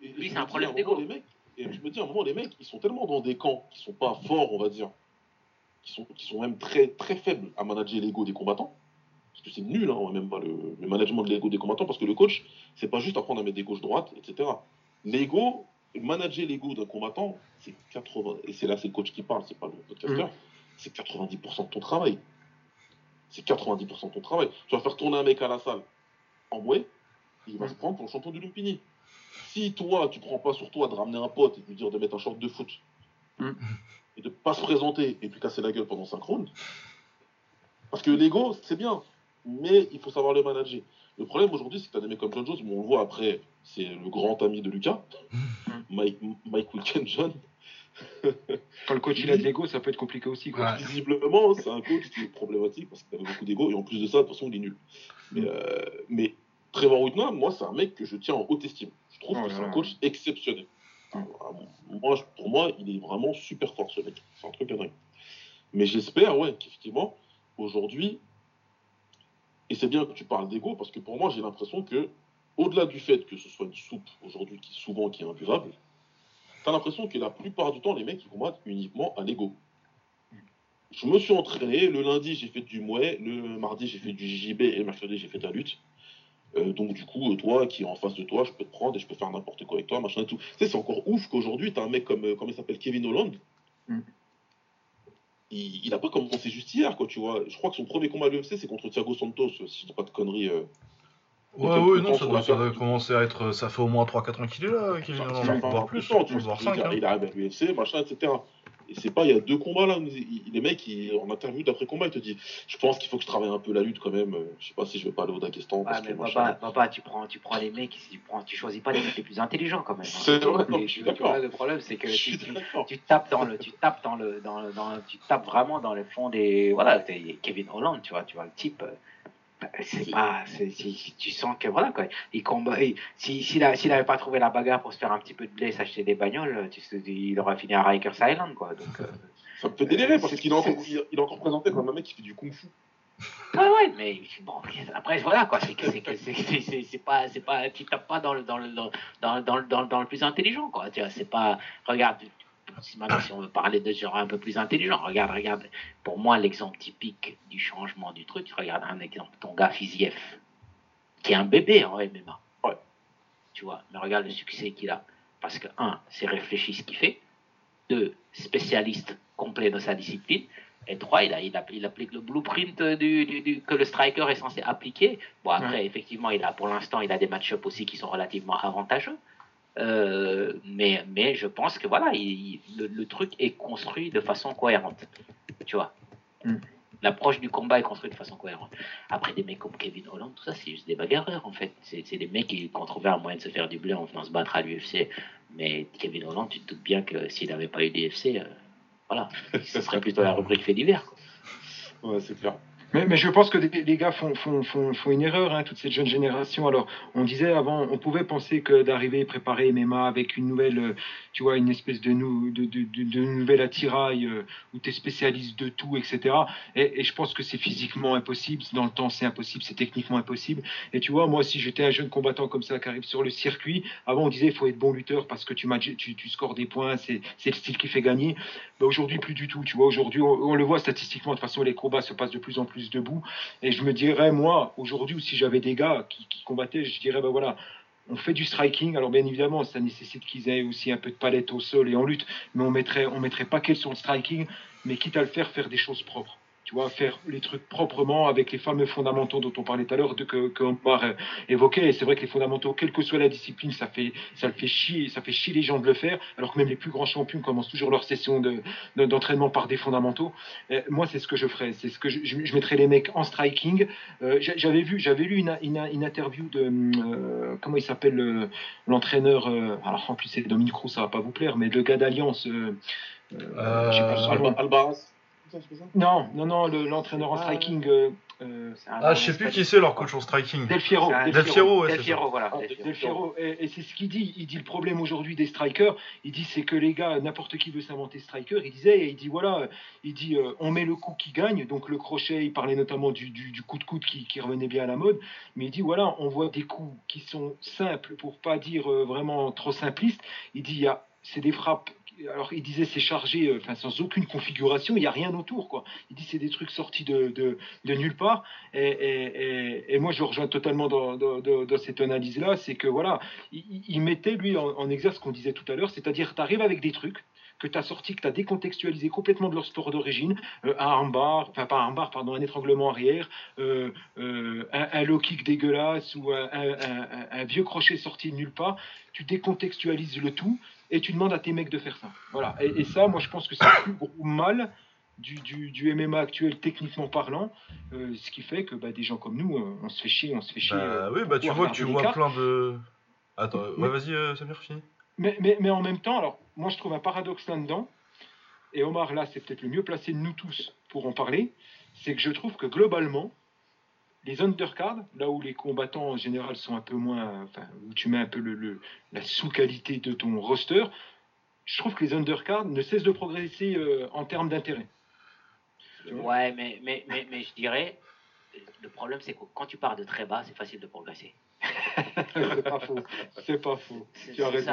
lui. c'est un problème d'ego. les mecs- Et je me dis, à un moment, les mecs, ils sont tellement dans des camps qui sont pas forts, on va dire, qui sont, qui sont même très, très faibles à manager l'ego des combattants. Parce que c'est nul, hein, même pas le, le management de l'ego des combattants, parce que le coach, c'est pas juste apprendre à mettre des gauches-droites, etc. L'ego, manager l'ego d'un combattant, c'est 80, et c'est là, c'est le coach qui parle, c'est pas le podcasteur, c'est 90% de ton travail. C'est 90% de ton travail. Tu vas faire tourner un mec à la salle en bouée, il va se prendre pour le champion du Lumpini. Si toi, tu prends pas sur toi de ramener un pote et de lui dire de mettre un short de foot Mm. et de pas se présenter et puis casser la gueule pendant 5 rounds, parce que l'ego, c'est bien, mais il faut savoir le manager. Le problème aujourd'hui, c'est que tu as des mecs comme John Jones, mais on le voit après, c'est le grand ami de Lucas, Mike, Mike Wilkinson. Quand le coach il a de l'ego, ça peut être compliqué aussi. Quoi. Ouais. Visiblement, c'est un coach qui est problématique parce qu'il avait beaucoup d'ego et en plus de ça, de toute façon, il est nul. Mais, Mm. euh, mais Trevor Whitman, moi, c'est un mec que je tiens en haute estime. Je trouve que c'est un coach exceptionnel. Moi, pour moi, il est vraiment super fort, ce mec. C'est un truc à Mais j'espère, ouais, qu'effectivement, aujourd'hui, et c'est bien que tu parles d'ego, parce que pour moi, j'ai l'impression que, au-delà du fait que ce soit une soupe aujourd'hui qui souvent qui est imbuvable, t'as l'impression que la plupart du temps, les mecs, ils combattent uniquement à l'ego. Je me suis entraîné, le lundi, j'ai fait du mouet, le mardi, j'ai fait du JB, et le mercredi, j'ai fait de la lutte. Euh, donc du coup, toi qui est en face de toi, je peux te prendre et je peux faire n'importe quoi avec toi, machin et tout. Tu sais, c'est encore ouf qu'aujourd'hui, t'as un mec comme, euh, comment il s'appelle, Kevin Holland. Mm. Il, n'a pas commencé juste hier, quoi, tu vois. Je crois que son premier combat à l'UFC, c'est contre Thiago Santos, si je dis pas de conneries. Euh, ouais, ouais, non, ça doit, ça doit, commencer à être. Ça fait au moins 3-4 ans qu'il est là, Kevin Holland, voire plus, tu vois. 5, hein. il arrive à l'UFC, machin, etc. Et c'est pas, il y a deux combats là, les mecs, en interview d'après combat, ils te disent Je pense qu'il faut que je travaille un peu la lutte quand même. Euh, je sais pas si je vais pas aller au Dagestan. Ouais, mais papa, tu prends, tu prends les mecs, tu, prends, tu choisis pas les mecs les plus intelligents quand même. Hein. C'est vrai, je suis d'accord. Le problème, c'est que tu, tu, tapes dans le, tu tapes dans le, dans tu tapes vraiment dans le fond des. Voilà, Kevin Holland, tu vois, tu vois le type. Euh, c'est pas tu sens que voilà quoi. Il combat s'il n'avait pas trouvé la bagarre pour se faire un petit peu de blé s'acheter des bagnoles tu il aurait fini à Rikers Island quoi. Donc euh, ça me fait délirer parce qu'il est encore il est encore présenté comme un mec qui fait du kung fu. Ah ouais mais bon après voilà quoi c'est que c'est c'est pas c'est pas tu tapes pas dans le dans le dans, dans, dans, dans le plus intelligent quoi. Tu vois c'est pas regarde si on veut parler de genre un peu plus intelligent, regarde, regarde. Pour moi, l'exemple typique du changement du truc, regarde un exemple, ton gars Fiziev, qui est un bébé en MMA. Ouais. Tu vois, mais regarde le succès qu'il a. Parce que, un, c'est réfléchi ce qu'il fait. Deux, spécialiste complet dans sa discipline. Et trois, il, a, il, applique le blueprint du, que le striker est censé appliquer. Bon, après, effectivement, il a, pour l'instant, il a des match-ups aussi qui sont relativement avantageux. Euh, mais, mais je pense que voilà, le, truc est construit de façon cohérente. Tu vois mm. L'approche du combat est construite de façon cohérente. Après, des mecs comme Kevin Holland, tout ça, c'est juste des bagarreurs en fait. C'est des mecs qui, ont trouvé un moyen de se faire du blé en venant se battre à l'UFC. Mais Kevin Holland, tu te doutes bien que s'il n'avait pas eu l'UFC, euh, voilà, ce serait plutôt la rubrique fait divers. Ouais, c'est clair. Mais, je pense que les, gars font, une erreur, hein, toute cette jeune génération. Alors, on disait avant, on pouvait penser que d'arriver préparer MMA avec une nouvelle, euh, tu vois, une espèce de, nou, nouvelle attirail euh, où tu es spécialiste de tout, etc. Et, je pense que c'est physiquement impossible, dans le temps c'est impossible, c'est techniquement impossible. Et tu vois, moi, si j'étais un jeune combattant comme ça qui arrive sur le circuit, avant on disait il faut être bon lutteur parce que tu, scores des points, c'est le style qui fait gagner. Ben, aujourd'hui, plus du tout. Tu vois, aujourd'hui, on, on, le voit statistiquement, de toute façon, les combats se passent de plus en plus debout. Et je me dirais, moi, aujourd'hui, si j'avais des gars qui, combattaient, je dirais, ben voilà, on fait du striking. Alors bien évidemment, ça nécessite qu'ils aient aussi un peu de palette au sol et en lutte, mais on mettrait, on mettrait pas qu'elle sur le striking, mais quitte à le faire, faire des choses propres tu vois, faire les trucs proprement avec les fameux fondamentaux dont on parlait tout à l'heure, que, que Omar évoquait. Et c'est vrai que les fondamentaux, quelle que soit la discipline, ça fait, ça le fait chier, ça fait chier les gens de le faire, alors que même les plus grands champions commencent toujours leur session de, d'entraînement par des fondamentaux. moi, c'est ce que je ferais. C'est ce que je, je, mettrais les mecs en striking. Euh, j'avais vu, j'avais lu une, une, une, interview de, euh, comment il s'appelle, l'entraîneur, euh, alors en plus c'est Dominique Roux, ça va pas vous plaire, mais le gars d'Alliance, euh, Albaraz. Non, non, non, l'entraîneur en striking. Euh, euh, ah, je sais plus qui c'est leur coach en striking. Del Fiero. Del Fiero, Del Fiero, voilà. Ah, Del Fiero. Et, c'est ce qu'il dit. Il dit le problème aujourd'hui des strikers. Il dit c'est que les gars, n'importe qui veut s'inventer striker. Il disait, il dit voilà, il dit euh, on met le coup qui gagne. Donc le crochet, il parlait notamment du, du, coup de coude qui, qui, revenait bien à la mode. Mais il dit voilà, on voit des coups qui sont simples pour pas dire vraiment trop simplistes. Il dit il y a c'est des frappes alors il disait c'est chargé, euh, enfin sans aucune configuration, il n'y a rien autour quoi. Il dit c'est des trucs sortis de, de, nulle part. Et, moi je rejoins totalement dans, dans, cette analyse là, c'est que voilà, il, mettait lui en, en exerce ce qu'on disait tout à l'heure, c'est-à-dire tu arrives avec des trucs que tu as sorti, que tu as décontextualisé complètement de leur sport d'origine, euh, un armbar, enfin pas un armbar, pardon, un étranglement arrière, euh, euh, un, low kick dégueulasse ou un, un, vieux crochet sorti de nulle part, tu décontextualises le tout et tu demandes à tes mecs de faire ça. Voilà. Et, ça, moi, je pense que c'est le plus gros mal du, du, du, MMA actuel, techniquement parlant, euh, ce qui fait que bah, des gens comme nous, euh, on se fait chier, on se fait chier. Bah, euh, oui, bah tu vois que tu vois plein de. Attends, ouais, vas-y, Samir, fini. Mais, mais, mais en même temps, alors, moi, je trouve un paradoxe là-dedans, et Omar, là, c'est peut-être le mieux placé de nous tous pour en parler, c'est que je trouve que globalement, les undercards, là où les combattants en général sont un peu moins, enfin, où tu mets un peu le, la sous-qualité de ton roster, je trouve que les undercards ne cessent de progresser euh, en termes d'intérêt. Ouais, mais, mais, mais, mais je dirais, le problème c'est que quand tu pars de très bas, c'est facile de progresser. c'est pas faux. C'est pas faux. Tu as raison.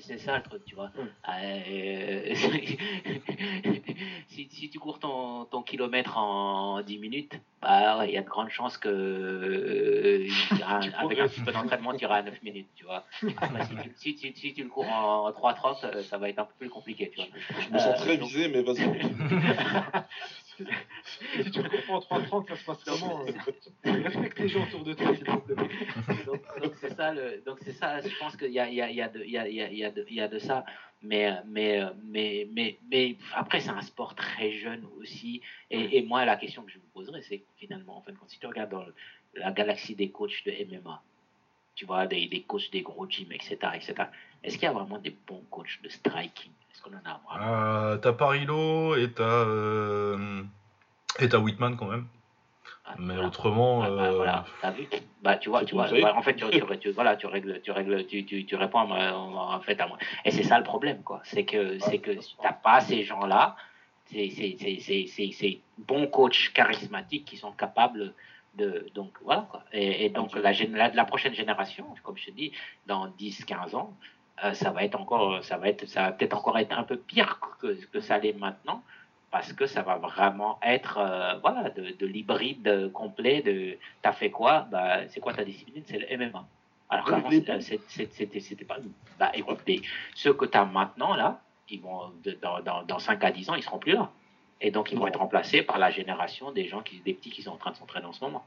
C'est ça le truc, tu vois. Euh, si, si, tu cours ton, ton, kilomètre en 10 minutes, bah, il y a de grandes chances que euh, avec un petit peu d'entraînement, tu iras à 9 minutes, tu vois. si, tu, si, tu le cours en 3.30, euh, ça va être un peu plus compliqué, tu vois. Je me sens très visé, mais vas-y. si tu le comprends en 3.30, ça se passe comment Respecte les gens autour de toi, s'il Donc c'est ça, le, donc c'est ça, je pense qu'il y a, il y, a, il y, a de, il y, a, il y, a de, il y a de ça. Mais, mais, mais, mais, mais après, c'est un sport très jeune aussi. Et, et, moi, la question que je vous poserais, c'est finalement, en si tu regardes dans la galaxie des coachs de MMA, tu vois, des, des coachs des gros gyms, etc., etc., est-ce qu'il y a vraiment des bons coachs de striking? Est-ce qu'on en a vraiment? Euh, T'as et t'as euh, et t'as Whitman quand même. Mais autrement. Ah, bah, voilà, t'as vu Bah, tu vois, tu vois. en fait, tu, tu, voilà, tu règles, tu règles, tu, tu, tu réponds en fait à moi. Et c'est ça le problème, quoi. C'est que, c'est que t'as pas ces gens-là, ces, ces, bons coachs charismatiques qui sont capables de, donc voilà quoi. Et, et donc la, la, la, prochaine génération, comme je te dis, dans 10-15 ans, euh, ça va être encore, ça va être, ça va peut-être encore être un peu pire que, que ça l'est maintenant parce que ça va vraiment être euh, voilà de, de l'hybride complet de t'as fait quoi? Bah c'est quoi ta discipline? C'est le MMA alors qu'avant c'était c'était pas bah écoutez ceux que tu as maintenant là ils vont dans, dans, dans 5 à 10 ans ils seront plus là. Et donc ils vont être remplacés par la génération des gens qui des petits qui sont en train de s'entraîner en ce moment.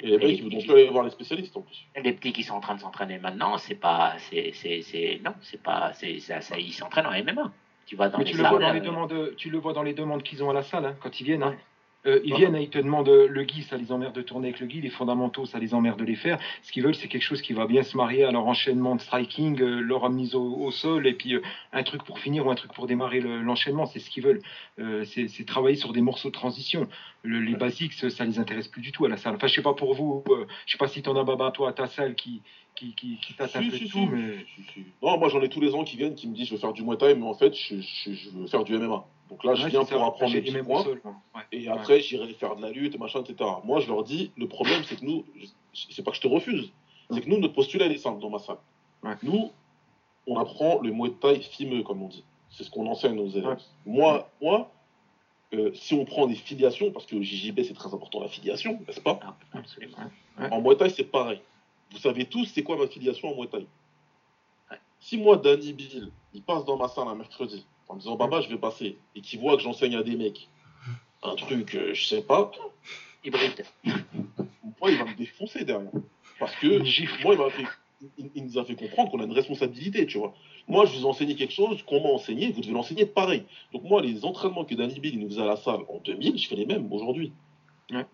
Et les mecs qui vont plus aller voir les spécialistes en plus. Les petits qui sont en train de s'entraîner maintenant c'est pas c'est c'est non c'est pas c'est ça, ça ils s'entraînent en MMA tu vois dans Mais les tu salles, le vois dans les demandes, tu le vois dans les demandes qu'ils ont à la salle hein, quand ils viennent. hein. Euh, ils viennent et ils te demandent euh, le gui, ça les emmerde de tourner avec le gui, les fondamentaux, ça les emmerde de les faire. Ce qu'ils veulent, c'est quelque chose qui va bien se marier à leur enchaînement de striking, euh, leur mise au, au sol, et puis euh, un truc pour finir ou un truc pour démarrer le- l'enchaînement. c'est ce qu'ils veulent. Euh, c'est travailler sur des morceaux de transition. Le- les basiques, ça les intéresse plus du tout à la salle. Enfin, je sais pas pour vous, euh, je sais pas si t'en as baba toi à ta salle qui qui qui, qui tâte un Si, peu si, de si, tout, mais si, si. Non, moi j'en ai tous les ans qui viennent qui me disent je veux faire du Muay Thai, mais en fait je, je- je veux faire du MMA. Donc là je viens pour ça. apprendre les petits points. Ouais. Et après, j'irai faire de la lutte, machin, etc. Moi, je leur dis, le problème, c'est que nous, c'est pas que je te refuse, c'est que nous, notre postulat, il est simple dans ma salle. Ouais. Nous, on apprend le Muay Thai fimeux, comme on dit. C'est ce qu'on enseigne aux élèves. Ouais. Moi, moi euh, si on prend des filiations, parce que au JJB, c'est très important la filiation, n'est-ce pas? Ah, absolument En Muay Thai, c'est pareil. Vous savez tous, c'est quoi ma filiation en Muay Thai. Si moi, Danny Bill, il passe dans ma salle un mercredi, en me disant, Baba, je vais passer, et qu'il voit que j'enseigne à des mecs, un truc, euh, je sais pas, hybride moi, il va me défoncer derrière. Parce que, moi, il, m'a fait, il, il nous a fait comprendre qu'on a une responsabilité, tu vois. Moi, je vous ai enseigné quelque chose qu'on m'a enseigné, vous devez l'enseigner pareil. Donc, moi, les entraînements que Danny Bill il nous faisait à la salle en 2000, je fais les mêmes aujourd'hui. Ouais.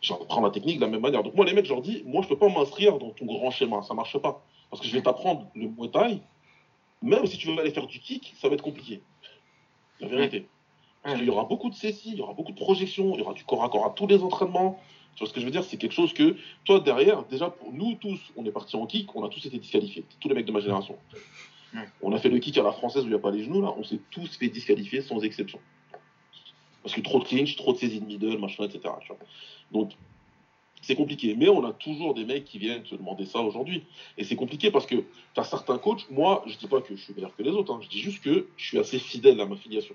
J'apprends la technique de la même manière. Donc, moi, les mecs, je leur dis, moi, je peux pas m'inscrire dans ton grand schéma, ça marche pas. Parce que je vais t'apprendre le Muay Thai, même si tu veux aller faire du kick, ça va être compliqué. La vérité. Parce qu'il y aura beaucoup de sessies, il y aura beaucoup de projections, il y aura du corps à corps à tous les entraînements. Tu vois ce que je veux dire? C'est quelque chose que, toi, derrière, déjà, pour nous tous, on est partis en kick, on a tous été disqualifiés. Tous les mecs de ma génération. On a fait le kick à la française où il n'y a pas les genoux, là, on s'est tous fait disqualifier sans exception. Parce que trop de clinch, trop de saisie de middle, machin, etc. Donc, c'est compliqué. Mais on a toujours des mecs qui viennent te demander ça aujourd'hui. Et c'est compliqué parce que tu as certains coachs, moi, je dis pas que je suis meilleur que les autres, hein, je dis juste que je suis assez fidèle à ma filiation.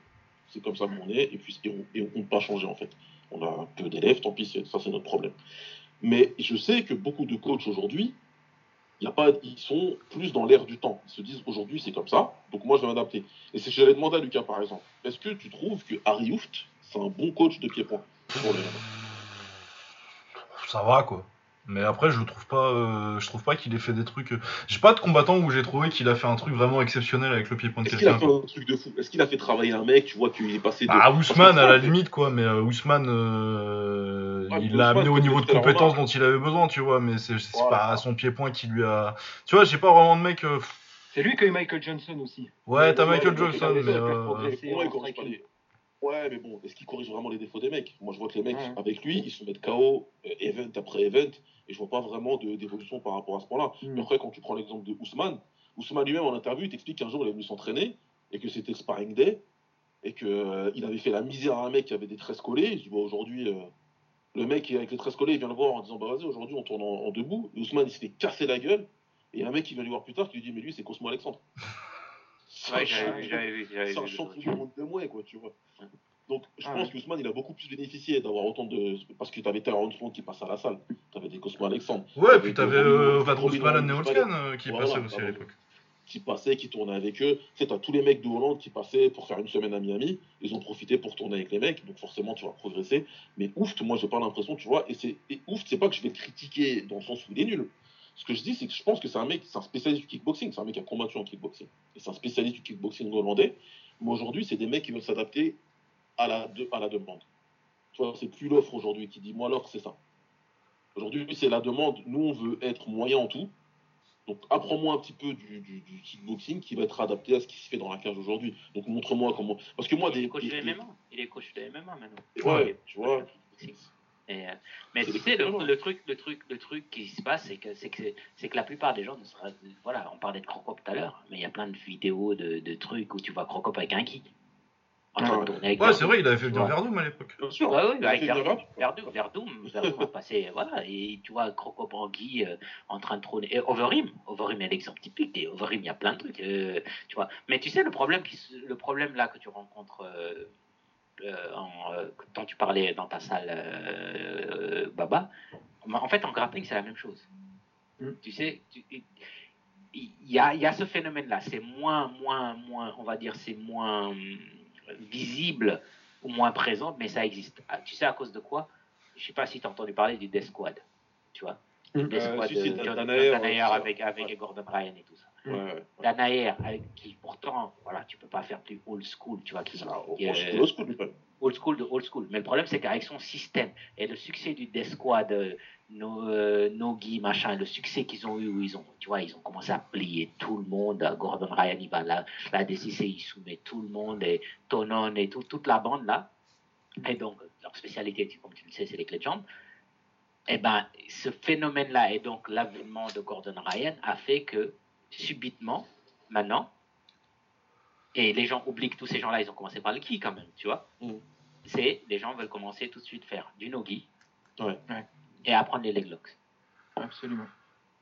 C'est comme ça qu'on est, et puis et on, on compte pas changer en fait. On a un peu d'élèves, tant pis, ça c'est notre problème. Mais je sais que beaucoup de coachs aujourd'hui, y a pas, ils sont plus dans l'air du temps. Ils se disent aujourd'hui c'est comme ça, donc moi je vais m'adapter. Et c'est ce que j'allais demander à Lucas par exemple. Est-ce que tu trouves que Harry Hooft, c'est un bon coach de pied-point pour les MMA Ça va quoi. Mais après, je trouve pas, euh, je trouve pas qu'il ait fait des trucs. euh, J'ai pas de combattant où j'ai trouvé qu'il a fait un truc vraiment exceptionnel avec le pied-point de Est-ce qu'il a quelqu'un. fait un truc de fou? Est-ce qu'il a fait travailler un mec Tu vois qu'il est passé de. Ah, Ousmane à la limite quoi, mais euh, Ousmane, euh, Ouais, il l'a amené au niveau de remarque. dont il avait besoin, tu vois. Mais c'est Voilà. pas son pied-point qui lui a. Tu vois, j'ai pas vraiment de mec. euh, C'est lui qui a eu Michael Johnson aussi. Ouais, t'as Michael Johnson, mais. Ouais, euh, il mais bon, est-ce qu'il corrige vraiment les défauts des mecs? Moi, je vois que les mecs, Ouais. avec lui, ils se mettent KO euh, event après event, et je vois pas vraiment d'évolution par rapport à ce point-là. Mm. Mais après, quand tu prends l'exemple de Ousmane, Ousmane lui-même en interview, il t'explique qu'un jour, il est venu s'entraîner, et que c'était sparring day, et qu'il avait fait la misère à un mec qui avait des tresses collées. Je dis, bon, aujourd'hui, euh, le mec avec les tresses collées, il vient le voir en disant, bah vas-y, aujourd'hui, on tourne en, en debout. Et Ousmane, il s'est fait casser la gueule, et il un mec qui vient lui voir plus tard qui lui dit, mais lui, c'est Cosmo Alexandre. Ouais, c'est un champion du monde de mouet, quoi, tu vois. Donc, je Ah pense ouais. que Ousmane, il a beaucoup plus bénéficié d'avoir autant de. Parce que t'avais Terrence Font qui passe à la salle. T'avais des Cosmo Alexandre. Ouais, puis t'avais euh, Vadros Malan Robin Neolskan euh, qui Voilà, passait aussi à l'époque. qui passaient, qui tournaient avec eux. Tu sais, t'as tous les mecs de Hollande qui passaient pour faire une semaine à Miami. Ils ont profité pour tourner avec les mecs. Donc, forcément, tu vas progresser. Mais ouf, moi, j'ai pas l'impression, tu vois. Et, c'est et ouf, c'est pas que je vais le critiquer dans le sens où il est nul. Ce que je dis, c'est que je pense que c'est un mec, c'est un spécialiste du kickboxing. C'est un mec qui a combattu en kickboxing. Et c'est un spécialiste du kickboxing hollandais. Mais aujourd'hui, c'est des mecs qui veulent s'adapter à la, de- à la demande. Tu vois, c'est plus l'offre aujourd'hui qui dit, moi, l'offre, c'est ça. Aujourd'hui, c'est la demande. Nous, on veut être moyen en tout. Donc, apprends-moi un petit peu du, du- du kickboxing qui va être adapté à ce qui se fait dans la cage aujourd'hui. Donc, montre-moi comment. Parce que moi, il des. est coach des- de MMA. Il est coach de MMA maintenant. Ouais, tu vois. Et, euh, mais tu sais, le, truc, le truc, le truc qui se passe, c'est que, c'est que, c'est que la plupart des gens ne sera, voilà, on parlait de Crocop tout à l'heure, mais il y a plein de vidéos de, de trucs où tu vois Crocop avec un kick. En train de Ouais. tourner avec Ouais, Verdun. c'est vrai, il avait fait venir vois. Verdum à l'époque. Bien sûr. Ouais, ouais, Il a avec Verdun. Verdun, Verdun, Verdun a passé, voilà, et tu vois, Crocop Anguille euh, en train de trôner. Et Overeem, Overeem est l'exemple typique, et Overeem, il y a plein de trucs, euh, tu vois. Mais tu sais, le problème, qui, le problème là que tu rencontres, en, euh, dont tu parlais dans ta salle, euh, Baba, en fait, en grappling, c'est la même chose. Mm. Tu sais, il y a, il y a ce phénomène-là. C'est moins, moins, moins, on va dire, c'est moins hum, visible ou moins présent, mais ça existe. Ah, Tu sais à cause de quoi? Je sais pas si tu as entendu parler du Death Squad. Tu vois Mm. Death Euh, Squad si, de si, ouais, ça. avec, avec Ouais. Gordon Ryan et tout ça. Ouais, avec- qui pourtant, voilà, tu peux pas faire plus old school, tu vois, qui, moi, je euh, old school, quand même. old school de old school. Mais le problème, c'est qu'avec son système et le succès du Death Squad, euh, no, euh, Nogi, machin, le succès qu'ils ont eu, où ils ont, tu vois, ils ont commencé à plier tout le monde. Gordon Ryan, il va là, la DCC, il soumet tout le monde, et Tonon et tout, toute la bande là. Et donc, leur spécialité, comme tu le sais, c'est les clés de jambes. Et ben, ce phénomène-là, et donc l'avènement de Gordon Ryan, a fait que subitement, maintenant, et les gens oublient que tous ces gens-là, ils ont commencé par le qui quand même, tu vois. Mm. C'est les gens veulent commencer tout de suite faire du nogi Ouais. Ouais. et apprendre les leg locks. Absolument.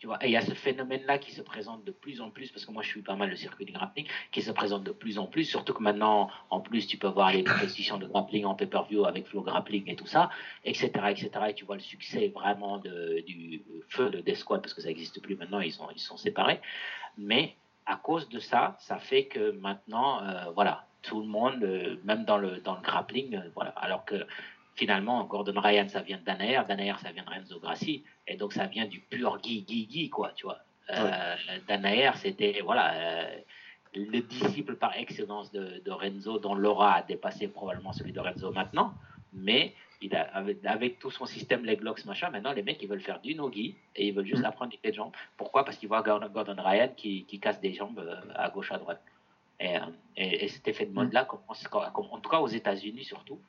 Tu vois, et il y a ce phénomène-là qui se présente de plus en plus, parce que moi je suis pas mal le circuit du grappling, qui se présente de plus en plus, surtout que maintenant, en plus, tu peux voir les compétitions de grappling en pay-per-view avec Flow Grappling et tout ça, etc., etc., et tu vois le succès vraiment du feu de Death Squad, parce que ça n'existe plus maintenant, ils sont, ils sont séparés, mais à cause de ça, ça fait que maintenant, euh, voilà, tout le monde, euh, même dans le, dans le grappling, euh, voilà, alors que finalement, Gordon Ryan, ça vient de Danaher, Danaher, ça vient de Renzo Grassi, et donc ça vient du pur Guy, Guy, Guy, quoi, tu vois. Euh, Danaher, c'était, voilà, euh, le disciple par excellence de, de Renzo, dont l'aura a dépassé probablement celui de Renzo maintenant, mais il a, avec, avec tout son système leg locks, machin, maintenant les mecs ils veulent faire du no-gi et ils veulent juste Mm. apprendre des jambes. Pourquoi? Parce qu'ils voient Gordon, Ryan qui, qui casse des jambes euh, à gauche, à droite. Et, euh, et, et cet effet de mode-là commence, comme- en tout cas aux États-Unis surtout.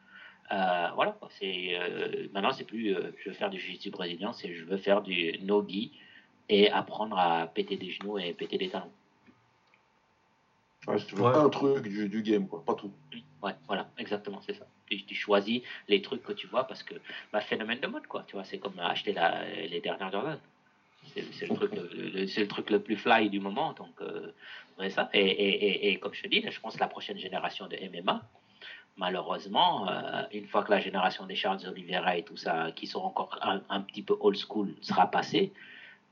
Euh, voilà, c'est euh, maintenant c'est plus euh, je veux faire du jiu-jitsu brésilien, c'est je veux faire du no-gi et apprendre à péter des genoux et péter des talons. Ouais, si tu veux Ouais. un truc du, du game, quoi, pas tout. Ouais, voilà, exactement, c'est ça. Tu, tu choisis les trucs que tu vois parce que bah, phénomène de mode, quoi. Tu vois, c'est comme acheter la, les dernières Jordan. C'est le, truc le, le- c'est le truc le plus fly du moment, donc euh, ça. Et, et, et, et comme je te dis, je pense que la prochaine génération de MMA, malheureusement, euh, une fois que la génération des Charles Oliveira et tout ça, qui sont encore un, un petit peu old school, sera passée,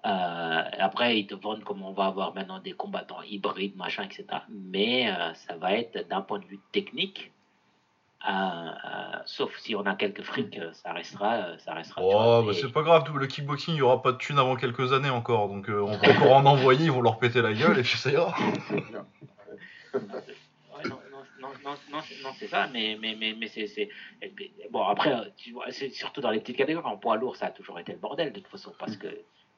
euh, après, ils te vendent comme on va avoir maintenant des combattants hybrides, machin, etc. Mais euh, ça va être d'un point de vue technique, euh, euh, sauf si on a quelques frics, euh, ça restera, ça restera. Oh, vois, bah et- c'est pas grave, le kickboxing, il y aura pas de thunes avant quelques années encore, donc euh, on va encore en envoyer, ils vont leur péter la gueule et puis ça ira. Ouais, non, non, non, non, c'est- ça, mais, mais, mais, mais c'est, c'est- Bon, après, euh, tu vois, c'est surtout dans les petites catégories. En poids lourd, ça a toujours été le bordel, de toute façon, parce que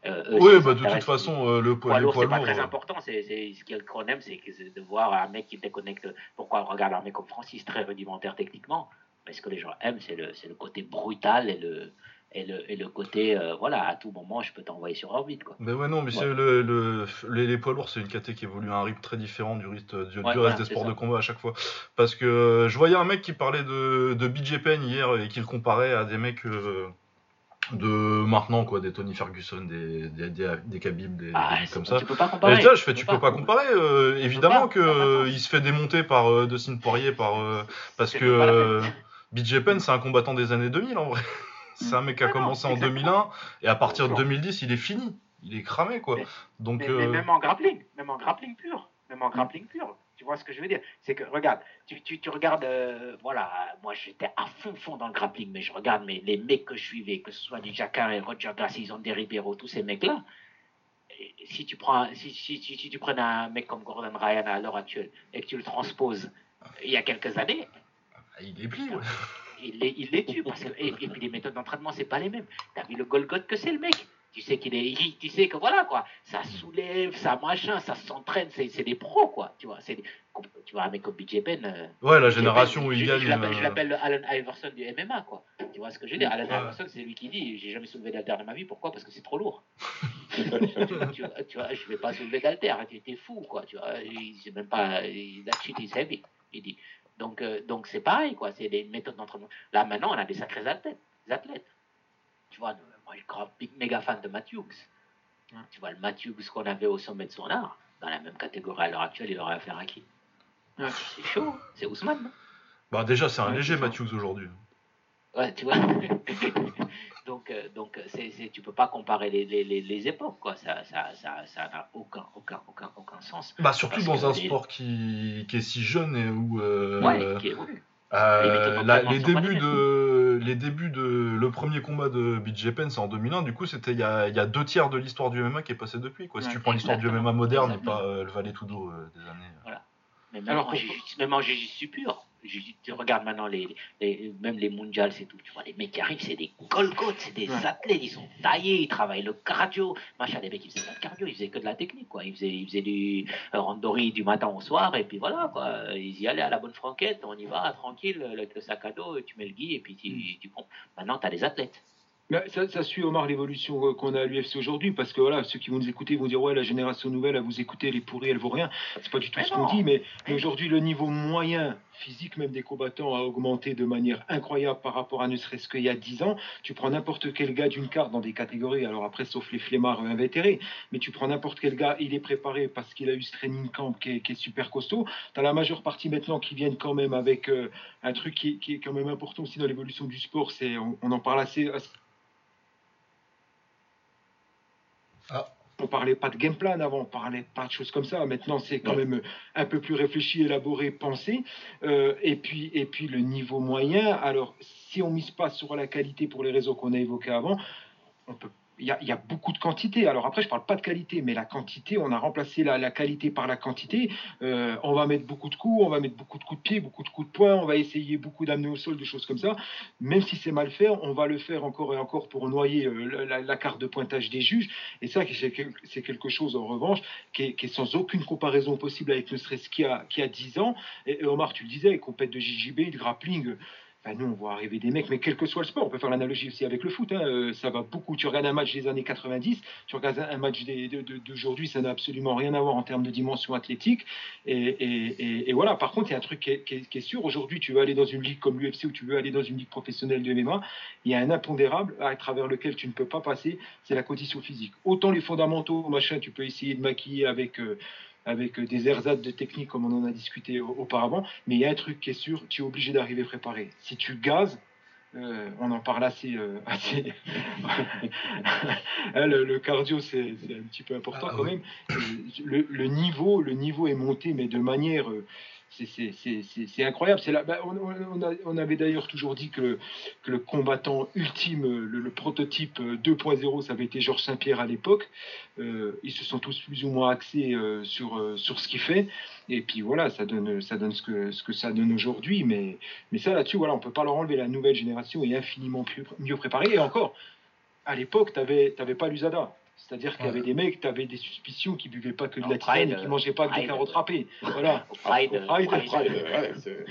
Euh, oui, bah, de toute façon, euh, le poids, lourd, c'est pas très important. C'est, ce qu'on aime, c'est de voir un mec qui déconnecte. Pourquoi on regarde un mec comme Francis, très rudimentaire techniquement Mais ce que les gens aiment, c'est le, le côté brutal et le, et le, et le côté, voilà, à tout moment, je peux t'envoyer sur orbite. Quoi. Ben ouais, non, mais c'est le, le, les, poids lourds, c'est une catégorie qui évolue à un rythme très différent du, rythme, du, reste des sports de combat à chaque fois. Parce que je voyais un mec qui parlait de, de BJ Penn hier et qui le comparait à des mecs de maintenant quoi des Tony Ferguson des des, des, des Khabib des, ah, comme ça. tu peux pas comparer. Je fais tu, peux, pas, comparer euh, évidemment que euh, il se fait démonter par euh, Dustin Poirier par euh, parce que euh, BJ Penn c'est un combattant des années 2000 en vrai c'est un mec qui a commencé en 2001 et à partir de 2010 il est fini. Il est cramé quoi. Donc mais, mais même en grappling même en grappling pur même en grappling pur. Tu vois ce que je veux dire? C'est que, regarde, tu, tu, tu regardes, euh, voilà, moi j'étais à fond, fond dans le grappling, mais je regarde mais les mecs que je suivais, que ce soit du Jacquin et Roger Gracie, ils ont des Ribeiro, tous ces mecs-là. Si tu prends, si, si, si, tu prends un mec comme Gordon Ryan à l'heure actuelle et que tu le transposes il y a quelques années, ah, il est pris, il, les, il les tue. Parce que, et, puis les méthodes d'entraînement, c'est pas les mêmes. T'as vu le Golgoth que c'est le mec? Tu sais qu'il est, tu sais que voilà quoi, ça soulève, ça machin, ça s'entraîne, c'est des pros quoi, tu vois, c'est tu vois un mec comme BJ Penn. Euh, ouais, la génération où il gagne. Je l'appelle le Allen Iverson du MMA quoi, tu vois ce que je veux dire. Allen Iverson c'est lui qui dit, j'ai jamais soulevé d'alter de ma vie, pourquoi? Parce que c'est trop lourd. tu, vois, tu, vois, je vais pas soulever d'alter, tu es fou quoi, tu vois, c'est même pas, that shit is heavy, il dit. Donc euh, donc c'est pareil quoi, c'est des méthodes d'entraînement. Là maintenant on a des sacrés athlètes, des athlètes, tu vois moi, je suis grand, big, méga fan de Matthews. Tu vois, le Matthews qu'on avait au sommet de son art, dans la même catégorie à l'heure actuelle, il aurait affaire à qui? C'est chaud, c'est Ousmane. Bah, déjà, c'est un léger Matthews aujourd'hui. Ouais, tu vois. donc, euh, donc c'est, c'est, tu peux pas comparer les, les, les, époques, quoi. Ça, ça, ça, ça n'a aucun, aucun, aucun, aucun sens. Bah, surtout dans un sport qui, qui est si jeune et où. Euh, ouais, qui évolue. Euh, les, débuts de, les débuts de le premier combat de BJ Penn c'est en 2001 du coup c'était il y a, y a, deux tiers de l'histoire du MMA qui est passé depuis quoi si tu prends l'histoire du MMA moderne et pas euh, le Valet Tudo euh, des années voilà mais même, en, même en pur tu regardes maintenant les, les, même les mondiales, c'est tout. Tu vois, les mecs qui arrivent, c'est des colcotes, c'est des athlètes, ils sont taillés, ils travaillent le cardio. Machin, les mecs, ils faisaient pas de cardio, ils faisaient que de la technique, quoi. Ils faisaient, ils faisaient du randori du matin au soir, et puis voilà, quoi. Ils y allaient à la bonne franquette, on y va, tranquille, avec le sac à dos, tu mets le gui, et puis tu, mm. tu. Maintenant, tu as des athlètes. Ça, ça, suit, Omar, l'évolution euh, qu'on a à l'UFC aujourd'hui, parce que voilà, ceux qui vont nous écouter vont dire Ouais, la génération nouvelle, à vous écouter, elle est pourrie, elle vaut rien. C'est pas du tout ce qu'on dit, mais, aujourd'hui, le niveau moyen physique même des combattants a augmenté de manière incroyable par rapport à ne serait-ce qu'il y a 10 ans. Tu prends n'importe quel gars d'une carte dans des catégories, alors après, sauf les flemmards invétérés, mais tu prends n'importe quel gars, il est préparé parce qu'il a eu ce training camp qui est, super costaud. Tu la majeure partie maintenant qui viennent quand même avec euh, un truc qui, est quand même important aussi dans l'évolution du sport, c'est on, on, en parle assez Ah. On parlait pas de game plan avant, on parlait pas de choses comme ça. Maintenant, c'est quand même un peu plus réfléchi, élaboré, pensé. Euh, et puis, et puis le niveau moyen. Alors, si on mise pas sur la qualité pour les réseaux qu'on a évoqués avant, on peut il y, a, beaucoup de quantité. Alors après, je parle pas de qualité, mais la quantité, on a remplacé la, qualité par la quantité. Euh, on va mettre beaucoup de coups, on va mettre beaucoup de coups de pied, beaucoup de coups de poing, on va essayer beaucoup d'amener au sol, des choses comme ça. Même si c'est mal fait, on va le faire encore et encore pour noyer euh, la, carte de pointage des juges. Et ça, c'est quelque chose, en revanche, qui est, sans aucune comparaison possible avec ne serait-ce qu'il y, a, qui a 10 ans. Et, Omar, tu le disais, les compètes de JJB, de grappling, nous, on voit arriver des mecs, mais quel que soit le sport, on peut faire l'analogie aussi avec le foot. Hein, euh, ça va beaucoup. Tu regardes un match des années 90, tu regardes un match d'aujourd'hui, ça n'a absolument rien à voir en termes de dimension athlétique. Et, voilà. Par contre, il y a un truc qui est, sûr. Aujourd'hui, tu veux aller dans une ligue comme l'UFC ou tu veux aller dans une ligue professionnelle de MMA, il y a un impondérable à travers lequel tu ne peux pas passer, c'est la condition physique. Autant les fondamentaux, machin, tu peux essayer de maquiller avec. Euh, avec des ersatz de technique comme on en a discuté auparavant. Mais il y a un truc qui est sûr, tu es obligé d'arriver préparé. Si tu gazes, euh, on en parle assez. Euh, hein, le, cardio, c'est un petit peu important ah quand même. Le, le, niveau, le niveau est monté, mais de manière euh, c'est incroyable. Bah, on, avait d'ailleurs toujours dit que, le combattant ultime, le, prototype 2.0, ça avait été Georges Saint-Pierre à l'époque. Euh, ils se sont tous plus ou moins axés euh, sur, euh, ce qu'il fait. Et puis voilà, ça donne, ce, que, ça donne aujourd'hui. Mais, ça, là-dessus, on ne peut pas leur enlever. La nouvelle génération est infiniment mieux préparée. Et encore, à l'époque, tu n'avais pas l'USADA. C'est-à-dire qu'il y avait des mecs, tu avais des suspicions qui buvaient pas que de la tisane et qui mangeaient pas que des carottes râpées. Voilà. Pride,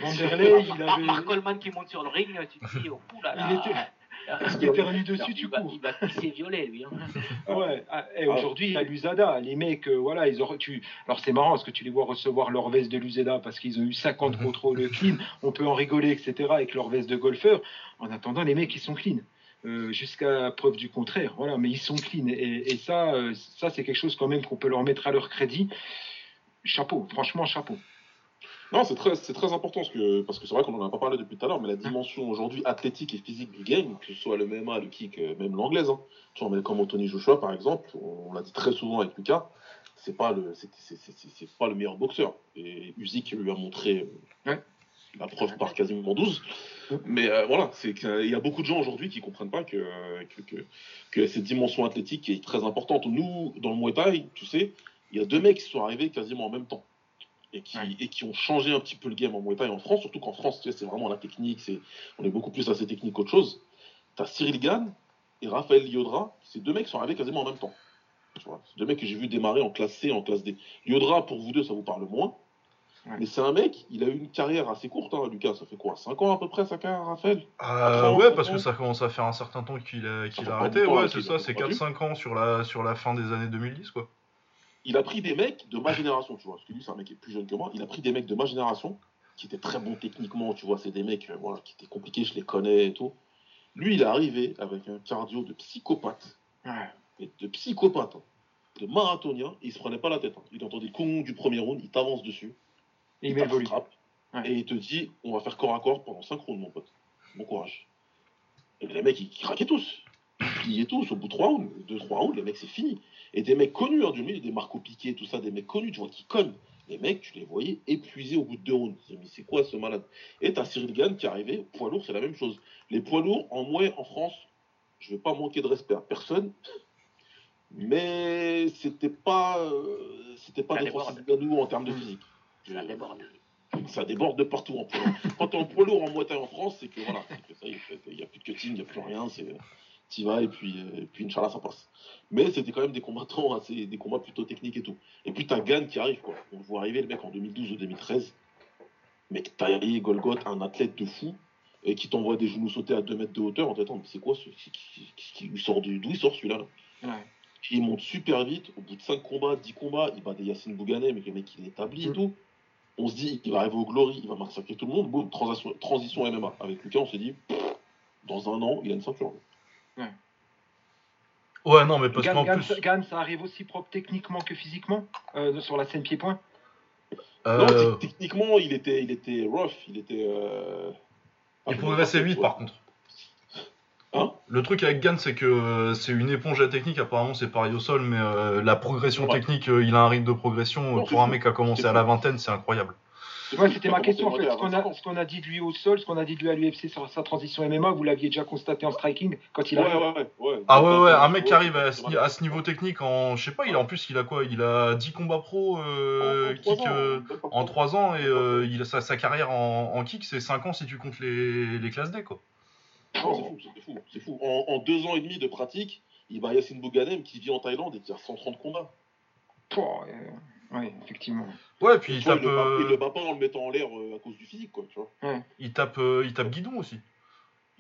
Vanderlei, il avait. Marc Coleman qui monte sur le ring, tu te dis, oh là Il était- il était revenu dessus, il tu cours. il va pisser violet, lui. hein. Ouais, ah, et aujourd'hui, il y a l'USADA. Les mecs, euh, voilà, ils auraient tu... Alors, c'est marrant parce que tu les vois recevoir leur veste de l'USADA parce qu'ils ont eu 50 Mhm. contrôles clean. On peut en rigoler, etc., avec leur veste de golfeur. En attendant, les mecs, ils sont clean. Euh, Jusqu'à preuve du contraire. Voilà, mais ils sont clean. Et, et ça, euh, ça c'est quelque chose quand même qu'on peut leur mettre à leur crédit. Chapeau, franchement, chapeau. Non, c'est très, c'est très important parce que parce que c'est vrai qu'on en a pas parlé depuis tout à l'heure, mais la dimension aujourd'hui athlétique et physique du game, que ce soit le MMA, le kick, euh, même l'anglaise, hein. tu vois, comme Anthony Joshua par exemple, on, on l'a dit très souvent avec Lucas, c'est pas le c'est, c'est, c'est, c'est- c'est pas le meilleur boxeur. Et Usyk lui a montré Ouais. la preuve par quasiment 12. Mais euh, voilà, c'est qu'il y a beaucoup de gens aujourd'hui qui comprennent pas que, que, que, que cette dimension athlétique est très importante. Nous, dans le Muay Thai, tu sais, il y a deux mecs qui sont arrivés quasiment en même temps et qui, Ouais. et qui ont changé un petit peu le game en Muay Thai en France, surtout qu'en France, tu sais, c'est vraiment la technique, c'est, on est beaucoup plus assez technique qu'autre chose. Tu as Cyril Gann et Raphaël Liodra, ces deux mecs sont arrivés quasiment en même temps. Tu vois, c'est deux mecs que j'ai vu démarrer en classe C, en classe D. Liodra, pour vous deux, ça vous parle moins. Ouais. Mais c'est un mec, il a eu une carrière assez courte, hein, Lucas. Ça fait quoi 5 ans à peu près sa carrière, Raphaël? Euh, ouais, parce que ça commence à faire un certain temps qu'il a, a arrêté. Ouais, c'est ça, c'est combattu. 4-5 ans sur la, sur la fin des années 2010, quoi. il a pris des mecs de ma génération, tu vois, parce que lui, c'est un mec qui est plus jeune que moi. Il a pris des mecs de ma génération qui étaient très bons techniquement, tu vois, c'est des mecs euh, voilà, qui étaient compliqués, je les connais et tout. Lui, il est arrivé avec un cardio de psychopathe, mais de psychopathe, hein, de marathonien, et il se prenait pas la tête. hein. Il entendait le con du premier round, il t'avance dessus, Et il met le Ouais. et il te dit on va faire corps à corps pendant 5 rounds, mon pote. Bon courage. Et les mecs, ils craquaient tous. Ils pliaient tous. Au bout de 3 rounds, 2-3 rounds, les mecs, c'est fini. Et des mecs connus, hein, du milieu, des Marco Piquet, tout ça, des mecs connus, tu vois, qui cognent. Les mecs, tu les voyais épuisés au bout de deux rounds. Mais c'est quoi ce malade? Et t'as Cyril Gann qui est arrivé, poids lourd, c'est la même chose. Les poids lourds, en moins en France, je vais pas manquer de respect à personne, mais c'était pas, euh, c'était pas des. Francis Ngannou en termes de Mm. physique. Ça déborde. Ça déborde de partout en poids. Quand t'es en poids lourd en Thai en France, c'est que voilà, c'est que ça y est, il n'y a plus de cutting, il n'y a plus rien, c'est t'y vas et puis, euh, et puis Inch'Allah ça passe. Mais c'était quand même des combattants, assez, des combats plutôt techniques et tout. Et puis t'as Gann qui arrive quoi. On le voit arriver le mec en 2012 ou 2013. Mec taillé, Golgoth, un athlète de fou, et qui t'envoie des genoux sautés à 2 mètres de hauteur en t'attendant, mais c'est quoi ce, qui, qui- qui- qui lui sort du- d'où il sort celui-là Ouais. Il monte super vite, au bout de 5 combats, 10 combats, il bat des Yacine Bouganet, mais le mec il est établi et Mm. tout. On se dit, il va arriver au Glory, il va massacrer tout le monde. Boum, transition, transition MMA. Avec Lucas, on s'est dit, pff, dans un an, il a une ceinture. Ouais, non, mais parce qu'en Gann, plus. Gann, ça arrive aussi propre techniquement que physiquement euh, sur la scène pied-point. euh, Non, te- techniquement, il était, il était rough, il était. euh, il progressait je- vite, par contre. Hein Le truc avec Gann, c'est que euh, c'est une éponge à technique. Apparemment, c'est pareil au sol, mais euh, la progression Ouais. technique, euh, il a un rythme de progression. Non, pour un mec qui a commencé à la vingtaine, c'est incroyable. Ouais, c'était ma question en fait. Ce qu'on à 25 a, ans. ce qu'on a dit de lui au sol, ce qu'on a dit de lui à l'UFC sur sa transition MMA, vous l'aviez déjà constaté en striking quand il arrive. ouais, ouais, ouais. Ah ouais, ouais, un mec qui arrive à ce, ouais. à ce niveau technique en. Je sais pas, il a, en plus, il a quoi Il a 10 combats pro euh, En- en trois kick, ans, euh, en trois 3 ans et euh, il a sa, sa carrière en, en kick, c'est 5 ans si tu comptes les, les classes D, quoi. Non, c'est fou, c'est fou, c'est fou. En, en deux ans et demi de pratique, il bat Yacine Bouganem qui vit en Thaïlande et qui a 130 combats. Pouah, euh, ouais, effectivement. Ouais, puis il vois, tape, il, le bat, euh, il le bat pas en le mettant en l'air euh, à cause du physique, quoi, tu vois. il tape, euh, il tape Guidon aussi.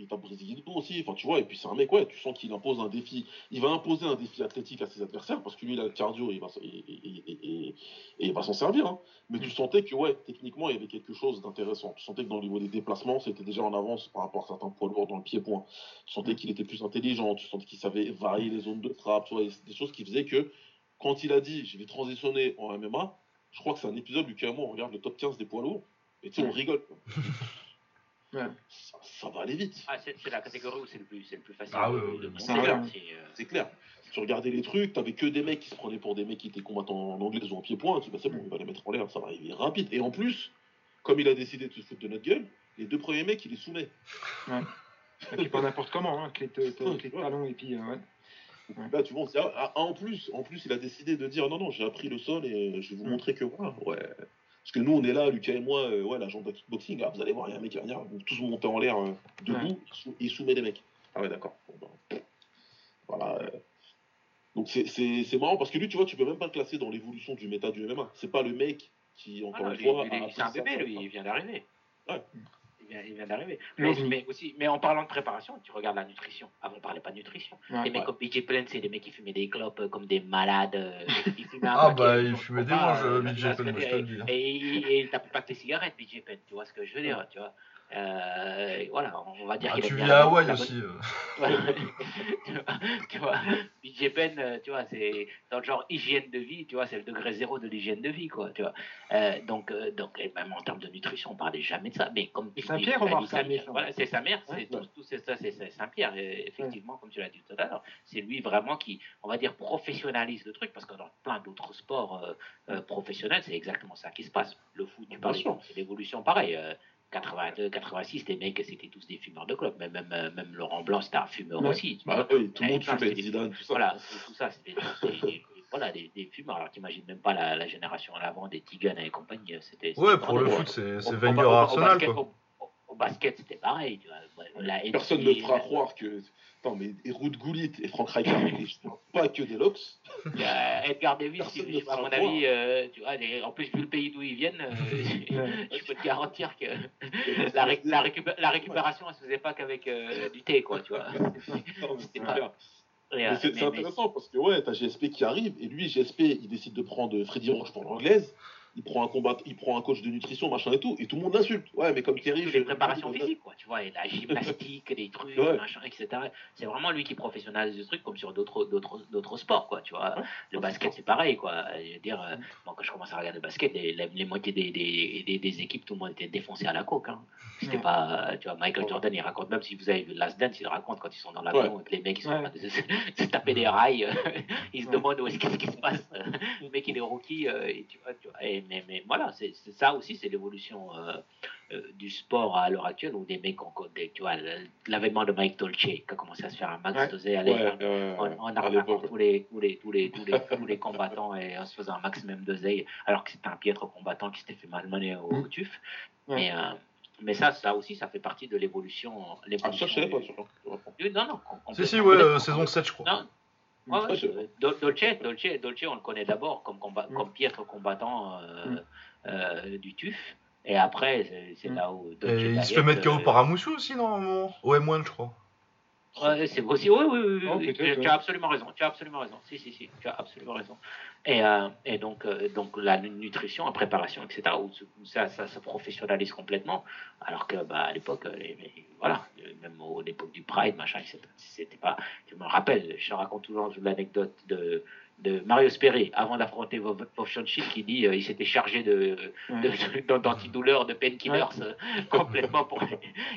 Il tape Brésil aussi, enfin, tu vois, et puis c'est un mec, ouais, tu sens qu'il impose un défi. Il va imposer un défi athlétique à ses adversaires parce que lui, il a le cardio, il va, et, et- et- et- et il va s'en servir. hein. Mais tu sentais que, ouais, techniquement, il y avait quelque chose d'intéressant. Tu sentais que dans le niveau des déplacements, c'était déjà en avance par rapport à certains poids lourds dans le pied-point. Tu sentais qu'il était plus intelligent, tu sentais qu'il savait varier les zones de frappe, tu vois, et des choses qui faisaient que, quand il a dit, je vais transitionner en MMA, je crois que c'est un épisode du on regarde le top 15 des poids lourds, et tu sais, on rigole. Ouais. Ça, ça va aller vite. Ah, c'est la catégorie où c'est le plus, c'est le plus facile Ah ouais, de, ouais, de ouais. monter. C'est clair. c'est, euh, C'est clair. Si tu regardais les trucs, t'avais que des mecs qui se prenaient pour des mecs qui étaient combattants en anglais ou en pied-point. Tu dis, bah, c'est bon, il va les mettre en l'air, ça va arriver rapide. Et en plus, comme il a décidé de se foutre de notre gueule, les deux premiers mecs, il les soumet. Et puis pas n'importe comment, hein, avec les, te- te- avec les Ouais. talons et puis. euh, ouais. Là, tu vois, on ah, ah, en plus, en plus, il a décidé de dire, non, non, j'ai appris le sol et euh, je vais vous Mm. montrer que voilà, ouais. Parce que nous, on est là, Lucas et moi, euh, ouais, l'agent de kickboxing, ah, vous allez voir, il y a un mec qui va venir, vont tous monter en l'air euh, debout, Ouais. il sou- il soumet des mecs. Ah ouais, d'accord. Bon, ben, voilà. euh. Donc c'est marrant parce que lui, tu vois, tu peux même pas le classer dans l'évolution du méta du MMA. C'est pas le mec qui, encore ah une fois. C'est un bébé, lui, il vient d'arriver. Ouais il vient d'arriver. Mais, aussi, mais en parlant de préparation, tu regardes la nutrition. Avant, on parlait pas de nutrition. les mecs comme BJ c'est des mecs qui fumaient des clopes euh, comme des malades. Euh, ah bah, ils fumaient des manches, BJ Penn, je te le dis. Hein. Et il tapait pas que des cigarettes, BJ Penn, tu vois ce que je veux dire, tu vois. Euh, voilà, on va dire ah, Tu vis à Hawaï aussi. Euh. tu vois, BJ euh, tu vois, c'est dans le genre hygiène de vie, tu vois, c'est le degré zéro de l'hygiène de vie, quoi, tu vois. donc, donc, même en termes de nutrition, on parlait jamais de ça. Mais comme Saint-Pierre, voilà, c'est sa mère, c'est tout, tout ça, c'est Saint-Pierre, effectivement, comme tu l'as dit tout à l'heure. C'est lui vraiment qui, on va dire, professionnalise le truc, parce que dans plein d'autres sports professionnels, c'est exactement ça qui se passe. Le foot, tu parles, c'est l'évolution pareil. 82, 86, les mecs, c'était tous des fumeurs de clopes. Même, même, euh, même Laurent Blanc, c'était un fumeur aussi. Bah, oui, tout le monde fumait, Zidane, tout ça. Voilà, tout ça, c'était des, voilà, des, des, fumeurs. Alors, t'imagines même pas la, la génération à l'avant, des Tigan et compagnie. C'était, ouais, pour le foot, c'est Wenger Arsenal, quoi. Au, basket, c'était pareil. Tu vois. Personne ne fera croire que non, mais Ruud Gullit et Frank Rijkaard, pas que des locks. Edgar Davis, à mon avis, euh, tu vois, en plus, vu le pays d'où ils viennent, euh, je peux te garantir que la, la, récupération, elle se faisait pas qu'avec euh, du thé, quoi, tu vois. C'est intéressant parce que, ouais, t'as GSP qui arrive, et lui, GSP, il décide de prendre Freddy Roche pour l'anglaise il prend un combat, il prend un coach de nutrition, machin et tout, et tout le monde l'insulte. Ouais, mais comme Thierry. Les préparations physiques, quoi, tu vois, et la gymnastique, des trucs, machin, etc. C'est vraiment lui qui professionnalise le truc, comme sur d'autres, d'autres, d'autres sports, quoi, tu vois. Le basket, c'est pareil, quoi. Je veux dire, euh, quand je commence à regarder le basket, les, les, moitiés des, des, des, équipes, tout le monde était défoncé à la coke. Hein. C'était pas, tu vois, Michael Jordan, il raconte même si vous avez vu Last Dance, il raconte quand ils sont dans l'avion et que les mecs ils sont en train de se, taper des rails, ils se demandent où est-ce qu'est-ce qui se passe. Le mec il est rookie, euh, et tu vois, tu vois et, mais, mais voilà, c'est ça aussi, c'est l'évolution euh, euh, du sport à l'heure actuelle où des mecs ont, des, tu vois, l'avènement de Mike Dolce qui a commencé à se faire un max dosé à l'époque, en, arnaquant tous les, tous, les, tous, les, tous, les, tous les combattants et en se faisant un maximum d'oseille, alors que c'était un piètre combattant qui s'était fait malmener au, au TUF. Mais, mais ça, ça aussi, ça fait partie de l'évolution. Ah, ça, je sais pas. Non, non. Si, si, ouais, euh, saison 7, je crois. Non. Ouais, ouais, Dolce, Dolce, Dolce, on le connaît d'abord comme, combat, mm. comme piètre combattant euh, mm. euh, du TUF. Et après, c'est mm. là où. Dolce il se fait mettre KO par Amoussou aussi, normalement Au M1, je crois. Ouais, c'est aussi, oui, oui, oui, oui. Oh, tu, as absolument raison, tu as absolument raison. Si, si, si, tu as absolument raison. Et, euh, et donc, euh, donc, la nutrition, la préparation, etc., où, ça, ça se professionnalise complètement. Alors que, bah, à l'époque, euh, voilà, même à l'époque du Pride, machin, c'était pas. Je me rappelle, je raconte toujours l'anecdote de de Mario Sperry avant d'affronter Vovchanchik qui dit euh, il s'était chargé de, d'antidouleurs, de, de painkillers euh, complètement pour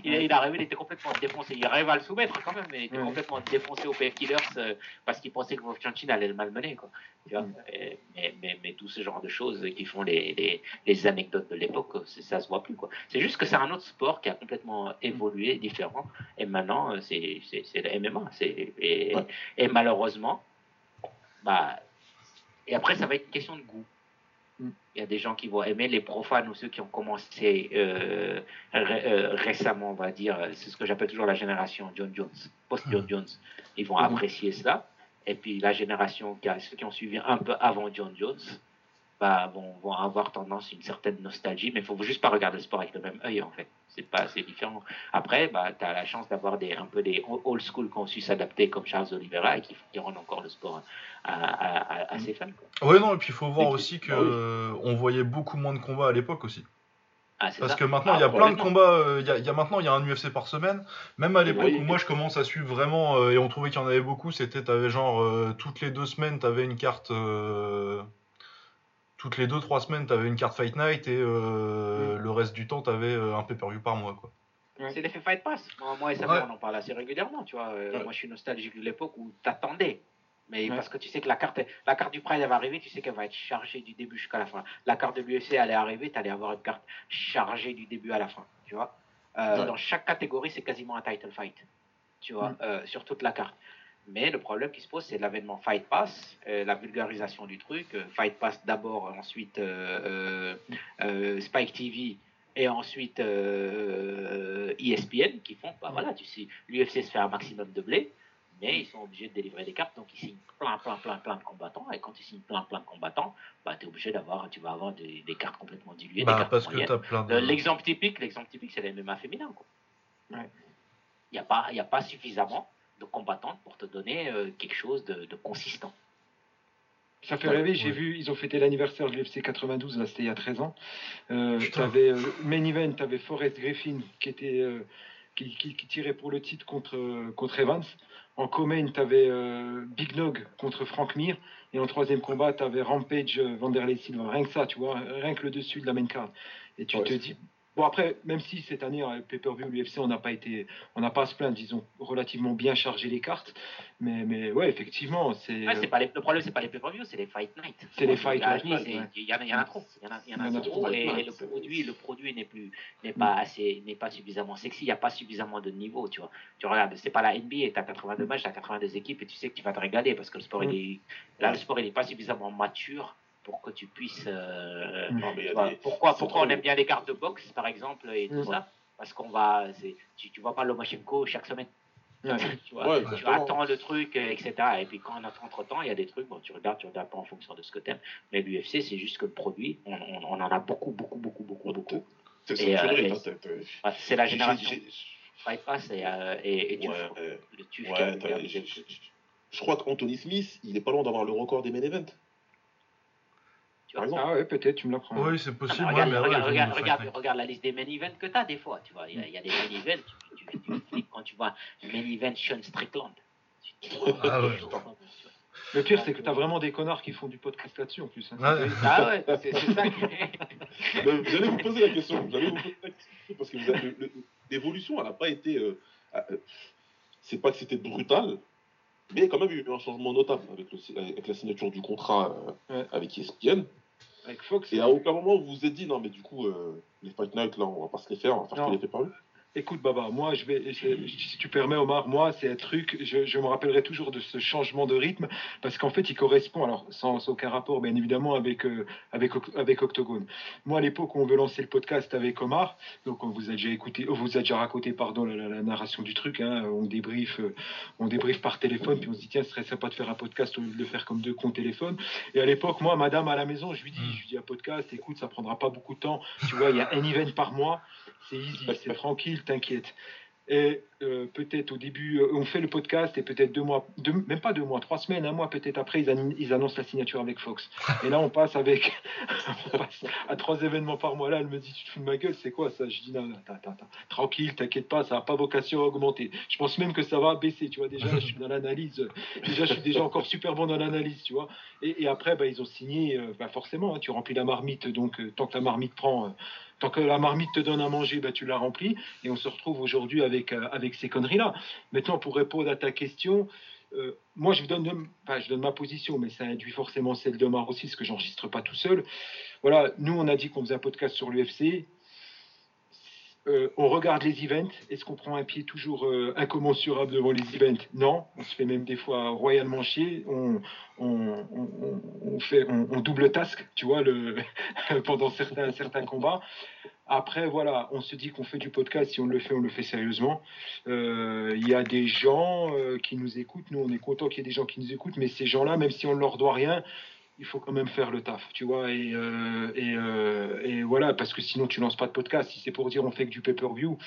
il, il arrivé il était complètement défoncé. Il arrive à le soumettre quand même mais il était complètement défoncé aux painkillers euh, parce qu'il pensait que Vovchanchik allait le malmener quoi. Tu vois mais, mais, mais, tout ce genre de choses qui font les, les, les anecdotes de l'époque ça se voit plus quoi. C'est juste que c'est un autre sport qui a complètement évolué différent et maintenant c'est, c'est, c'est le MMA c'est, et, et malheureusement bah, et après, ça va être une question de goût. Mm. Il y a des gens qui vont aimer les profanes ou ceux qui ont commencé euh, euh, récemment, on va dire, c'est ce que j'appelle toujours la génération John Jones, post-John mm. Jones. Ils vont mm. apprécier cela. Et puis la génération, qui a, ceux qui ont suivi un peu avant John Jones, bah, vont, vont avoir tendance à une certaine nostalgie, mais il faut juste pas regarder le sport avec le même œil, en fait. C'est pas assez différent. Après, bah, tu as la chance d'avoir des, un peu des old school qui ont su s'adapter, comme Charles Oliveira, et qui, qui rendent encore le sport à, à, ses fans. Oui, non, et puis il faut voir aussi bah on voyait beaucoup moins de combats à l'époque aussi. Ah, Parce que maintenant, il y a ah, plein de combats. Euh, il y, a, maintenant, il y a un UFC par semaine. Même à l'époque où moi je commence à suivre vraiment, euh, et on trouvait qu'il y en avait beaucoup, c'était, t'avais genre, euh, toutes les deux semaines, t'avais une carte toutes les 2-3 semaines, tu avais une carte Fight Night et euh, le reste du temps, tu avais euh, un pay-per-view par mois. quoi. C'est l'effet Fight Pass. Moi, et ça, on en parle assez régulièrement. Tu vois. Euh, moi, je suis nostalgique de l'époque où tu attendais. Mais parce que tu sais que la carte, la carte du Pride elle va arriver, tu sais qu'elle va être chargée du début jusqu'à la fin. La carte de l'UFC allait arriver, tu allais avoir une carte chargée du début à la fin. Tu vois. Dans chaque catégorie, c'est quasiment un title fight. Tu vois, sur toute la carte. Mais le problème qui se pose, c'est l'avènement Fight Pass, euh, la vulgarisation du truc. Euh, Fight Pass d'abord, ensuite euh, Spike TV et ensuite ESPN qui font, bah voilà, tu sais, l'UFC se fait un maximum de blé. mais ils sont obligés de délivrer des cartes, donc ils signent plein, plein, plein, plein de combattants, et quand ils signent plein, plein de combattants, bah, tu es obligé d'avoir, tu vas avoir des, des cartes complètement diluées. Bah, des cartes parce que t'as plein de. L'exemple typique, l'exemple typique, c'est les MMA féminins. Il Ouais. n'y a, pas- il y a pas suffisamment de combattants pour te donner euh, quelque chose de, de consistant. Ça fait rêver, j'ai ouais. vu, ils ont fêté l'anniversaire de l'UFC 92, là c'était il y a 13 ans. Euh, t'avais, euh, main event, tu avais Forrest Griffin qui, était, euh, qui, qui- qui tirait pour le titre contre, euh, contre Evans. En co-main, tu avais Big Nog contre Frank Mir. Et en troisième combat, tu avais Rampage Vanderlei Silva. Rien que ça, tu vois, rien que le dessus de la main card. Et tu Ouais, te dis. Bon, après, même si cette année, à pay-per-view, l'UFC, on n'a pas été. On n'a pas à se plaindre, ils ont relativement bien chargé les cartes. Mais, mais ouais, effectivement, c'est. Ouais, c'est pas les- le problème, c'est pas les pay-per-view, c'est les fight night. C'est les fight night. Il y, en a- trop. Il y en a, il y en a Il y en a trop. Et, le produit, le produit n'est plus, n'est pas assez, n'est pas suffisamment sexy. Il n'y a pas suffisamment de niveau, tu vois. Tu regardes, c'est pas la NBA. T'as 82 matchs, t'as 82 équipes, et tu sais que tu vas te régaler parce que le sport, Mm. il est, là, le sport, il n'est pas suffisamment mature pour que tu puisses. euh. Non, mais il y a tu vois, des- pourquoi, pourquoi on aime bien les cartes de boxe, par exemple, et tout ça Parce qu'on va, tu, tu vois pas Lomachenko chaque semaine. Ouais. Tu, vois, Ouais, tu attends le truc, etc. Et puis quand entre temps, il y a des trucs, bon, tu regardes, tu regardes pas en fonction de ce que t'aimes. Mais l'UFC, c'est juste que le produit, on, on- on en a beaucoup, beaucoup, beaucoup, beaucoup, beaucoup. C'est euh, la génération Fight Pass et, euh, et, et quoi. euh, Le j'ai- Je crois qu'Anthony Smith, il est pas loin d'avoir le record des main events. Tu vois. Ah ouais, peut-être, tu me l'apprends. Oui, c'est Ah, possible. regarde, ouais, mais regarde, ouais, regarde, la liste des main events que tu as des fois. Tu vois, il y, a- il y a des main events, tu, tu, quand tu vois main event Sean Strickland. Ah ouais. Le pire, c'est que tu as vraiment des connards qui font du podcast là-dessus en plus. hein. Ouais. Ah ouais, c'est c'est ça. J'allais vous poser la question. J'allais vous poser la question parce que l'évolution, elle n'a pas été. euh, euh, c'est pas que c'était brutal, mais il y a quand même eu un changement notable avec, le- avec la signature du contrat euh, Ouais. avec ESPN. Avec Fox. Et à aucun moment vous vous êtes dit non, mais du coup, euh, les Fight Night, là, on va pas se les faire, on va faire Non. que les fait par eux. Écoute, Baba, moi, je vais, je- si tu permets, Omar, moi, c'est un truc, je, je me rappellerai toujours de ce changement de rythme, parce qu'en fait, il correspond, alors, sans, sans aucun rapport, bien évidemment, avec, euh, avec, avec Octogone. Moi, à l'époque où on veut lancer le podcast avec Omar, donc on vous a déjà écouté, on vous a déjà raconté, pardon, la, la- la narration du truc, hein, on débrief, euh, on débrief par téléphone, puis on se dit, tiens, ce serait sympa de faire un podcast au lieu de le faire comme deux cons téléphone. Et à l'époque, moi, madame à la maison, je lui dis, je lui dis un podcast, écoute, ça prendra pas beaucoup de temps, tu vois, il y a un event par mois, c'est easy, c'est tranquille, t'inquiète. Et euh, peut-être au début, euh, on fait le podcast et peut-être deux mois, deux- même pas deux mois, trois semaines, un mois peut-être après, ils, an- ils annoncent la signature avec Fox. Et là, on passe avec à trois événements par mois. Là, elle me dit, tu te fous de ma gueule, c'est quoi ça? Je dis, non, non, tranquille, t'inquiète pas, ça n'a pas vocation à augmenter. Je pense même que ça va baisser, tu vois. Déjà, je suis dans l'analyse. Déjà, je suis déjà encore super bon dans l'analyse, tu vois. Et, après, bah, ils ont signé, euh, bah, forcément, hein, tu remplis la marmite, donc tant que la marmite prend. Tant que la marmite te donne à manger, bah, tu la remplis. Et on se retrouve aujourd'hui avec, euh, ces conneries-là. Maintenant, pour répondre à ta question, euh, moi, je vous donne, je donne ma position, mais ça induit forcément celle d'Omar aussi, parce que j'enregistre pas tout seul. Voilà, nous, on a dit qu'on faisait un podcast sur l'UFC. Euh, on regarde les events. Est-ce qu'on prend un pied toujours euh, incommensurable devant les events? Non. On se fait même des fois royalement chier. On, on, on, fait, on, double task, tu vois, le, pendant certains, certains combats. Après, voilà, on se dit qu'on fait du podcast. Si on le fait, on le fait sérieusement. Euh, Il y a des gens qui nous écoutent. Nous, on est content qu'il y ait des gens qui nous écoutent. Mais ces gens-là, même si on ne leur doit rien, il faut quand même faire le taf, tu vois. Et, euh, euh, et voilà, parce que sinon, tu lances pas de podcast. Si c'est pour dire on fait que du pay-per-view,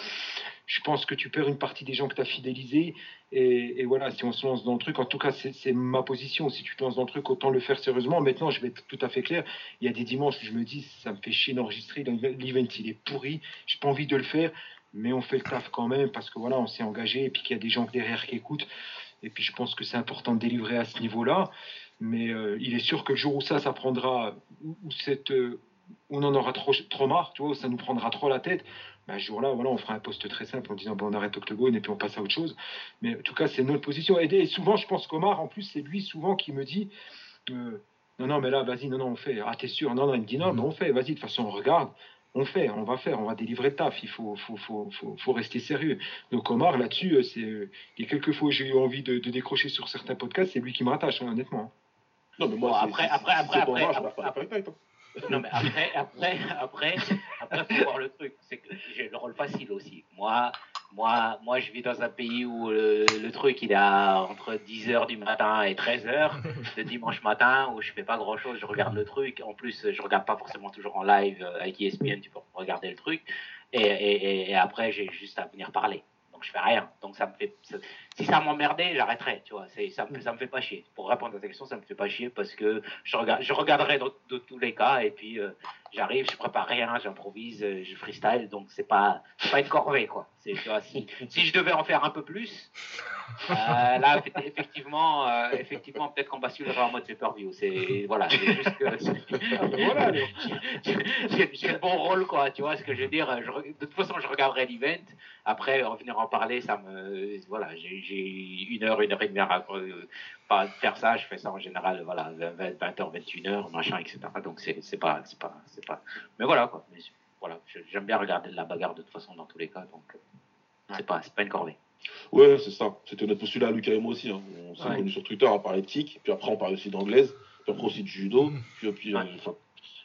je pense que tu perds une partie des gens que tu as fidélisés. Et, voilà, si on se lance dans le truc, en tout cas, c'est c'est ma position. Si tu te lances dans le truc, autant le faire sérieusement. Maintenant, je vais être tout à fait clair. Il y a des dimanches où je me dis, ça me fait chier d'enregistrer. L'event, il est pourri. J'ai pas envie de le faire. Mais on fait le taf quand même parce que voilà, on s'est engagé et puis qu'il y a des gens derrière qui écoutent. Et puis je pense que c'est important de délivrer à ce niveau-là. Mais euh, il est sûr que le jour où ça, ça prendra, où, où cette, euh, on en aura trop, trop marre, tu vois, où ça nous prendra trop la tête, ben, ce jour-là, voilà, on fera un poste très simple en disant ben, on arrête Octogone et puis on passe à autre chose. Mais en tout cas, c'est notre position. Et, et souvent, je pense qu'Omar, en plus, c'est lui souvent qui me dit euh, non, non, mais là, vas-y, non, non, on fait. Ah, t'es sûr? Non, non, il me dit non, mais on fait, vas-y, de toute façon, on regarde. On fait, on va faire, on va délivrer le taf. Il faut, faut, faut, faut, rester sérieux. Donc Omar, là-dessus, c'est, il y a quelques fois où j'ai eu envie de, de décrocher sur certains podcasts, c'est lui qui me rattache, hein, honnêtement. Non, mais moi, Bon, après- après- après- après- moi, après- Night, hein. Non, mais après, après, après, après, faut voir le truc. C'est que j'ai le rôle facile aussi. Moi, moi, moi, je vis dans un pays où le, le truc il est à entre 10h du matin et 13h le dimanche matin où je fais pas grand chose, je regarde le truc. En plus, je regarde pas forcément toujours en live euh, avec ESPN, tu peux regarder le truc. Et, et, et après, j'ai juste à venir parler donc je fais rien. Donc ça me fait, si ça m'emmerdait, j'arrêterais, tu vois. Ça, me, ça me fait pas chier. Pour répondre à ta question, ça me fait pas chier parce que je, regarde, je regarderai de tous les cas et puis euh, j'arrive, je prépare rien, j'improvise, euh, je freestyle, donc c'est pas, pas une corvée, quoi. C'est, tu vois, si, si je devais en faire un peu plus, euh, là, effectivement, euh, effectivement, peut-être qu'on basculerait en mode pay-per-view. C'est voilà, c'est juste que voilà, j'ai le bon rôle, quoi. Tu vois ce que je veux dire De toute façon, je regarderai l'event. Après, revenir en parler, ça me voilà, j'ai une heure, une heure et demie à pas faire ça. Je fais ça en général, voilà, 20, h 21h, machin, etc. Donc c'est c'est pas c'est pas c'est pas. Mais voilà quoi. Mais, voilà, j'aime bien regarder la bagarre de toute façon dans tous les cas. Donc c'est pas c'est pas une corvée. Ouais, c'est ça. C'était notre postulat à Lucas et moi aussi. Hein. On s'est connus sur Twitter à parler de kick, puis après on parlait aussi d'anglaise, puis après aussi de judo, mm. puis, puis euh,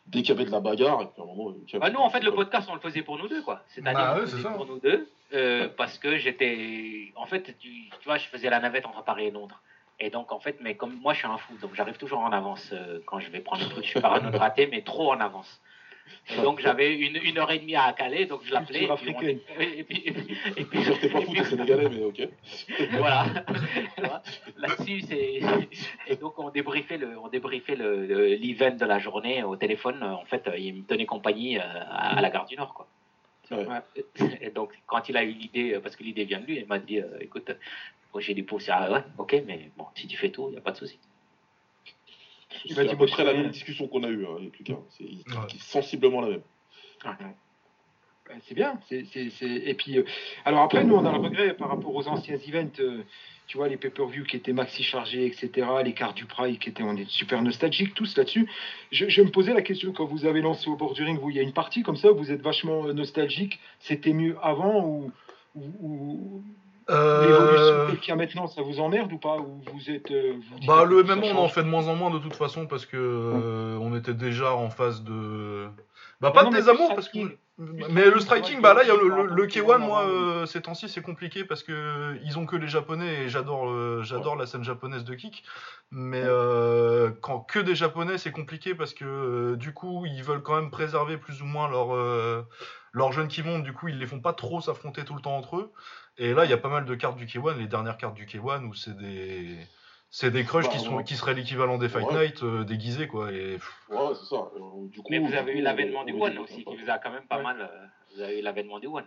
dès qu'il y avait de la bagarre, et puis à un moment. Bah, nous, en fait, le podcast, on le faisait pour nous deux, quoi. C'est-à-dire bah, pour nous deux, euh, parce que j'étais. En fait, tu, tu, vois, je faisais la navette entre Paris et Londres. Et donc, en fait, mais comme moi, je suis un fou, donc j'arrive toujours en avance euh, quand je vais prendre le truc. Je suis parano de rater, mais trop en avance. Et donc j'avais une, une, heure et demie à caler, donc je l'appelais. Et puis, et puis, et puis, t'es pas fou, t'es sénégalais, mais ok. voilà. Là-dessus, c'est. Et donc on débriefait le, on débriefait le, l'event de la journée au téléphone. En fait, il me tenait compagnie euh, à, la gare du Nord, quoi. Et donc quand il a eu l'idée, parce que l'idée vient de lui, il m'a dit, euh, écoute, j'ai des pouces, ah ouais, ok, mais bon, si tu fais tout, il n'y a pas de souci. C'est à peu près la même discussion qu'on a eue hein, avec Lucas. C'est sensiblement la même. Ben, c'est bien. Et puis, euh, alors après, nous, on a le regret par rapport aux anciens events. Euh, tu vois, les pay-per-view qui étaient maxi chargés, etc., les cartes du Pride qui étaient, on est super nostalgiques tous là-dessus. Je, me posais la question quand vous avez lancé au bord du ring, vous, il y a une partie comme ça, vous êtes vachement euh, nostalgique. C'était mieux avant ou, ou, L'évolution qu'il y a maintenant, ça vous emmerde ou pas ou vous êtes, euh, Bah le MMA on en fait de moins en moins de toute façon parce que euh, on était déjà en phase de bah pas de désamour parce que mais le striking bah là y a le, le, K1 moi euh, ces temps-ci c'est compliqué parce que ils ont que les japonais et j'adore j'adore la scène japonaise de kick. Mais quand que des japonais c'est compliqué parce que du coup ils veulent quand même préserver plus ou moins leurs leurs jeunes qui montent. Du coup ils les font pas trop s'affronter tout le temps entre eux et là, il y a pas mal de cartes du K1, les dernières cartes du K1 où c'est des. C'est des crushs qui, bah, sont, qui seraient l'équivalent des Fight Night euh, déguisés, quoi. Et... Ouais, c'est ça. Euh, du coup, Mais vous avez eu l'avènement du One aussi, qui vous a quand même pas mal. Euh, vous avez eu l'avènement du One.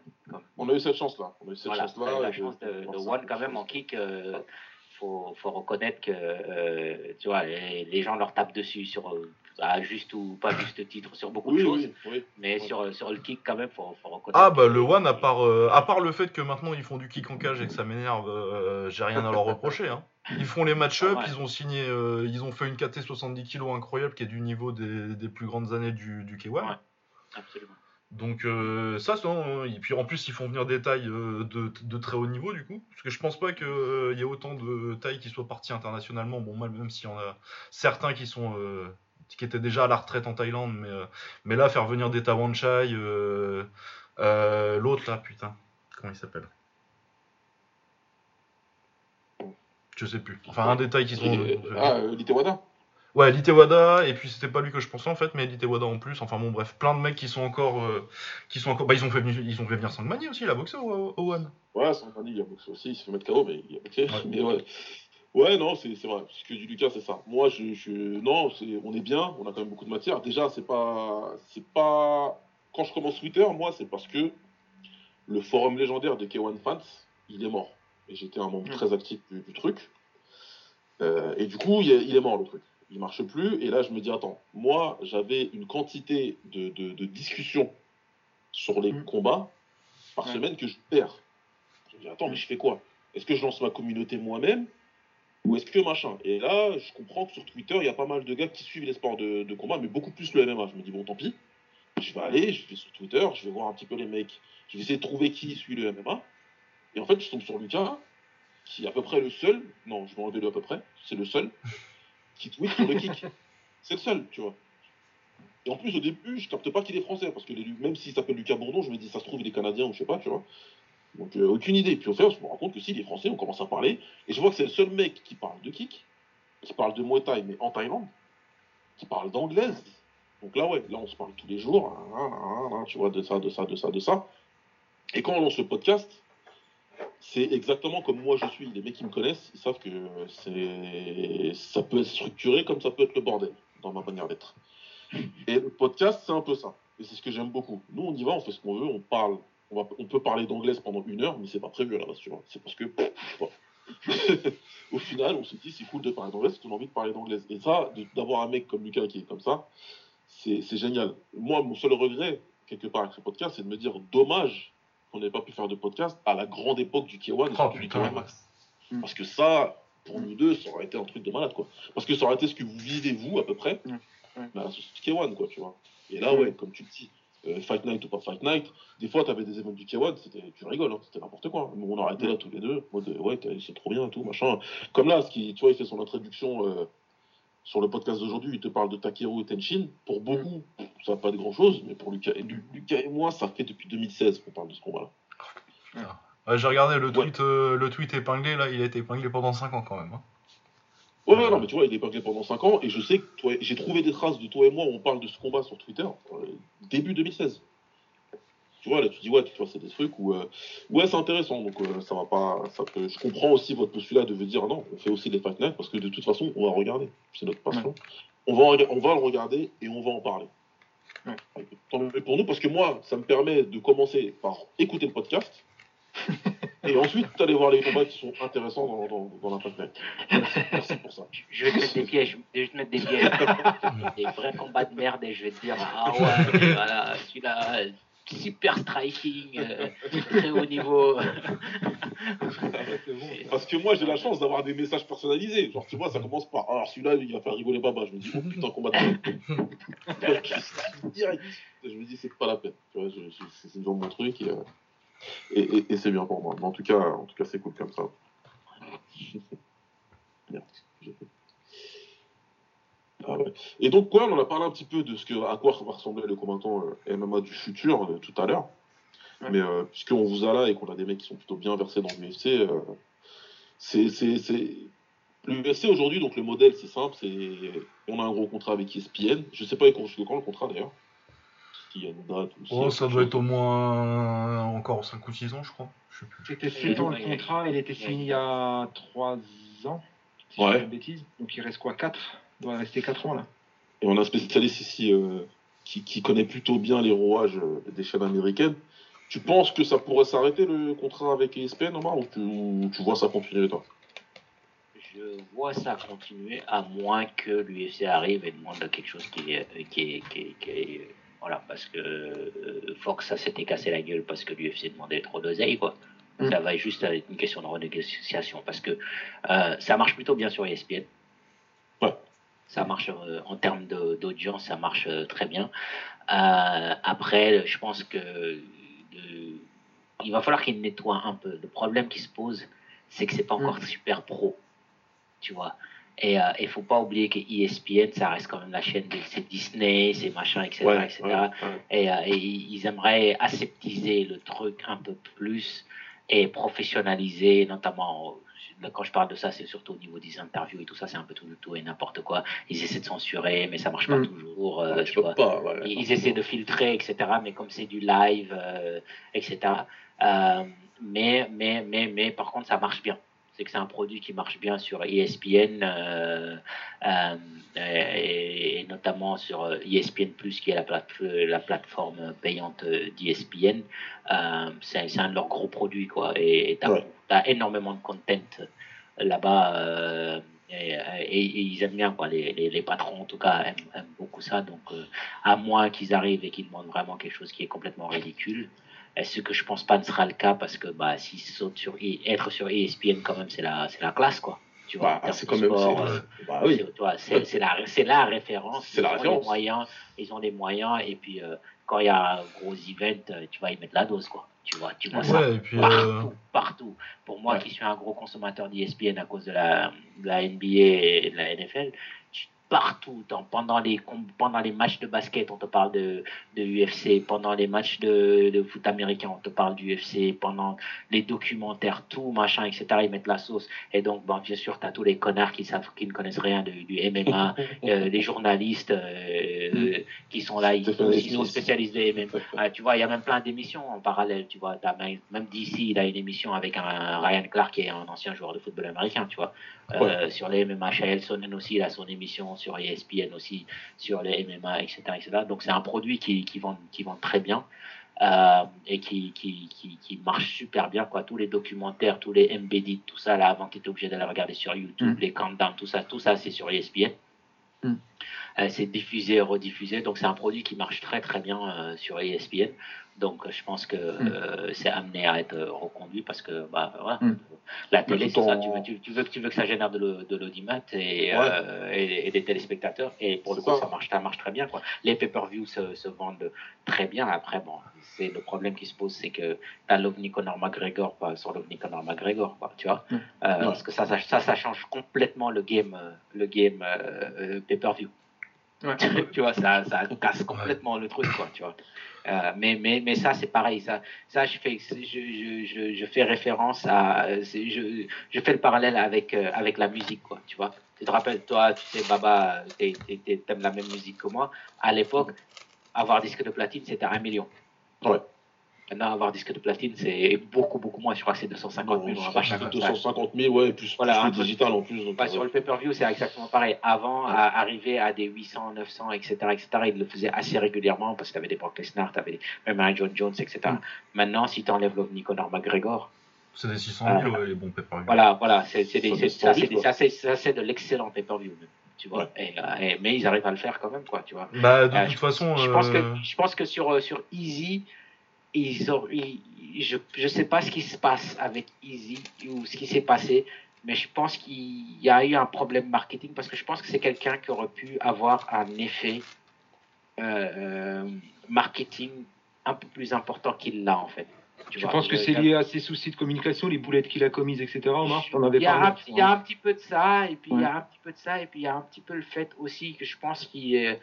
On a eu cette chance-là. On a eu cette chance-là. la chance de, de One, quand même, en kick. faut, faut reconnaître que tu vois, les, les, gens leur tapent dessus sur à juste ou pas juste titre sur beaucoup de choses. mais sur, sur le kick, quand même, faut, faut reconnaître. Ah, bah le One, à part, euh, à part le fait que maintenant ils font du kick en cage et que ça m'énerve, euh, j'ai rien à leur reprocher. Hein. Ils font les match-up, ils ont signé, euh, ils ont fait une KT 70 kg incroyable qui est du niveau des, des plus grandes années du, du K1. absolument. Donc ça, et puis en plus ils font venir des tailles de, de, très haut niveau du coup, parce que je pense pas qu'il y ait autant de tailles qui soient parties internationalement, bon même s'il y en a certains qui sont qui était déjà à la retraite en Thaïlande, mais, euh, mais là, faire venir des Tawanchai, euh, euh, l'autre là, putain, comment il s'appelle? Je sais plus. Enfin, un détail qui sont. Ah, Litewada Ouais, Litewada, et puis c'était pas lui que je pensais en fait, mais Litewada en plus. Enfin bon, bref, plein de mecs qui sont encore. qui sont encore bah, ils, ont fait, ils ont fait venir Sangmani aussi, il a boxé au, One. Ouais, Sangmani, il a boxé aussi, il se fait mettre KO, mais il a boxé. Mais ouais. Ouais, non, c'est vrai. Ce que dit Lucas, c'est ça. Moi, je, je non, on est bien, on a quand même beaucoup de matière. Déjà, c'est pas, c'est pas. Quand je commence Twitter, moi, c'est parce que le forum légendaire de K1 Fans, il est mort. Et j'étais un membre mm. très actif du, truc. Euh, et du coup, il est, il est, mort le truc. Il marche plus. Et là, je me dis, attends, moi, j'avais une quantité de, de, discussions sur les mm. combats par semaine que je perds. Je me dis, attends, mais je fais quoi? Est-ce que je lance ma communauté moi-même? Ou est-ce que machin Et là, je comprends que sur Twitter, il y a pas mal de gars qui suivent les sports de, combat, mais beaucoup plus le MMA. Je me dis, bon, tant pis. Je vais aller, je vais sur Twitter, je vais voir un petit peu les mecs. Je vais essayer de trouver qui suit le MMA. Et en fait, je tombe sur Lucas, qui est à peu près le seul, non, je vais enlever le à peu près, c'est le seul, qui tweet sur le kick. C'est le seul, tu vois. Et en plus, au début, je capte pas qu'il est français, parce que même s'il s'appelle Lucas Bourdon, je me dis, ça se trouve, il est canadien ou je sais pas, tu vois. Donc, euh, aucune idée. Puis au fait, on se rend compte que si les Français, on commence à parler, et je vois que c'est le seul mec qui parle de kick, qui parle de Muay Thai, mais en Thaïlande, qui parle d'anglaise. Donc là, ouais, là, on se parle tous les jours, hein, hein, hein, tu vois, de ça, de ça, de ça, de ça. Et quand on lance le podcast, c'est exactement comme moi je suis. Les mecs qui me connaissent, ils savent que c'est ça peut être structuré comme ça peut être le bordel dans ma manière d'être. Et le podcast, c'est un peu ça. Et c'est ce que j'aime beaucoup. Nous, on y va, on fait ce qu'on veut, on parle. On, va, on peut parler d'anglaise pendant une heure, mais c'est pas prévu à la base, tu vois. C'est parce que, au final, on se dit, c'est cool de parler d'anglaise, on a envie de parler d'anglaise. Et ça, d'avoir un mec comme Lucas qui est comme ça, c'est génial. Moi, mon seul regret, quelque part, avec ce podcast, c'est de me dire, dommage qu'on n'ait pas pu faire de podcast à la grande époque du K1 Oh, du. Max. Parce que ça, pour nous deux, ça aurait été un truc de malade, quoi. Parce que ça aurait été ce que vous vivez, vous, à peu près, ouais. bah, sur ce K1, quoi, tu vois. Et là, ouais, comme tu le dis, euh, Fight Night ou pas Fight Night, des fois, t'avais des événements du K1, c'était, tu rigoles, hein, c'était n'importe quoi. Mais on aurait été là tous les deux, mode, ouais, t'as- c'est trop bien, tout, machin. Comme là, ce qui, tu vois, il fait son introduction euh, sur le podcast d'aujourd'hui, il te parle de Takeru et Tenshin. Pour beaucoup, ça n'a pas de grand chose, mais pour Lucas et, Lu- Lucas et moi, ça fait depuis 2016 qu'on parle de ce combat-là. Ouais, J'ai regardé le Ouais. tweet, euh, le tweet épinglé, là, il a été épinglé pendant 5 ans quand même. hein. Ouais, ouais, non, mais tu vois, il est épinglé pendant 5 ans, et je sais que toi, j'ai trouvé des traces de toi et moi où on parle de ce combat sur Twitter, euh, début 2016. Tu vois, là, tu dis, ouais, tu vois, c'est des trucs où, euh, ouais, c'est intéressant, donc euh, ça va pas, ça je comprends aussi votre postulat de vous dire, non, on fait aussi des fight night, parce que de toute façon, on va regarder, c'est notre passion. On, va, on va le regarder et on va en parler. Ouais. Tant mieux pour nous, parce que moi, ça me permet de commencer par écouter le podcast, et ensuite aller voir les combats qui sont intéressants dans, dans, dans la fight night. Merci, merci pour ça. Je vais te mettre des pièges, je vais te mettre des pièges. des vrais combats de merde et je vais te dire, ah ouais, voilà, celui-là, super striking, euh, très haut niveau. Parce que moi, j'ai la chance d'avoir des messages personnalisés. Genre, tu vois, ça commence par Alors, celui-là, il va faire rigoler Baba. Je me dis Oh putain, combat de merde. Direct. Je me dis C'est pas la peine. Tu vois, c'est genre mon truc et, euh, et, et- et c'est bien pour moi. Mais en tout cas, en tout cas c'est cool comme ça. Ah ouais. Et donc, quoi, on a parlé un petit peu de ce que, à quoi va ressembler le combattant euh, MMA du futur euh, tout à l'heure. Ouais. Mais euh, puisqu'on vous a là et qu'on a des mecs qui sont plutôt bien versés dans l'UFC, c'est, c'est, c'est... L'UFC aujourd'hui, donc le modèle, c'est simple, c'est on a un gros contrat avec ESPN. Je sais pas jusqu'à quand le contrat d'ailleurs? Date Oh, ça doit chose. être au moins encore 5 ou 6 ans, je crois. C'était 7 ans le contrat, il était signé il y a 3 ans, si je Ouais. bêtises. Donc il reste quoi 4 Il doit rester 4 ans là. Et on a un spécialiste ici euh, qui, qui connaît plutôt bien les rouages euh, des chaînes américaines. Tu penses que ça pourrait s'arrêter le contrat avec ESPN, Omar, ou tu, ou tu vois ça continuer, toi? Je vois ça continuer à moins que l'UFC arrive et demande quelque chose qui est, qui est, qui est- qui est- voilà, parce que euh, Fox, ça s'était cassé la gueule parce que l'UFC demandait trop d'oseille, quoi. Mm. Ça va juste être une question de renégociation parce que euh, ça marche plutôt bien sur ESPN. Ouais. Ça marche euh, en termes d'audience, ça marche euh, très bien. Après, je pense que il va falloir qu'il nettoie un peu. Le problème qui se pose, c'est que c'est pas encore super pro, tu vois. Et il faut pas oublier que ESPN, ça reste quand même la chaîne, des- c'est Disney, c'est machin, etc. etc. ouais, ouais. Et, euh, et ils aimeraient aseptiser le truc un peu plus et professionnaliser, notamment euh, quand je parle de ça, c'est surtout au niveau des interviews et tout ça, c'est un peu tout, tout et n'importe quoi. Ils essaient de censurer, mais ça marche pas Mm. toujours. euh, Ouais, tu tu peux vois. pas, ouais. Ils, ils essaient de filtrer, etc. Mais comme c'est du live, euh, etc. euh, mais, mais, mais, mais, par contre, ça marche bien. C'est que c'est un produit qui marche bien sur E ESPN euh, euh, et, et notamment sur euh, ESPN Plus, qui est la, plate- la plateforme payante d'ESPN. Euh, c'est un de leurs gros produits, quoi. Et tu as, énormément de content là-bas. et, et- et ils aiment bien, quoi. Les, les, les patrons, en tout cas, aiment, aiment beaucoup ça. Donc, à moins qu'ils arrivent et qu'ils demandent vraiment quelque chose qui est complètement ridicule. Et ce que je pense pas ne sera le cas parce que bah, s'ils sautent sur E- être sur ESPN quand même c'est la c'est la classe quoi. Tu vois, Bah, c'est quand même. euh, Bah oui. c'est- tu vois, c'est c'est la c'est la référence. C'est la ils ont référence. les moyens, ils ont les moyens et puis euh, quand il y a un gros event, euh, tu vas y mettre la dose quoi. Tu vois, tu vois ça Ouais, et puis. euh, partout, partout. Pour moi Ouais. qui suis un gros consommateur d'ESPN à cause de la, de la NBA et de la NFL, partout. pendant, les, pendant les matchs de basket, on te parle de, de UFC. Pendant les matchs de, de foot américain, on te parle du UFC. Pendant les documentaires, tout, machin, etc., ils mettent la sauce. Et donc, bon, bien sûr, tu as tous les connards qui, savent, qui ne connaissent rien du MMA, euh, les journalistes euh, qui sont là, ils, sont spécialistes de MMA. Ah, tu vois, il y a même plein d'émissions en parallèle. Tu vois, as même, même d'ici, il a une émission avec un Ryan Clark, qui est un ancien joueur de football américain, tu vois. Euh, sur les MMA, Chael Sonnen aussi, il a son émission sur ESPN aussi, sur les MMA, etc. etc. Donc c'est un produit qui, qui, vend, qui vend très bien. Euh, et qui, qui, qui, qui, marche super bien. Quoi. Tous les documentaires, tous les embedded, tout ça, là, avant tu étais obligé d'aller regarder sur YouTube, mm. les countdowns, tout ça, tout ça, c'est sur ESPN. Mm. Euh, c'est diffusé rediffusé, donc c'est un produit qui marche très très bien euh, sur ESPN. Donc je pense que mm. euh, c'est amené à être reconduit parce que bah, voilà, mm. la télé, c'est ça. Tu veux, tu, veux, tu veux que ça génère de l'audimat et, et, des téléspectateurs. Et pour le coup, ça. marche, ça marche très bien. Quoi. Les pay-per-view se, se, vendent très bien. Après, bon, c'est le problème qui se pose, c'est que tu as l'OVNI Conor McGregor pas sur l'OVNI Conor McGregor, quoi, tu vois. Parce que ça ça, ça, change complètement le game, le game pay-per-view. tu vois, ça, ça casse complètement le truc, quoi, tu vois. Euh, mais, mais, mais ça, c'est pareil. Ça, ça je, fais, je, je, je fais référence à. Je, je fais le parallèle avec, euh, avec la musique, quoi, tu vois. Tu te rappelles, toi, tu sais, Baba, t'aimes la même musique que moi. À l'époque, avoir disque de platine, c'était un million. Ouais. Maintenant, avoir disque de platine, c'est beaucoup, beaucoup moins. Je crois que c'est 250 000. 250 000, ouais, plus, voilà, plus le digital en plus. Donc, Sur le pay-per-view, c'est exactement pareil. Avant, à arriver à des 800, 900, etc., etc., ils le faisaient assez régulièrement parce que tu avais des Brock Lesnar, tu avais même un John Jones, etc. Mm. Maintenant, si tu enlèves l'OVNI Conor McGregor, c'est des 600 000, euh, les bons pay-per-view. Voilà, voilà, c'est, de l'excellent pay-per-view. Tu vois, et, et, mais ils arrivent à le faire quand même, quoi, tu vois. Bah, de euh, toute façon. Je, pense que, euh, je pense que sur, sur Easy, ils ont, je ne sais pas ce qui se passe avec Easy ou ce qui s'est passé, mais je pense qu'il y a eu un problème marketing parce que je pense que c'est quelqu'un qui aurait pu avoir un effet euh, euh, marketing un peu plus important qu'il l'a en fait. Tu je pense que c'est lié à ses soucis de communication, les boulettes qu'il a commises, etc. il, y a un, il y a un petit peu de ça, et puis il y a un petit peu de ça, et puis il y a un petit peu le fait aussi que je pense qu'il est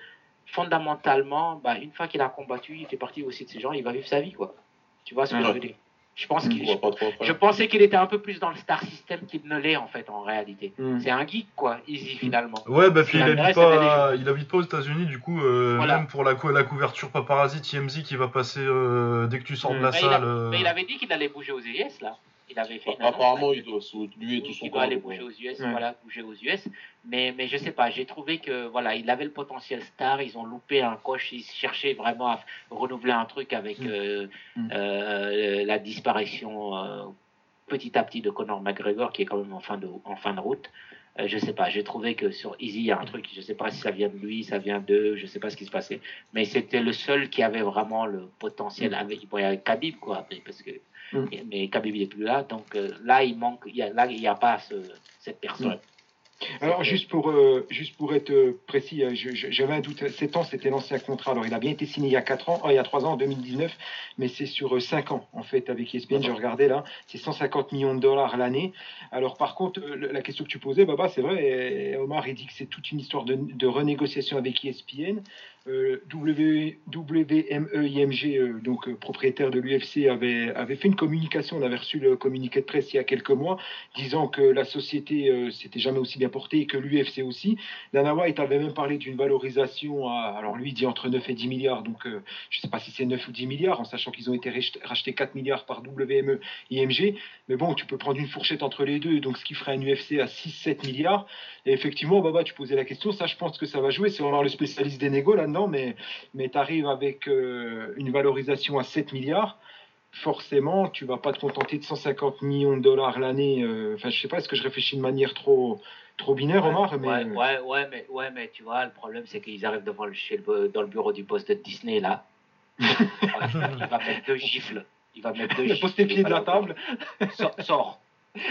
fondamentalement, bah, une fois qu'il a combattu, il fait partie aussi de ces gens, il va vivre sa vie, quoi. Tu vois ce que je veux dire? Je, pense qu'il, je, pensais qu'il était un peu plus dans le star system qu'il ne l'est en fait en réalité. Hmm. C'est un geek quoi, easy finalement. Ouais, bah puis il habite, pas, il habite pas aux États-Unis du coup, euh, même pour la, la couverture paparazzi TMZ qui va passer euh, dès que tu sors de la hmm. salle. Mais il, avait dit qu'il allait bouger aux ES là il avait fait Apparemment, il doit lui et tout son Il doit aller bouger aux US, voilà, bouger aux US. Mais, mais je sais pas, j'ai trouvé que voilà, il avait le potentiel star. Ils ont loupé un coche. Ils cherchaient vraiment à renouveler un truc avec mm. Euh, mm. Euh, la disparition euh, petit à petit de Conor McGregor, qui est quand même en fin de, en fin de route. je sais pas, j'ai trouvé que sur Easy, il y a un truc, je sais pas si ça vient de lui, ça vient d'eux, je sais pas ce qui se passait, mais c'était le seul qui avait vraiment le potentiel avec, bon, il y avait Khabib, quoi, parce que Mm. Mais Khabib n'est plus là, donc euh, là, il manque, y a, là, il n'y a pas ce, cette personne. Alors, juste pour, euh, juste pour être euh, précis, j'avais un doute. 7 ans, c'était l'ancien contrat. Alors, il a bien été signé il y a 4 ans, oh, il y a 3 ans, en 2019, mais c'est sur 5 ans, en fait, avec ESPN. Je regardais là, c'est 150 millions de dollars l'année. Alors, par contre, la question que tu posais, Baba, c'est vrai, Omar, il dit que c'est toute une histoire de, de renégociation avec ESPN. Euh, WMEIMG, euh, donc euh, propriétaire de l'UFC, avait, avait fait une communication. On avait reçu le communiqué de presse il y a quelques mois, disant que la société s'était jamais aussi bien portée et que l'UFC aussi. Dana White avait même parlé d'une valorisation, à, alors lui dit entre 9 et 10 milliards, donc je ne sais pas si c'est 9 ou 10 milliards, en sachant qu'ils ont été rachetés 4 milliards par WMEIMG. Mais bon, tu peux prendre une fourchette entre les deux, donc ce qui ferait un UFC à 6-7 milliards. Et effectivement, Baba, tu posais la question, ça je pense que ça va jouer. C'est vraiment le spécialiste des négos là non, mais, mais tu arrives avec euh, une valorisation à 7 milliards, forcément, tu vas pas te contenter de 150 millions de dollars l'année. Euh, enfin, je sais pas, est-ce que je réfléchis de manière trop, trop binaire, Omar mais... Ouais, ouais, mais, ouais, mais tu vois, le problème, c'est qu'ils arrivent devant le, chez le, dans le bureau du poste de Disney, là. il va mettre deux gifles. Il va mettre deux gifles. Pose tes pieds de la table. Sors.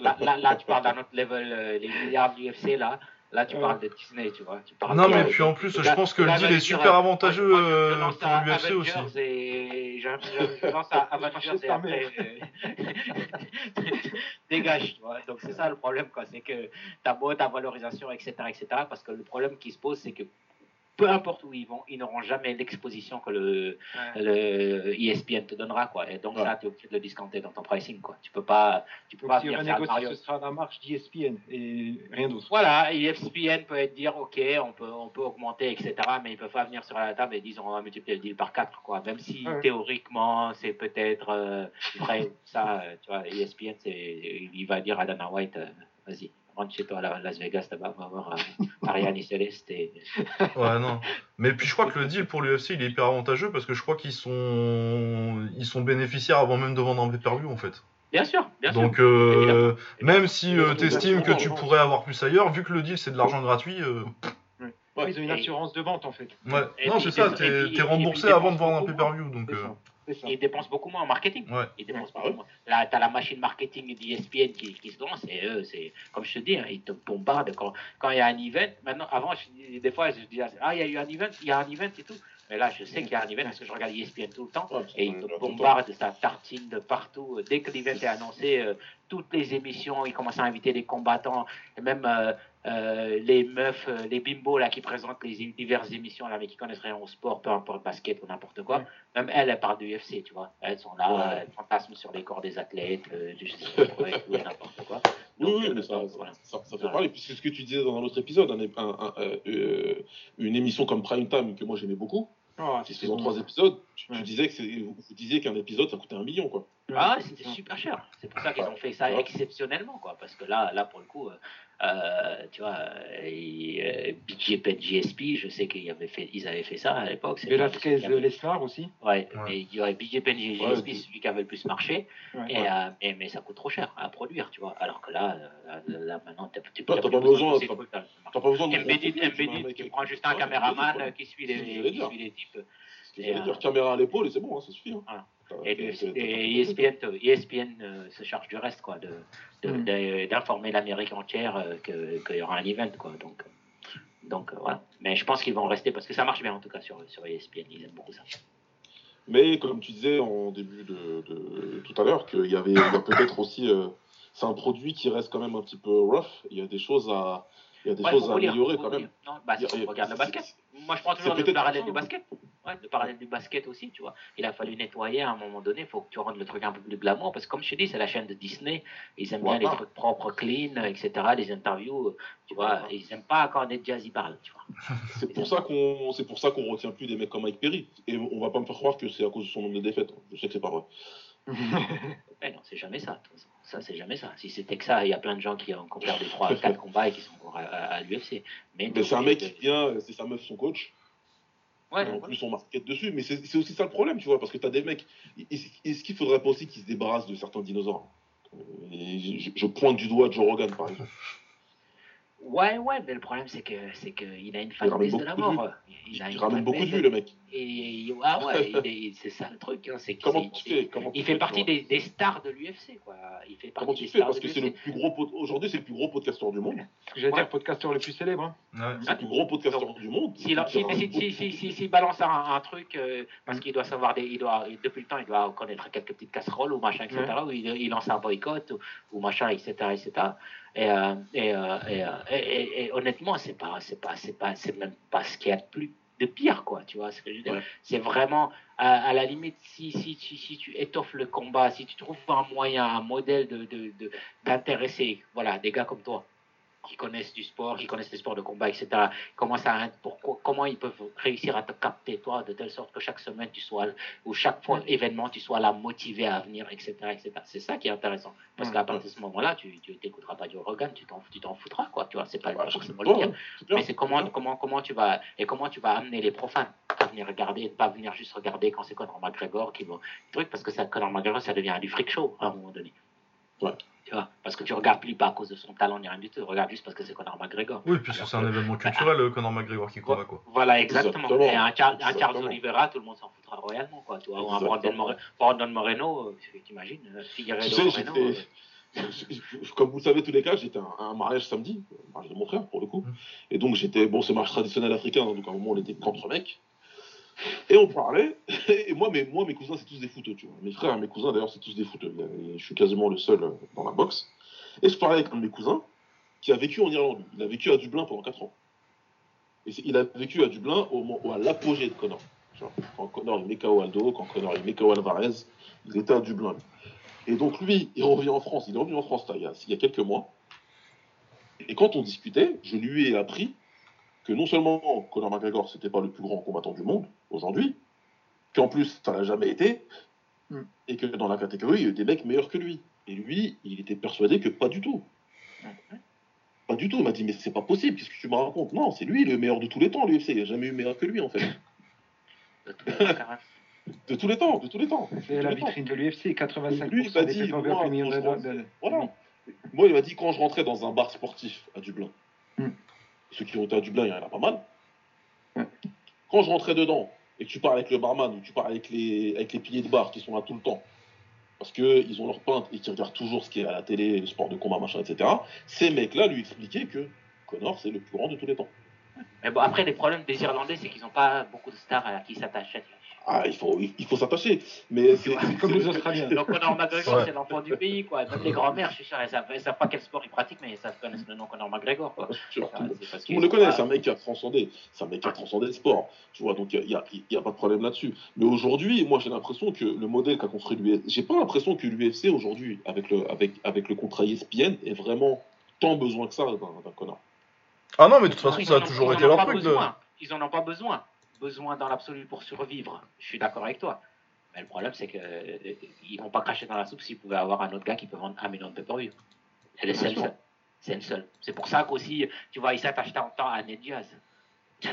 là, là, tu parles d'un autre level, euh, les milliards du UFC, là Là, tu parles de Disney, tu vois. Tu parles non, de- mais puis en plus, je pense que le deal est super avantageux euh, lance pour l'UFC aussi. Et je, je- je lance à Avengers et après. euh, Dégage, tu vois. Donc, c'est ça le problème, quoi. C'est que t'as beau ta valorisation, etc., etc. Parce que le problème qui se pose, c'est que peu importe où ils vont, ils n'auront jamais l'exposition que le, le ESPN te donnera, quoi. Et donc, Ouais. ça, tu es obligé de le discounter dans ton pricing, quoi. Tu peux pas, tu peux Donc, pas si venir faire Mario. ce sera la marche d'ESPN et rien d'autre. Voilà, ESPN peut être dire, ok, on peut, on peut augmenter, etc., mais ils peuvent pas venir sur la table et dire, on va multiplier le deal par 4, quoi. Même si Ouais. théoriquement, c'est peut-être euh, vrai, ça, euh, tu vois, ESPN, c'est, il va dire à Dana White, euh, vas-y, rentre chez toi à la- Las Vegas, là-bas, on va voir euh, Ariane et Céleste. Et... Ouais, non. Mais puis je crois que le deal pour l'UFC il est hyper avantageux parce que je crois qu'ils sont ils sont bénéficiaires avant même de vendre un pay-per-view en fait. Bien sûr, bien sûr. Donc euh, même si euh, Ils ont t'estimes que tu pourrais avoir plus ailleurs, vu que le deal c'est de l'argent gratuit, euh, Ouais, ils ont une Et- assurance de vente en fait. ouais. Et non c'est ça, t'es remboursé avant de vendre un pay-per-view donc. Ils dépensent beaucoup moins en marketing. Ouais. Ils dépensent Ah beaucoup ouais. moins. Là, t'as la machine marketing d'ESPN qui, qui se lance et eux, c'est comme je te dis, hein, ils te bombardent quand quand il y a un event. Maintenant, avant, je dis- des fois, je dis ah il y a eu un event, il y a un event et tout. Mais là, je sais qu'il y a un event parce que je regarde ESPN tout le temps Ouais, et ils te bombardent, ça tartine de partout. Dès que l'event est annoncé, euh, toutes les émissions, ils commencent à inviter les combattants, et même euh, euh, les meufs, euh, les bimbos là qui présentent les diverses émissions là, mais qui connaissent rien au sport, peu importe basket ou n'importe quoi. Ouais. Même elles, elles parlent de UFC, tu vois. Elles sont là, Ouais. elles fantasment sur les corps des athlètes, euh, du quoi, et tout, n'importe quoi. Oui, Donc, oui, euh, mais ça, voilà. ça- ça fait Voilà. parler. Puis c'est ce que tu disais dans un autre épisode, un, un- un- euh, une émission comme Prime Time que moi j'aimais beaucoup, Ah, qui c'est faisant bon. trois épisodes, tu, tu disais que vous disiez qu'un épisode ça coûtait un million quoi. Ah c'était super cher. C'est pour ça qu'ils ont fait ça Ouais. exceptionnellement, quoi. Parce que là, là pour le coup, euh, tu vois, euh, et, euh, GSP, je sais qu'ils avaient fait, ils avaient fait ça à l'époque. Velasquez, qui Lesnar aussi. Ouais, Ouais. mais il y aurait BJP, GSP, Ouais. c'est celui qui avait le plus marché. Ouais. Et, euh, mais, mais ça coûte trop cher à produire, tu vois. Alors que là, euh, là, là, maintenant, t'as- plus pas besoin, de. T'as pas besoin de. Embedded, Embedded, avec- prends juste un Ouais, caméraman qui suit les, qui suit les types. C'est ce que Et, j'allais euh, dire, caméra à l'épaule et c'est bon, hein, ça suffit. hein. Voilà. Et, le- t'as- et ESPN, te- ESPN euh, se charge du reste, quoi, de, de- Mm. de- d'informer l'Amérique entière euh, qu'il y aura un event, quoi. Donc, euh, donc euh, voilà. Mais je pense qu'ils vont rester parce que ça marche bien en tout cas sur, sur ESPN. Ils aiment beaucoup ça. Mais comme tu disais en début de, de- tout à l'heure, qu'il y avait peut-être aussi. euh, c'est un produit qui reste quand même un petit peu rough. Il y a des choses à, il y a des Ouais, choses à améliorer quand même. Non, bah, si Il y a- on regarde le basket. Moi, je prends toujours le parallèle du hein. basket. Ouais, le parallèle du basket aussi, tu vois. Il a fallu nettoyer à un moment donné. Il faut que tu rendes le truc un peu plus glamour. Parce que, comme je te dis, c'est la chaîne de Disney. Ils aiment bien les trucs propres, clean, etc. Les interviews, euh, tu vois. Ils n'aiment pas quand Ned Jazz y parle, tu vois. C'est pour ça qu'on, c'est pour ça qu'on retient plus des mecs comme Mike Perry. Et on va pas me faire croire que c'est à cause de son nombre de défaites. Je sais que c'est pas vrai. Eh non, c'est jamais ça. de toute façon. Ça, c'est jamais ça. Si c'était que ça, il y a plein de gens qui ont perdu 3 4 combats et qui sont encore à, à- à l'UFC. Mais, Mais c'est un mec qui vient, c'est sa meuf, son coach. Ouais, Et en plus, on market dessus. Mais c'est aussi ça le problème, tu vois, parce que t'as des mecs. Est- Est-ce qu'il faudrait pas aussi qu'ils se débarrassent de certains dinosaures? Euh, Et je, je pointe du doigt Joe Rogan, par exemple. Ouais, ouais, mais le problème, c'est que c'est qu'il a une fanbase de la mort. Il, a il une ramène beaucoup de fanbase vues, le mec. Et ah ouais, c'est ça le truc. Hein, c'est Comment tu fais Comment tu Il fais, fait partie des, des stars de l'UFC, quoi. Il fait partie Comment des tu fais Parce que c'est le plus gros pod- aujourd'hui, c'est le plus gros podcasteur du monde. Ce que j'allais Ouais. dire, podcasteur le plus célèbre. hein. Ouais. C'est le plus gros podcasteur du monde. S'il si, si, si, si, si, s'il balance un, un truc, euh, parce qu'il doit savoir, des, il doit, depuis le temps, il doit connaître quelques petites casseroles ou machin, etc., ou il, lance un boycott ou, ou machin, etc., etc. Et, euh, et, euh, et, euh, et, et- et honnêtement, c'est pas, c'est pas, c'est pas, c'est même pas ce qu'il y a de plus de pire, quoi, tu vois ce que je veux dire. Ouais. C'est vraiment, à, à la limite, si, si, si, si tu étoffes le combat, si tu trouves un moyen, un modèle de, de, de- d'intéresser, voilà, des gars comme toi, qui connaissent du sport, qui connaissent les sports de combat, etc. Comment, ça, comment ils peuvent réussir à te capter, toi, de telle sorte que chaque semaine, tu sois, ou chaque fois, événement, tu sois là motivé à venir, etc. etc. C'est ça qui est intéressant. Parce qu'à partir de ce moment-là, tu n'écouteras pas du Rogan, tu t'en, tu t'en foutras, quoi. Tu vois, c'est pas Bah, forcément le dire. hein. Mais c'est comment, comment, comment tu vas, et comment tu vas amener les profanes à venir regarder, et pas venir juste regarder quand c'est Conor McGregor qui va, truc, parce que ça, Conor McGregor, ça devient du freak show à un moment donné. Ouais. Tu vois, parce que tu regardes plus pas à cause de son talent ni rien du tout, tu regardes juste parce que c'est Conor McGregor. Oui, puis c'est un événement culturel, euh, Conor McGregor qui combat quoi. Voilà, exactement. Exactement. Et un, Char- un Exactement. Oliveira, tout le monde s'en foutra royalement, quoi. Tu vois, ou un. Brandon, More- Brandon Moreno, euh, t'imagines, euh, Figueiredo Tu sais, Moreno. euh, comme vous le savez tous les cas, j'étais à un, mariage samedi, le mariage de mon frère pour le coup. Et donc j'étais, bon, c'est mariage traditionnel africain, donc à un moment on était contre mecs. Et on parlait, et moi mes, moi, mes cousins c'est tous des footeux, tu vois. Mes frères mes cousins d'ailleurs c'est tous des footeux. Je suis quasiment le seul dans la boxe. Et je parlais avec un de mes cousins qui a vécu en Irlande. Il a vécu à Dublin pendant 4 ans. Et il a vécu à Dublin au, à l'apogée de Connor. Quand Connor il met KO Aldo, quand Connor il met KO Alvarez, il était à Dublin. Et donc lui, il revient en France. Il est revenu en France il, y a, il y a quelques mois. Et quand on discutait, je lui ai appris que non seulement Conor McGregor, c'était pas le plus grand combattant du monde aujourd'hui, qu'en plus, ça n'a jamais été, hmm. et que dans la catégorie, il y a des mecs meilleurs que lui. Et lui, il était persuadé que pas du tout. Pas du tout. Il m'a dit, mais c'est pas possible, qu'est-ce que tu me racontes? Non, c'est lui le meilleur de tous les temps, l'UFC. Il n'y a jamais eu meilleur que lui, en fait. de tous les temps, de tous les temps. C'est la vitrine de l'UFC, 85% lui, il dit, moi, Moi, il m'a dit, quand je rentrais dans un bar sportif à Dublin, hmm. Ceux qui ont été à Dublin, il y en a pas mal. Quand je rentrais dedans, et que tu parles avec le barman, ou tu parles avec les, avec les piliers de bar qui sont là tout le temps, parce qu'ils ont leur peinte et qu'ils regardent toujours ce qui est à la télé, le sport de combat, machin, etc. Ces mecs-là lui expliquaient que Connor, c'est le plus grand de tous les temps. Mais bon, après, les problèmes des Irlandais, c'est qu'ils n'ont pas beaucoup de stars à qui s'attachent. Ah, il faut, il faut s'attacher. Mais c'est comme les Australiens. Donc, Conor McGregor, c'est l'enfant du pays, quoi. Même les grands-mères, je suis sûr, elles ne savent, pas quel sport ils pratiquent, mais ils connaissent le nom Conor McGregor, quoi. Sûr, tout, le le connaît, c'est un mec qui a transcendé. C'est un mec qui a transcendé le sport. Tu vois, donc il n'y a, y a, pas de problème là-dessus. Mais aujourd'hui, moi, j'ai l'impression que le modèle qu'a construit l'UFC, j'ai pas l'impression que l'UFC aujourd'hui, avec le, avec, avec le contrat ESPN, ait vraiment tant besoin que ça d'un Connor. Ah non, mais de toute façon, ça a toujours été leur truc. Ils en ont pas besoin besoin dans l'absolu pour survivre. Je suis d'accord avec toi. Mais le problème, c'est qu'ils euh, ils vont pas cracher dans la soupe s'ils pouvaient avoir un autre gars qui peut vendre un million de pay-per-view. C'est le seul. C'est le seul. C'est pour ça qu'aussi, tu vois, ils s'attachent tant à Ned Diaz.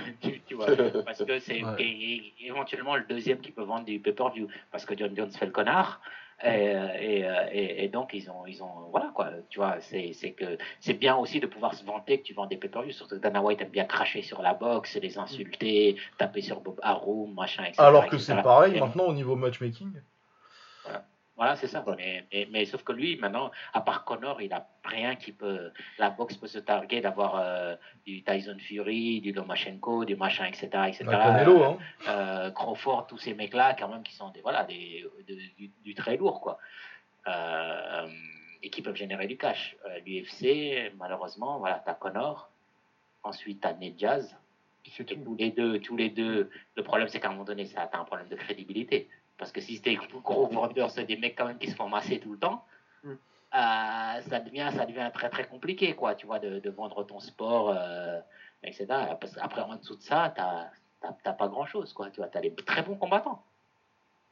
tu, vois, parce que c'est éventuellement le deuxième qui peut vendre du pay-per-view. Parce que John Jones fait le connard. Euh, et, et, donc ils ont, ils ont, voilà quoi. Tu vois, c'est que c'est bien aussi de pouvoir se vanter que tu vends des pay-per-view. Surtout que Dana White aime bien cracher sur la boxe, les insulter, taper sur Bob Arum, machin, etc. Alors que c'est pareil maintenant au niveau matchmaking. Voilà. C'est ça. Mais, mais, sauf que lui, maintenant, à part Connor, il n'a rien qui peut. La boxe peut se targuer d'avoir euh, du Tyson Fury, du Lomachenko, du machin, etc. etc. hein. Euh, Crawford, tous ces mecs-là, quand même, qui sont des, voilà, des, du, très lourd, quoi. Euh, et qui peuvent générer du cash. L'UFC, malheureusement, voilà, t'as Connor. Ensuite, t'as Ned Jazz. Tous les deux, tous les deux. Le problème, c'est qu'à un moment donné, ça a un problème de crédibilité. Parce que si c'était gros vendeurs, c'est des mecs quand même qui se font masser tout le temps, mm. euh, ça, devient, ça devient très très compliqué, quoi, tu vois, de, de vendre ton sport, euh, etc. Parce après, en dessous de ça, t'as pas grand chose, quoi, tu vois, t'as des très bons combattants,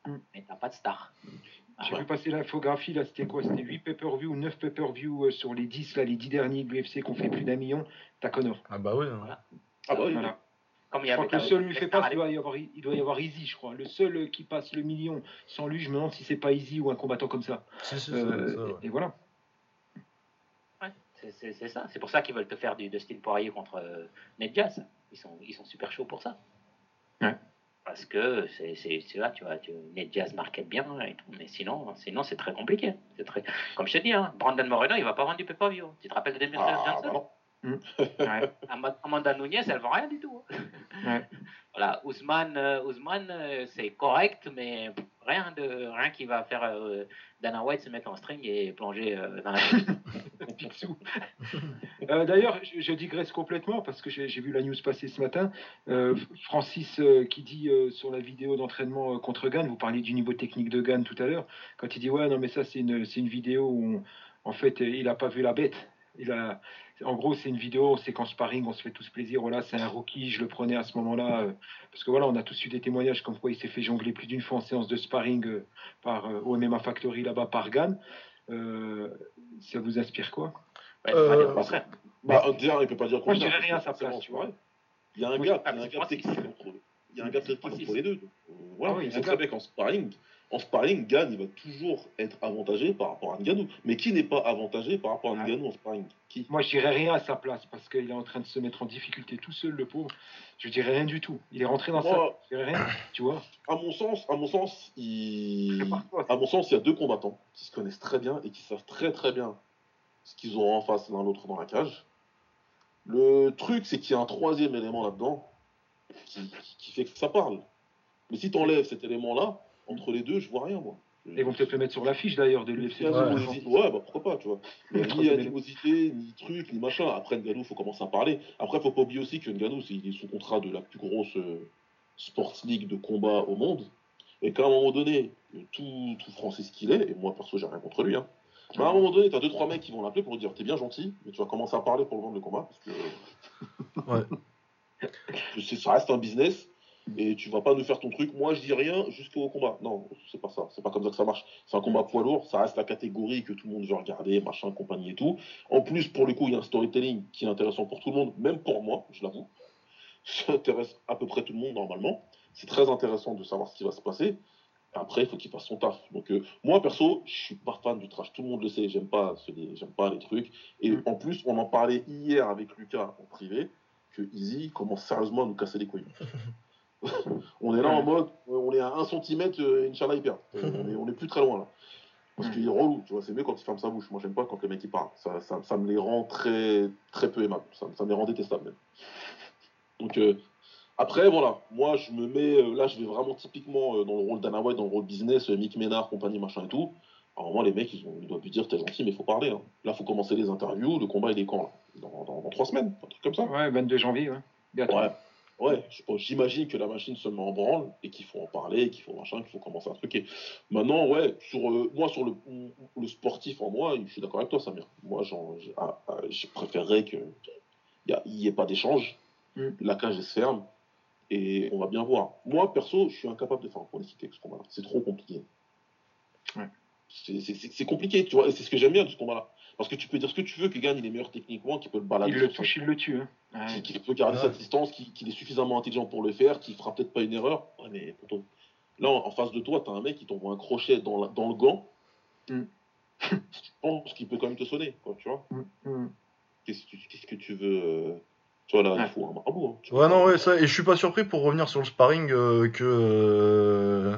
mm. mais t'as pas de star. J'ai vu passer l'infographie, là, c'était quoi? C'était 8 pay-per-view ou 9 pay-per-view euh, sur les 10, là, les 10 derniers de l'UFC qu'on fait plus d'un million. T'as Connor. Ah bah oui. Hein. Ah bah oui. Voilà. Comme il y je crois que le seul lui fait pas, il doit, y avoir, il doit y avoir Easy, je crois. Le seul qui passe le million sans lui, je me demande si c'est pas Easy ou un combattant comme ça. Euh, et, voilà. Ouais, c'est ça. C'est pour ça qu'ils veulent te faire du Dustin Poirier contre euh, Ned Jazz. Ils sont, ils sont super chauds pour ça. Ouais. Parce que c'est là, tu vois, tu, Ned Jazz marquait bien et tout, mais sinon, sinon c'est très compliqué. C'est très, comme je te dis, hein, Brandon Moreno, il va pas vendre du pay-per-view. Tu te rappelles de Demir ah, Johnson bah Mm. Amanda Nunez, elle vend rien du tout. Hein. Voilà, Ousmane, euh, Ousmane euh, c'est correct, mais rien de rien qui va faire euh, Dana White se mettre en string et plonger dans la D'ailleurs, je, digresse complètement parce que j'ai vu la news passer ce matin. Francis qui dit sur la vidéo d'entraînement contre Gann, vous parliez du niveau technique de Gann tout à l'heure, quand il dit ouais non mais ça c'est une, une vidéo où en fait il n'a pas vu la bête. Il a, en gros, c'est une vidéo, c'est qu'en sparring, on se fait tous plaisir. Voilà, c'est un rookie, je le prenais à ce moment-là. Euh, parce que voilà, on a tous eu des témoignages comme quoi il s'est fait jongler plus d'une fois en séance de sparring euh, par euh, au MMA Factory là-bas par Gann. ça vous inspire quoi? Ouais, bah, il peut pas dire quoi. Moi, je dirais rien à sa place, tu vois. Il y a un gars, il y a un gars technique entre Il y a un gars technique entre les deux. Voilà, ah oui, il sait très bien qu'en sparring, en sparring, Gann, il va toujours être avantagé par rapport à Ngannou. Mais qui n'est pas avantagé par rapport à Ngannou en sparring? Qui? Moi, je dirais rien à sa place parce qu'il est en train de se mettre en difficulté tout seul, le pauvre. Je dirais rien du tout. Il est rentré dans sa. Je dirais rien, tu vois. À mon sens, à mon sens, il... à mon sens, il y a deux combattants qui se connaissent très bien et qui savent très très bien ce qu'ils ont en face l'un l'autre dans la cage. Le truc, c'est qu'il y a un troisième élément là-dedans qui, qui fait que ça parle. Mais si tu enlèves cet élément-là, entre les deux, je vois rien, moi. Ils vont peut-être le mettre sur l'affiche d'ailleurs de l'UFC. Ouais. bah pourquoi pas, tu vois. ni animosité, ni truc, ni machin. Après, Nganou, il faut commencer à parler. Après, il faut pas oublier aussi que Nganou, il est sous contrat de la plus grosse euh, sports league de combat au monde. Et qu'à un moment donné, tout, tout français ce qu'il est, et moi perso, j'ai rien contre lui, hein. Mais à un moment donné, t'as deux, trois mecs qui vont l'appeler pour lui dire T'es bien gentil, mais tu vas commencer à parler pour le vendre le combat. Parce que. ouais. ça reste un business et tu vas pas nous faire ton truc. Moi, je dis rien jusqu'au combat. Non, c'est pas ça. C'est pas comme ça que ça marche. C'est un combat poids lourd. Ça reste la catégorie que tout le monde veut regarder, machin, compagnie et tout. En plus, pour le coup, il y a un storytelling qui est intéressant pour tout le monde, même pour moi, je l'avoue. Ça intéresse à peu près tout le monde normalement. C'est très intéressant de savoir ce qui va se passer. Après, il faut qu'il fasse son taf. Donc, euh, moi, perso, je suis pas fan du trash. Tout le monde le sait. J'aime pas, j'aime pas les trucs. Et en plus, on en parlait hier avec Lucas en privé que Easy commence sérieusement à nous casser les couilles. on est là en mode, on est à 1 cm, euh, Inch'Allah, il perd. Euh, on est, plus très loin là. Parce qu'il est relou, tu vois, c'est mieux quand il ferme sa bouche. Moi, j'aime pas quand les mecs ils parlent. Ça, ça, ça, me les rend très, très peu aimables. Ça, ça me les rend détestables même. Donc, euh, après, voilà, moi, je me mets, là, je vais vraiment typiquement dans le rôle d'Anna White, dans le rôle business, Mick Ménard, compagnie, machin et tout. Alors, moi, les mecs, ils, ont, ils doivent lui dire, t'es gentil, mais il faut parler. Hein. Là, faut commencer les interviews. Le combat, il est quand, là? Dans, dans, trois semaines, un truc comme ça. Ouais, 22 janvier, ouais. Bientôt. Ouais. Ouais, j'imagine que la machine se met en branle et qu'il faut en parler, qu'il faut machin, qu'il faut commencer à truquer. Maintenant, ouais, sur euh, moi, sur le, le, sportif en moi, je suis d'accord avec toi, Samir. Moi, ah, ah, je préférerais qu'il n'y ait pas d'échange, mm. la cage se ferme et on va bien voir. Moi, perso, je suis incapable de faire un pronostic avec ce combat-là. C'est trop compliqué. Ouais. C'est compliqué, tu vois, et c'est ce que j'aime bien de ce combat-là. Parce que tu peux dire ce que tu veux, que Gagne il est meilleur techniquement, qu'il peut le balader. Il le touche, il le tue. Hein. Qu'il peut garder sa distance, qu'il est suffisamment intelligent pour le faire, qu'il fera peut-être pas une erreur. Ouais, mais là, en, face de toi, tu as un mec qui t'envoie un crochet dans, dans le gant. Mm. je pense qu'il peut quand même te sonner, quoi, tu vois. Mm, mm. Qu'est-ce que tu veux euh, Tu vois, là, il faut un marabout. Hein, ouais, non, ouais, ça. Et je suis pas surpris pour revenir sur le sparring euh, que. Euh,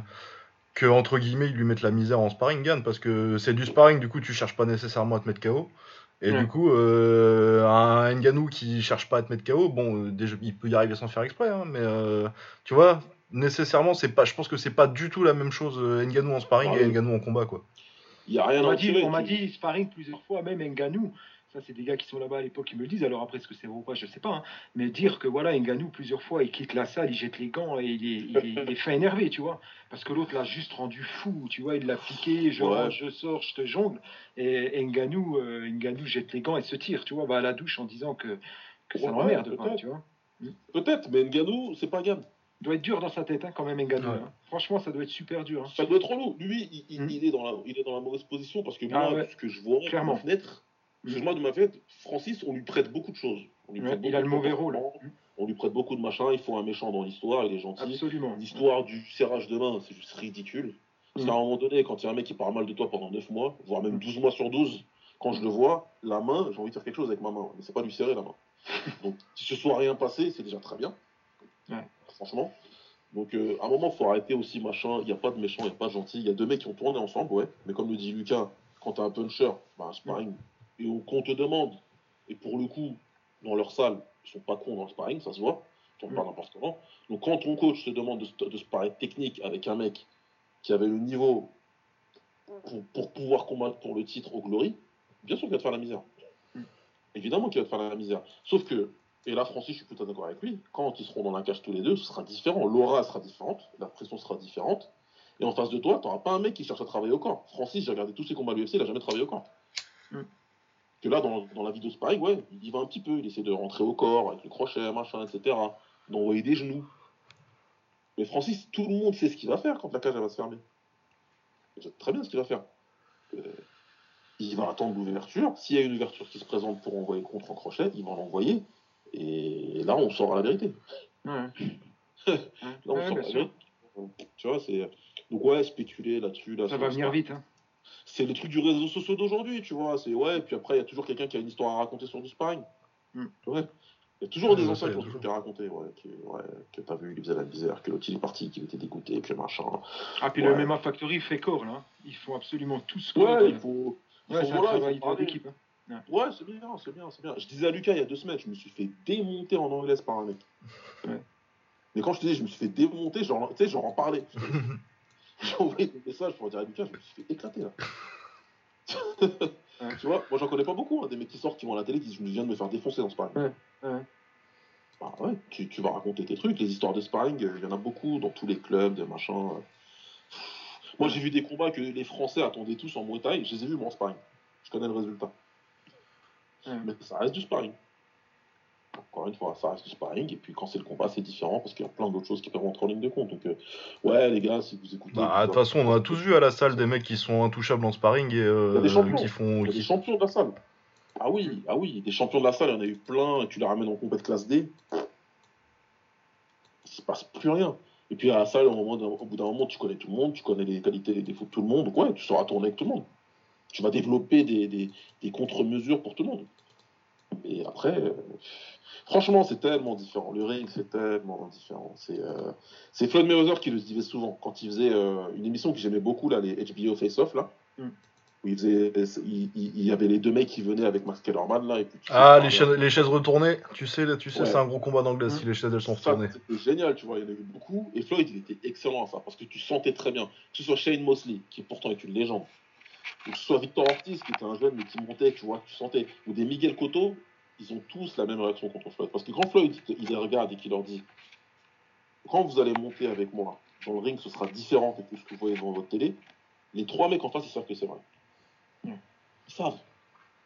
que entre guillemets ils lui mettent la misère en sparring Gann parce que c'est du sparring du coup tu cherches pas nécessairement à te mettre KO et du coup euh, un Nganou qui cherche pas à te mettre KO bon euh, déjà il peut y arriver sans faire exprès hein, mais euh, tu vois nécessairement c'est pas je pense que c'est pas du tout la même chose Nganou en sparring ah et Nganou en combat quoi. Il y a rien on m'a dit, on m'a dit sparring plusieurs fois même Nganou ça, c'est des gars qui sont là-bas à l'époque qui me le disent. Alors après, est-ce que c'est vrai ou pas, je sais pas. Hein. Mais dire que voilà, Nganou, plusieurs fois, il quitte la salle, il jette les gants et il est, il est, fin énervé, tu vois. Parce que l'autre l'a juste rendu fou, tu vois. Il l'a piqué, je, je sors, je te jongle. Et, Nganou, euh, Nganou jette les gants et se tire, tu vois, va à la douche en disant que, que ça l'emmerde, tu vois. Hmm. Peut-être, mais Nganou, c'est pas. Il doit être dur dans sa tête, hein, quand même, Nganou. Hein. Franchement, ça doit être super dur. Hein. Ça doit être relou. Lui, il, hmm. il, est dans la, il est dans la mauvaise position parce que ah moi, ce que je vois Clairement. fenêtre, Excuse-moi de ma fête, Francis, on lui prête beaucoup de choses. On lui prête il a le mauvais rôle. On lui prête beaucoup de machins, il faut un méchant dans l'histoire, il est gentil. Absolument. L'histoire du serrage de main, c'est juste ridicule. Parce qu'à un moment donné, quand il y a un mec qui parle mal de toi pendant 9 mois, voire même 12 mois sur 12, quand je le vois, la main, j'ai envie de faire quelque chose avec ma main. Mais c'est pas lui serrer la main. Donc, si ce soit rien passé, c'est déjà très bien. Franchement. Donc, euh, à un moment, il faut arrêter aussi, machin. Il n'y a pas de méchant, il n'y a pas de gentil. Il y a deux mecs qui ont tourné ensemble, ouais. Mais comme le dit Lucas, quand t'as un puncher, bah, sparring, et qu'on te demande, et pour le coup, dans leur salle, ils sont pas cons dans le sparring, ça se voit, tu mm. pas n'importe comment. Donc quand ton coach te demande de, de sparring technique avec un mec qui avait le niveau pour, pouvoir combattre pour le titre au Glory, bien sûr qu'il va te faire la misère. Mm. Évidemment qu'il va te faire la misère. Sauf que, et là Francis, je suis tout à d'accord avec lui, quand ils seront dans la cage tous les deux, ce sera différent. L'aura sera différente, la pression sera différente. Et en face de toi, tu n'auras pas un mec qui cherche à travailler au corps. Francis, j'ai regardé tous ses combats à l'UFC, il n'a jamais travaillé au corps. Mm que là, dans, dans la vidéo Spike, ouais, il y va un petit peu, il essaie de rentrer au corps avec le crochet, machin, etc., d'envoyer des genoux. Mais Francis, tout le monde sait ce qu'il va faire quand la cage va se fermer. Il sait très bien ce qu'il va faire. Euh, il va attendre l'ouverture. S'il y a une ouverture qui se présente pour envoyer contre en crochet, il va l'envoyer. Et là, on sort à la vérité. Ouais. là, on la vérité. Tu vois, c'est Donc ouais, spéculer là-dessus. Là, Ça va venir vite. Hein. C'est les trucs du réseau social d'aujourd'hui, tu vois. C'est ouais, et puis après, il y a toujours quelqu'un qui a une histoire à raconter sur du sparring. Hmm. Ouais. Il y a toujours Ouais, des anciens qui ont des toujours. trucs à raconter, ouais. Qui, ouais que t'as vu, il faisait la misère, que l'autre il est parti, qu'il était dégoûté, que machin. Ah, puis Ouais. le MMA Factory fait corps, là. Ils font absolument tout ce. Ouais, il faut. il ouais, faut- voilà, il faut travail parler. d'équipe. hein. Ouais, c'est bien, c'est bien, c'est bien. Je disais à Lucas il y a deux semaines, je me suis fait démonter en anglaise par un mec. Ouais. Mais quand je te dis, je me suis fait démonter, genre, tu sais, genre en parler. J'ai envoyé des messages pour dire à Lucas, je me suis fait éclater là. Tu vois, moi j'en connais pas beaucoup, hein, des mecs qui sortent, qui vont à la télé, qui disent, je viens de me faire défoncer dans ce sparring. Ouais, ouais. Bah ouais, tu, tu vas raconter tes trucs, les histoires de sparring, euh, il y en a beaucoup dans tous les clubs, des machins. euh. Moi j'ai vu des combats que les Français attendaient tous en Muay Thai, je les ai vus moi en sparring. Je connais le résultat. Ouais. Mais ça reste du sparring. Encore une fois, ça reste du sparring, et puis quand c'est le combat, c'est différent parce qu'il y a plein d'autres choses qui peuvent rentrer en ligne de compte. Donc, euh, ouais, les gars, si vous écoutez. Bah, de toute façon, on a tous vu à la salle des mecs qui sont intouchables en sparring et euh, Il y a des champions. qui font. Il y a des champions de la salle. Ah oui, ah oui, des champions de la salle, il y en a eu plein, et tu les ramènes en compète classe D. Il se passe plus rien. Et puis à la salle, au, moment d'un- au bout d'un moment, tu connais tout le monde, tu connais les qualités et les défauts de tout le monde. Donc ouais, tu sauras tourner avec tout le monde. Tu vas développer des, des, des contre-mesures pour tout le monde. Et après, euh, franchement, c'est tellement différent. Le ring, c'est tellement différent. C'est euh, c'est Floyd Mayweather qui le disait souvent quand il faisait euh, une émission que j'aimais beaucoup, là, les HBO Face Off, là. Mm. Où il, faisait, il, il- il y avait les deux mecs qui venaient avec Max Kellerman, là. Et puis, tu sais, Ah, les chaises, les chaises retournées, tu sais, là, tu sais, Ouais. c'est un gros combat d'anglais si Mm. les chaises elles sont ça, retournées. C'était génial, tu vois, il y en a eu beaucoup. Et Floyd, il était excellent à ça, parce que tu sentais très bien. Que ce soit Shane Mosley, qui pourtant est une légende, que ce soit Victor Ortiz, qui était un jeune mais qui montait, tu vois, que tu sentais, ou des Miguel Cotto, ils ont tous la même réaction contre Floyd. Parce que quand Floyd, il, il les regarde et qu'il leur dit Quand vous allez monter avec moi dans le ring, ce sera différent que tout ce que vous voyez devant votre télé, les trois mecs en face, ils savent que c'est vrai. Ils savent.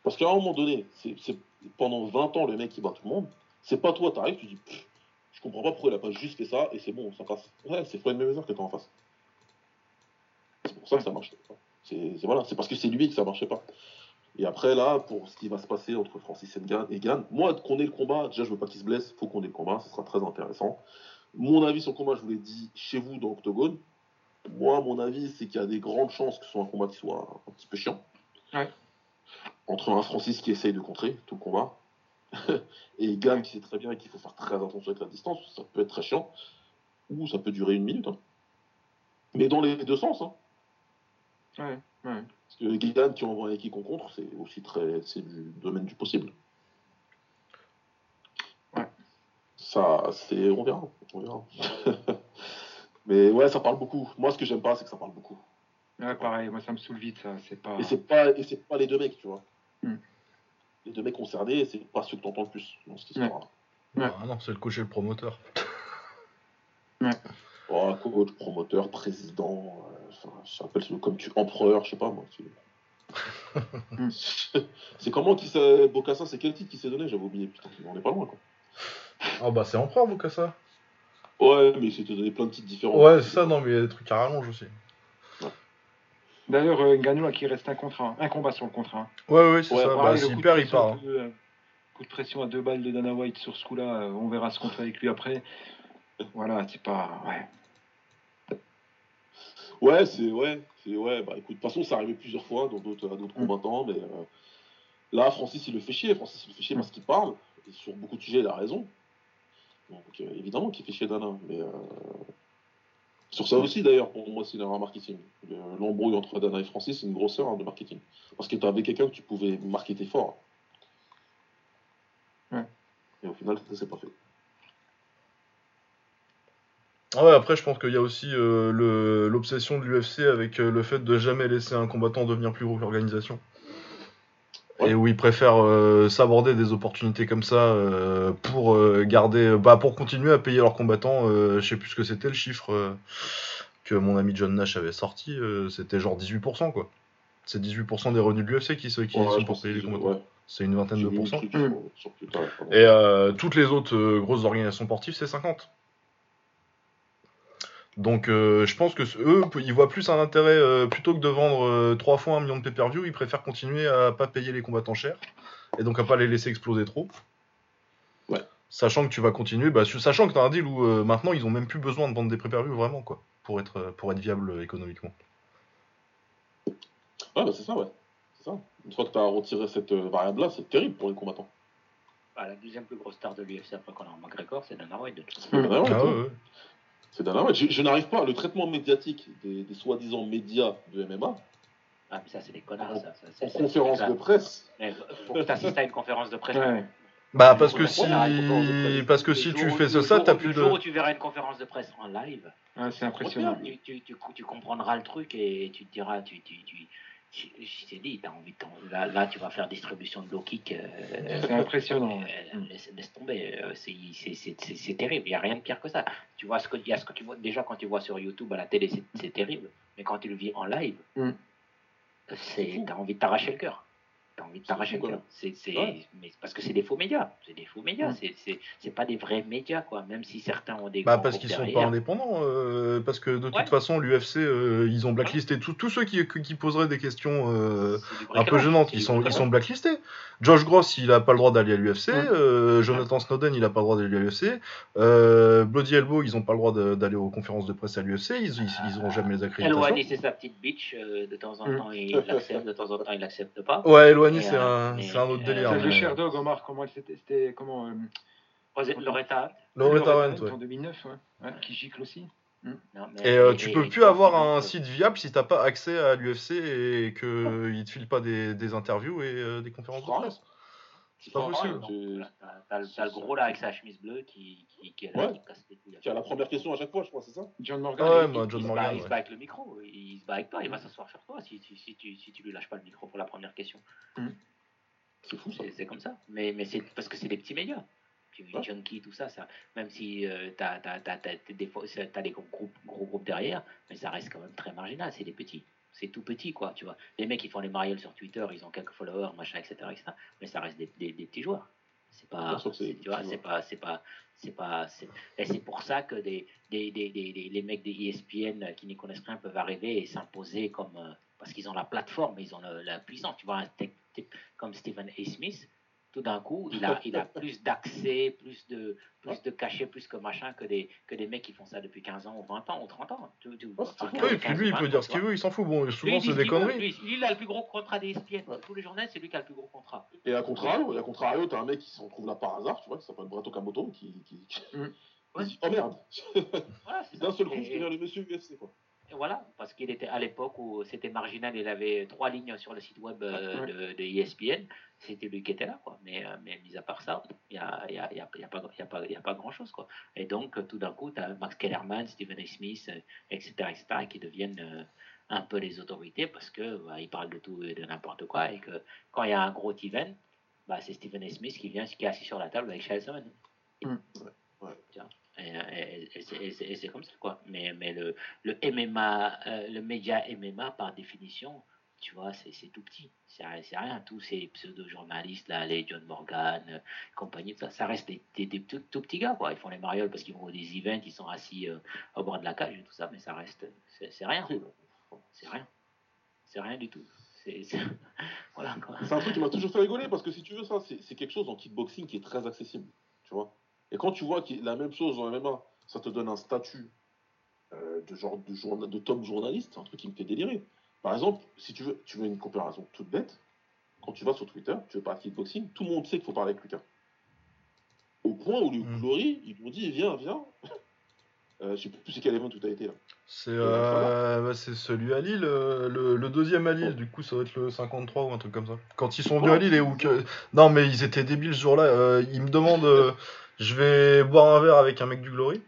Parce qu'à un moment donné, c'est c'est- pendant 20 ans, le mec qui bat tout le monde, c'est pas toi, t'arrives, tu dis je comprends pas pourquoi il a pas juste fait ça et c'est bon, ça passe. Ouais, c'est Floyd Mayweather qui est en face. C'est pour ça que ça marche pas. C'est voilà, c'est parce que c'est lui que ça marchait pas. Et après là, pour ce qui va se passer entre Francis et Gann, et Gann, moi qu'on ait le combat, déjà je veux pas qu'il se blesse, faut qu'on ait le combat, ce sera très intéressant. Mon avis sur le combat, je vous l'ai dit chez vous dans Octogone. Moi, mon avis, c'est qu'il y a des grandes chances que ce soit un combat qui soit un petit peu chiant. Ouais. Entre un Francis qui essaye de contrer tout le combat et Gann qui sait très bien qu'il faut faire très attention avec la distance, ça peut être très chiant, ou ça peut durer une minute. hein. Mais dans les deux sens, hein. Ouais, ouais. Parce que les Gann qui envoie et qui qu'on contre, c'est aussi très. c'est du domaine du possible. Ouais. Ça, c'est. On verra. On verra. Mais ouais, ça parle beaucoup. Moi, ce que j'aime pas, c'est que ça parle beaucoup. Ouais, pareil, moi ça me saoule vite, ça. C'est pas. Et c'est pas, et c'est pas les deux mecs, tu vois. Hmm. Les deux mecs concernés, c'est pas ceux que t'entends le plus dans cette histoire. Ouais. Ah non, c'est le coach et le promoteur. Oh, coach, promoteur, président, euh, enfin, je rappelle comme tu empereur, je sais pas moi. tu- c'est comment qui s'est. Bocassa, c'est quel titre qui s'est donné? J'avais oublié, putain, on est pas loin quoi. Ah bah c'est empereur, Bokassa. Ouais, mais il s'était donné plein de titres différents. Ouais, c'est ça, non, mais il y a des trucs à rallonge aussi. D'ailleurs, euh, Ngannou, là, qui reste un contrat, un combat sur le contrat. Ouais, ouais, c'est Ouais, ça. Bah, perd, il part. hein. euh, coup de pression à deux balles de Dana White sur ce coup-là, euh, on verra ce qu'on fait avec lui après. Voilà, c'est pas. Ouais. Ouais, c'est ouais, c'est ouais. Bah écoute, de toute façon, ça arrivé plusieurs fois dans d'autres à d'autres Mm. combattants, mais euh, là, Francis, il le fait chier. Francis, il le fait chier Mm. parce qu'il parle. Et sur beaucoup de sujets, il a raison. Donc euh, évidemment qu'il fait chier Dana, mais euh, sur ça aussi d'ailleurs, pour moi, c'est une erreur marketing. Le- L'embrouille entre Dana et Francis, c'est une grosse erreur de marketing, parce que tu avais quelqu'un que tu pouvais marketer fort. Ouais. Et au final, ça s'est pas fait. Ah ouais, après, je pense qu'il y a aussi euh, le- l'obsession de l'UFC avec euh, le fait de jamais laisser un combattant devenir plus gros que l'organisation. Ouais. Et où ils préfèrent euh, s'aborder des opportunités comme ça pour garder, bah, pour continuer à payer leurs combattants. je sais plus ce que c'était le chiffre que mon ami John Nash avait sorti. c'était genre 18%, quoi. C'est 18% des revenus de l'UFC qui, se- qui Ouais, sont pour payer les combattants. ouais. C'est une vingtaine de pourcents. Et euh, toutes les autres euh, grosses organisations sportives, c'est 50. Donc euh, je pense que eux, ils voient plus un intérêt, euh, plutôt que de vendre euh, trois fois un million de pay-per-view, ils préfèrent continuer à pas payer les combattants chers, et donc à pas les laisser exploser trop. Ouais. Sachant que tu vas continuer, bah, sachant que tu as un deal où euh, maintenant ils ont même plus besoin de vendre des pay-per-view vraiment quoi. pour être, pour être viable économiquement. Ouais, bah c'est ça, ouais. C'est ça. Une fois que tu as retiré cette euh, variable-là, c'est terrible pour les combattants. Bah, la deuxième plus grosse star de l'UFC après Conor McGregor, c'est Dana White. De toute façon. C'est Dana White, Ah, ouais, ouais. Je, je n'arrive pas, le traitement médiatique des, des soi-disant médias de MMA, Ah, mais ça, c'est des connards, ça. ça en c'est- c'est- conférence de presse, Mais faut que tu assistes à une conférence de presse. Ouais. Bah parce que si parce que si tu fais le ça, ça jour- t'as le plus jour où de. tu verras une conférence de presse en live, Ouais, c'est impressionnant. tu, tu, tu, tu comprendras le truc et tu te diras, tu, tu, tu, je t'ai dit, t'as envie, envie- là, là, tu vas faire distribution de low kick. euh, C'est impressionnant. euh, laisse, laisse tomber, euh, c'est terrible, il n'y a rien de pire que ça. Tu vois ce que, y a ce que tu vois, déjà quand tu vois sur YouTube à la télé, c'est- c'est terrible, mais quand tu le vis en live, Mm. c'est, t'as envie de t'arracher le cœur. T'as envie de t'arracher. C'est, c'est, Ouais. mais parce que c'est des faux médias. C'est des faux médias. Mm. C'est, c'est, c'est pas des vrais médias, quoi. Même si certains ont des. Bah parce qu'ils sont pas indépendants, euh, parce que de toute Ouais. façon l'UFC euh, ils ont blacklisté tous tous ceux qui, qui poseraient des questions euh, un peu gênantes, ils sont, ils sont blacklistés. Josh Gross, il a pas le droit d'aller à l'UFC. Ouais. euh, Jonathan Snowden, il a pas le droit d'aller à l'UFC. Euh, Bloody Elbow, ils ont pas le droit de- d'aller aux conférences de presse à l'UFC. Ils, ils, ils auront jamais les accréditations. Eloigny, c'est sa petite bitch. euh, de temps en Mm. temps, il l'accepte, de temps en temps, il l'accepte pas. Ouais, C'est euh, un, un autre euh, délire. Ça mais- fait cher dog, Omar, comment elle s'était. C'était comment. euh, Loretta. Loretta. En 2009, ouais. Ouais, Qui gicle aussi. Non, mais- Et euh, tu peux et- plus et- avoir et- un site viable si t'as pas accès à l'UFC et que ils te filent pas des, des interviews et euh, des conférences de presse. C'est pas possible. T'as le- gros là avec sa chemise bleue qui, qui, qui est là, Ouais. qui casse les couilles. Tu as la première question à chaque fois, je crois, c'est ça? John Morgan. Ouais, Il- moi, il- John il se Morgan, bat- Il se bat avec le micro, il se bat avec toi, il va s'asseoir sur toi si, si, si, tu, si tu lui lâches pas le micro pour la première question. C'est fou ça. C'est comme ça. Mais, mais c'est parce que c'est des petits médias. Ouais. Junkie, tout ça, ça, même si euh, t'as t'as- t'as- t'as- t'as des, gros groupes derrière, mais ça reste quand même très marginal, c'est des petits. C'est tout petit, quoi, tu vois. Les mecs, ils font les marielles sur Twitter, ils ont quelques followers, machin, etc., etc. Mais ça reste des, des, des petits joueurs. C'est pas, tu vois, c'est pas, c'est pas, c'est pas, et c'est pour ça que des, des, des, les mecs des ESPN qui n'y connaissent rien peuvent arriver et s'imposer comme, euh, parce qu'ils ont la plateforme, ils ont le- la puissance. Tu vois, comme Stephen A. Smith, tout d'un coup, il a, il a plus d'accès, plus de, plus de cachet, plus que machin que des, que des mecs qui font ça depuis 15 ans ou 20 ans ou 30 ans. Tu- tu- Ouais, c'est enfin, cool. 15, Oui, et puis 15 lui, il ou 20 peut dire ce qu'il veut, il s'en fout. Bon, souvent, c'est ce des conneries. Lui, lui, il a le plus gros contrat des ESPN. Tous les journalistes, c'est lui qui a le plus gros contrat. Et à contrario, à contrario, t'as un mec qui s'en trouve là par hasard, tu vois, qui s'appelle Brato Kamoto, qui, qui, qui- Mm. oh merde, Voilà, c'est d'un seul coup, je deviens le monsieur UFC, quoi. Et voilà, parce qu'il était à l'époque où c'était marginal, il avait trois lignes sur le site web euh, Ouais. de, de ESPN, c'était lui qui était là, quoi. Mais, euh, mais mis à part ça, il n'y a, y a, y a, y a pas, pas, grand-chose, quoi. Et donc, tout d'un coup, tu as Max Kellerman, Stephen A. Smith, euh, etc., etc., qui deviennent euh, un peu les autorités parce que bah, ils parlent de tout et de n'importe quoi, et que quand il y a un gros event, bah, c'est Stephen A. Smith qui vient, qui est assis sur la table avec Charles Sonnen. Mm. Ouais. Tu vois. Et, et- et c'est- comme ça, quoi. Mais, mais le, le MMA, euh, le média MMA, par définition, tu vois, c'est tout petit. C'est rien-. Tous ces pseudo-journalistes, là, les John Morgan, euh, compagnie, tout ça, ça reste des, des, des tout, tout petits gars, quoi. Ils font les marioles parce qu'ils vont des events, ils sont assis euh, au bord de la cage et tout ça, mais ça reste. C'est rien. C'est rien. C'est rien du tout. C'est. Voilà, un truc qui m'a toujours fait rigoler parce que si tu veux ça, c'est c'est quelque chose en kickboxing qui est très accessible, tu vois. Et quand tu vois qu'il la même chose en MMA, ça te donne un statut euh, de genre de, journa- de top journaliste, c'est un truc qui me fait délirer. Par exemple, si tu veux, tu veux une comparaison toute bête, quand tu vas sur Twitter, tu veux parler de kickboxing, tout le monde sait qu'il faut parler avec Lucas. Au point où le Mm. Glory, ils m'ont dit viens, viens. Euh, je sais plus c'est quel événement tout a été là. C'est euh, bah, c'est celui à Lille, euh, le, le deuxième à Lille, du coup ça doit être le 53 ou un truc comme ça. Quand ils sont venus à Lille et où que... Non mais ils étaient débiles ce jour-là, euh, ils me demandent, euh, je vais boire un verre avec un mec du Glory.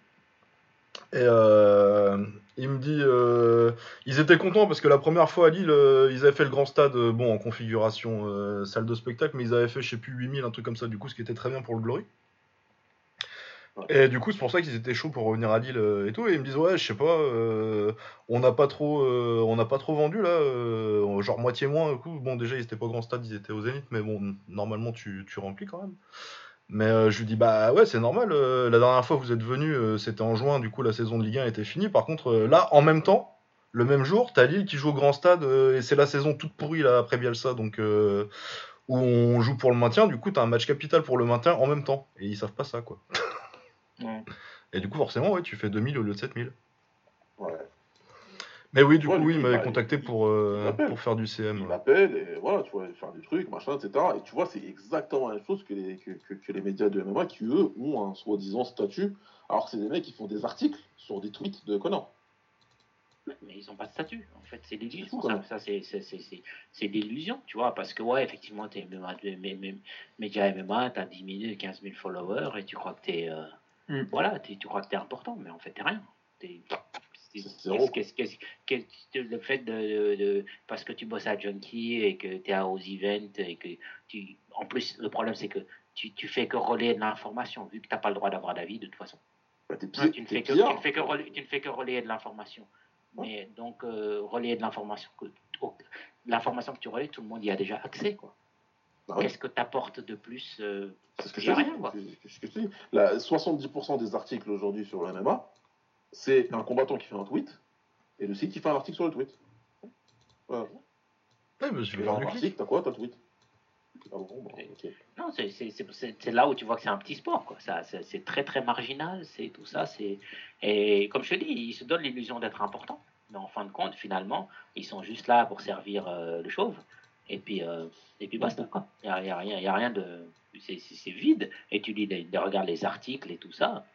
Et euh, il me dit, euh, ils étaient contents parce que la première fois à Lille, euh, ils avaient fait le grand stade, euh, bon en configuration euh, salle de spectacle, mais ils avaient fait je sais plus 8000, un truc comme ça, du coup ce qui était très bien pour le Glory. Et du coup, c'est pour ça qu'ils étaient chauds pour revenir à Lille et tout. Et ils me disent ouais, je sais pas, euh, on n'a pas trop, euh, on n'a pas trop vendu là, euh, genre moitié moins. Du coup, bon déjà ils étaient pas au grand stade, ils étaient au Zénith, mais bon normalement tu, tu remplis quand même. Mais euh, je lui dis bah ouais c'est normal. euh, la dernière fois vous êtes venu, euh, c'était en juin, du coup la saison de Ligue 1 était finie. Par contre là en même temps, le même jour, t'as Lille qui joue au grand stade et c'est la saison toute pourrie là après Bielsa donc. où on joue pour le maintien, du coup t'as un match capital pour le maintien en même temps, et ils savent pas ça quoi. Ouais. Et du coup, forcément, ouais, tu fais 2000 au lieu de 7000. Mais oui, du coup, oui, il m'avait contacté pour, euh, pour faire du CM. Il m'appelle et voilà, tu vois, faire des trucs, machin, etc. Et tu vois, c'est exactement la même chose que les, que, que, les médias de MMA qui, eux, ont un soi-disant statut, alors que c'est des mecs qui font des articles sur des tweets de Connor. Mais ils n'ont pas de statut, en fait, c'est l'illusion, ça, ça c'est l'illusion, tu vois, parce que, ouais, effectivement, tu es média MMA, tu as 10 000, 15 000 followers, et tu crois que tu es, euh, mm. voilà, tu crois que tu es important, mais en fait, tu rien. Le fait de, parce que tu bosses à Junkie et que tu es aux events et que tu en plus le problème c'est que tu, tu fais que relayer de l'information vu que tu n'as pas le droit d'avoir d'avis de toute façon. Bah, tu, ne fais que, tu, ne fais que relayer, tu ne fais que relayer de l'information. Mais donc euh, relayer de l'information que l'information que tu relayes tout le monde y a déjà accès quoi. Bah Qu'est-ce que tu apportes de plus euh, C'est ce que je rien, quoi. 70% des articles aujourd'hui sur le MMA, c'est un combattant qui fait un tweet et le site qui fait un article sur le tweet. Voilà. Ouais, mais je vais un article, t'as quoi T'as tweet ah bon, Non, c'est là où tu vois que c'est un petit sport. Quoi. Ça, c'est très très marginal, c'est tout ça. C'est et comme je te dis, ils se donnent l'illusion d'être importants, mais en fin de compte, finalement, ils sont juste là pour servir euh, le chauve. Et puis euh, et puis basta. Il y a, y a, rien, y a rien de, c'est vide. Et tu lis, regardes les articles et tout ça.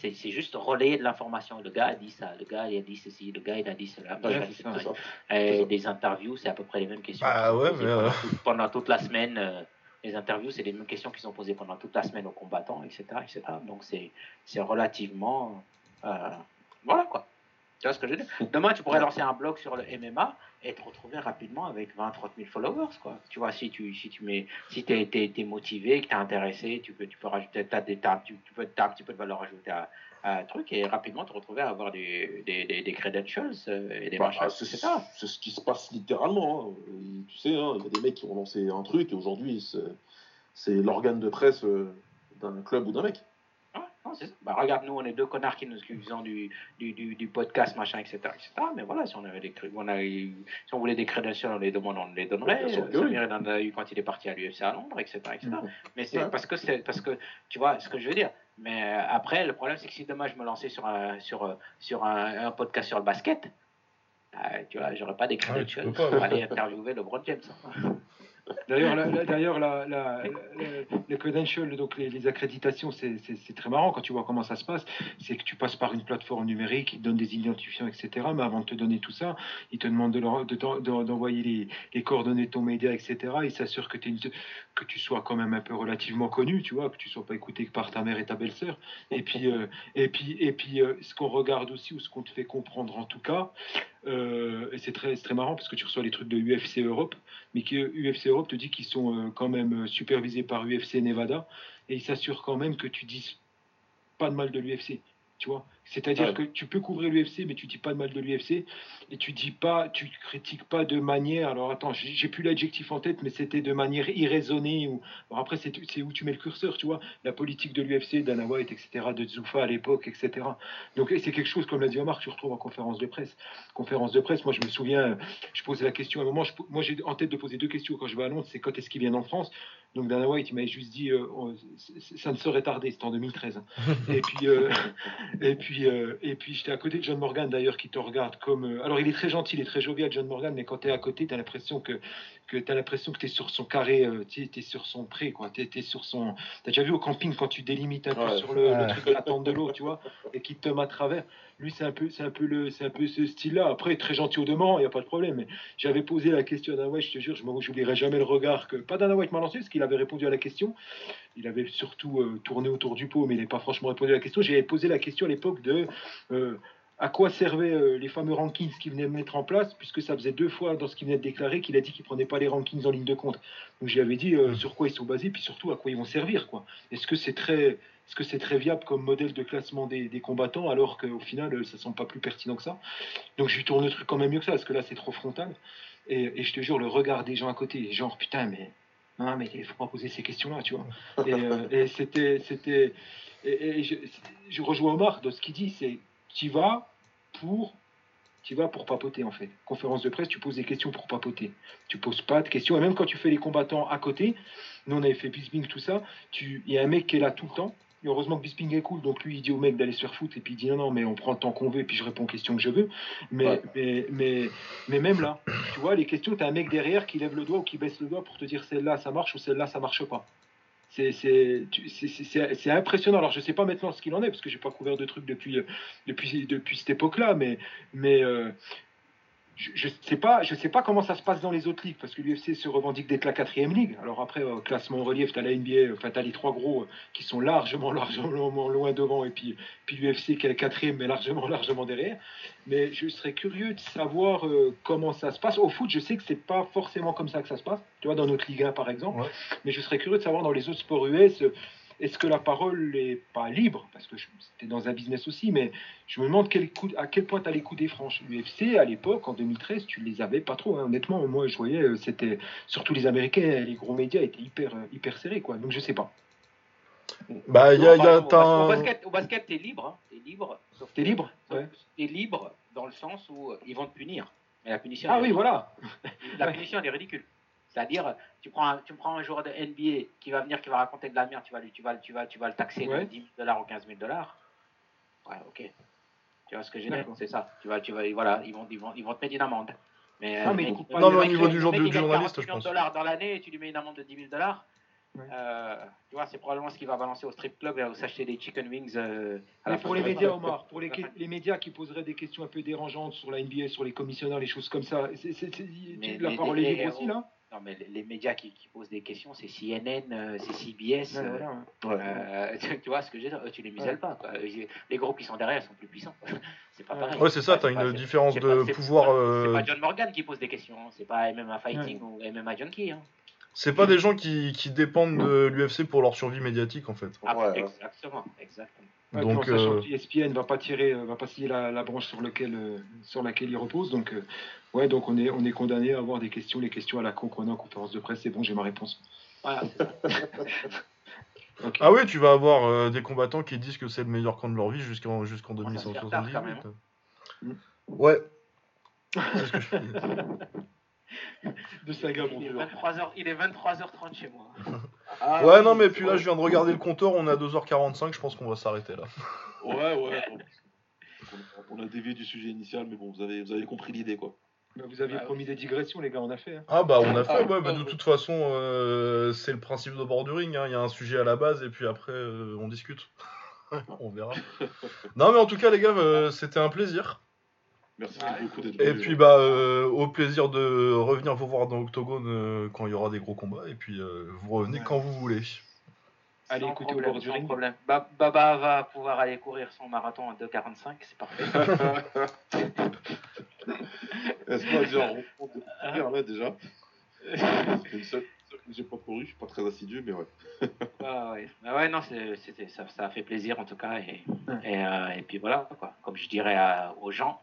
C'est juste relayer de l'information. Le gars a dit ça, le gars il a dit ceci, le gars il a dit cela. et des interviews, c'est à peu près les mêmes questions. Ah ouais, mais euh, pendant, toute la semaine, euh, les interviews, c'est les mêmes questions qui sont posées pendant toute la semaine aux combattants, etc. etc. Donc c'est relativement. Euh, voilà quoi. Tu vois ce que je veux dire? Demain, tu pourrais lancer un blog sur le MMA et te retrouver rapidement avec 20 30 000 followers quoi tu vois si tu si tu mets si t'es es, motivé que t'es intéressé tu peux tu peux rajouter as des tu, tu peux as un petit peu de valeur ajoutée à, un truc et rapidement te retrouver à avoir des, des, des, credentials euh, et des bah, C'est ce qui se passe littéralement. Hein. Tu sais, hein, il y a des mecs qui ont lancé un truc et aujourd'hui, c'est l'organe de presse euh, d'un club ou d'un mec. Bah, regarde, nous, on est deux connards qui nous faisons du, du, du, podcast, machin, etc., etc. Mais voilà, si on, avait des, on, si on voulait des crédentials, on les demande, on les donnerait. Samir en a eu quand il est parti à l'UFC à Londres, etc. etc. Mm-hmm. Mais c'est parce, que c'est parce que, tu vois, ce que je veux dire. Mais euh, après, le problème, c'est que si demain je me lançais sur un, sur, sur un, podcast sur le basket, bah, tu vois, j'aurais pas des crédentials pour aller interviewer LeBron James. Hein. D'ailleurs, d'ailleurs, les credentials, donc les, accréditations, c'est très marrant quand tu vois comment ça se passe. C'est que tu passes par une plateforme numérique, ils te donnent des identifiants, etc. Mais avant de te donner tout ça, ils te demandent d'envoyer de, les, coordonnées de ton média, etc. Ils s'assurent que, que tu sois quand même un peu relativement connu, tu vois, que tu sois pas écouté que par ta mère et ta belle-sœur. Et puis, euh, et puis, et puis, euh, ce qu'on regarde aussi ou ce qu'on te fait comprendre en tout cas, euh, et c'est très, très marrant parce que tu reçois les trucs de UFC Europe, mais que UFC Europe te dit qu'ils sont euh, quand même euh, supervisés par UFC Nevada et ils s'assurent quand même que tu dises pas de mal de l'UFC. Tu vois c'est-à-dire que tu peux couvrir l'UFC, mais tu dis pas de mal de l'UFC et tu dis pas, tu critiques pas de manière. Alors attends, j'ai plus l'adjectif en tête, mais c'était de manière irraisonnée. Ou alors après, c'est où tu mets le curseur, tu vois. La politique de l'UFC, Dana White, etc., de Zoufa à l'époque, etc. Donc c'est quelque chose, comme l'a dit Omar, que tu retrouves en conférence de presse. Conférence de presse, moi je me souviens, je posais la question à un moment. moi j'ai en tête de poser deux questions quand je vais à Londres, c'est quand est-ce qu'il vient en France? Donc Dana White, il m'avait juste dit, euh, ça ne serait tardé, c'était en 2013. Hein. et puis, euh, et puis euh, et puis j'étais à côté de John Morgan d'ailleurs qui te regarde comme. Alors il est très gentil, il est très jovial, John Morgan, mais quand tu es à côté, tu as l'impression que, que tu l'impression que tu es sur son carré, euh, tu es, sur son pré, quoi. Tu es, sur son. Tu as déjà vu au camping quand tu délimites un peu sur le, truc de la tente de l'eau, tu vois, et qui te met à travers. Lui, c'est un peu, c'est un peu le, c'est un peu ce style-là. Après, très gentil au demande, il n'y a pas de problème. Mais j'avais posé la question à Dana White, je te jure, je n'oublierai jamais le regard que pas Dana White m'a lancé, parce qu'il avait répondu à la question. Il avait surtout euh, tourné autour du pot, mais il n'avait pas franchement répondu à la question. J'avais posé la question à l'époque de euh, à quoi servaient euh, les fameux rankings qu'il venait de mettre en place, puisque ça faisait deux fois dans ce qu'il venait de déclarer qu'il a dit qu'il prenait pas les rankings en ligne de compte. Donc j'avais dit mm. sur quoi ils sont basés, puis surtout à quoi ils vont servir. quoi. Est-ce que c'est très est-ce que c'est très viable comme modèle de classement des, combattants alors qu'au final, ça ne semble pas plus pertinent que ça? Donc je lui tourne le truc quand même mieux que ça, parce que là, c'est trop frontal. Et, je te jure, le regard des gens à côté, genre, putain, mais non, mais il faut pas poser ces questions-là, tu vois. Et, euh, c'était, c'était, et, je, rejoins Omar dans ce qu'il dit, c'est tu vas pour, tu vas pour papoter en fait. Conférence de presse, tu poses des questions pour papoter. Tu poses pas de questions. Et même quand tu fais les combattants à côté, nous on avait fait Bisbing tout ça, il y a un mec qui est là tout le temps heureusement que Bisping est cool, donc lui il dit au mec d'aller se faire foutre et puis il dit non non mais on prend le temps qu'on veut et puis je réponds aux questions que je veux. Mais, mais, mais, mais même là, tu vois, les questions, tu as un mec derrière qui lève le doigt ou qui baisse le doigt pour te dire celle-là ça marche ou celle-là ça marche pas. C'est, impressionnant. Alors je sais pas maintenant ce qu'il en est parce que j'ai pas couvert de trucs depuis, depuis cette époque-là, mais, mais euh, je ne sais pas, je sais pas comment ça se passe dans les autres ligues parce que l'UFC se revendique d'être la quatrième ligue. Alors après euh, classement en relief, tu as la NBA, enfin as les trois gros euh, qui sont largement, largement loin devant et puis puis l'UFC qui est la quatrième mais largement, largement derrière. Mais je serais curieux de savoir euh, comment ça se passe. Au foot, je sais que c'est pas forcément comme ça que ça se passe. Tu vois dans notre Ligue 1 par exemple. Mais je serais curieux de savoir dans les autres sports US est-ce que la parole n'est pas libre? Parce que c'était dans un business aussi, mais je me demande à quel point tu as les coups des franches. L'UFC, à l'époque, en 2013, tu les avais pas trop. Hein. Honnêtement, moi, je voyais, euh, c'était surtout les Américains, les gros médias étaient hyper, euh, hyper serrés. Quoi. Donc, je sais pas. Bah, il y a, y a au, basket, au basket, t'es libre. Hein. T'es libre. T'es libre T'es libre dans le sens où euh, ils vont te punir. Mais la punition. Ah oui, voilà. La punition, elle est ridicule. C'est-à-dire, tu prends, un, tu prends un joueur de NBA qui va venir, qui va raconter de la merde, tu vas, tu vas, tu vas, tu vas le taxer de 10 000 dollars ou 15 000 dollars. Ouais, ok. Tu vois ce que j'ai dit C'est ça. Tu vas, tu vas, voilà, ils vont, ils vont, ils vont te mettre une amende. Mais, non, mais, non, au niveau du, jour, du journaliste, je pense. dollars dans l'année et tu lui mets une amende de 10 000 dollars. Euh, tu vois, c'est probablement ce qui va balancer au strip club et à s'acheter des chicken wings. Euh, mais pour les médias, Omar, pour les, les, médias qui poseraient des questions un peu dérangeantes sur la NBA, sur les commissionnaires, les choses comme ça, c'est la parole est libre aussi là? Non, mais les médias qui, posent des questions, c'est CNN, euh, c'est CBS. Euh, tu vois ce que je veux dire? Tu les muselles pas. Les groupes qui sont derrière sont plus puissants. c'est pas pareil. Ouais, c'est ça, tu as une différence de pouvoir. C'est pas John Morgan qui pose des questions, hein. c'est pas MMA Fighting ou MMA Junkie. Hein. C'est pas des gens qui, qui dépendent de l'UFC pour leur survie médiatique en fait. Ah, exactement, exactement. donc, euh... ESPN va pas tirer, va pas scier la, la branche sur, lequel, sur laquelle il repose. Donc, Ouais, donc on est, on est condamné à avoir des questions, les questions à la con qu'on a en conférence de presse. C'est bon, j'ai ma réponse. Voilà. Ah oui, tu vas avoir euh, des combattants qui disent que c'est le meilleur camp de leur vie jusqu'en jusqu'en 2178. Mm. Ouais. ce que je de saga, il, est 23h, il est 23h30 chez moi. Ah, ouais, non, mais puis là, je viens de regarder le compteur, on est à 2h45, je pense qu'on va s'arrêter là. Ouais, ouais. On a dévié du sujet initial, mais bon, vous avez, vous avez compris l'idée, quoi. Bah, vous aviez ah promis des digressions, les gars, on a fait. Hein. Ah bah on a fait, ah, ouais, bah, de toute façon, euh, c'est le principe de bord du ring. Hein. Il y a un sujet à la base et puis après, euh, on discute. on verra. non, mais en tout cas, les gars, euh, c'était un plaisir. Merci beaucoup d'être Et puis, bah, au plaisir de revenir vous voir dans Octogone quand il y aura des gros combats. Et puis, vous revenez quand vous voulez. Allez écoutez au bord du ring. Problème. Baba va pouvoir aller courir son marathon en 2,45, c'est parfait. Est-ce dire on là déjà? Une seule, que j'ai pas couru, je suis pas très assidu, mais ouais. ah ouais, bah ouais non, c'était, ça, ça, a fait plaisir en tout cas. Et, et, euh, et puis voilà, quoi. comme je dirais aux gens,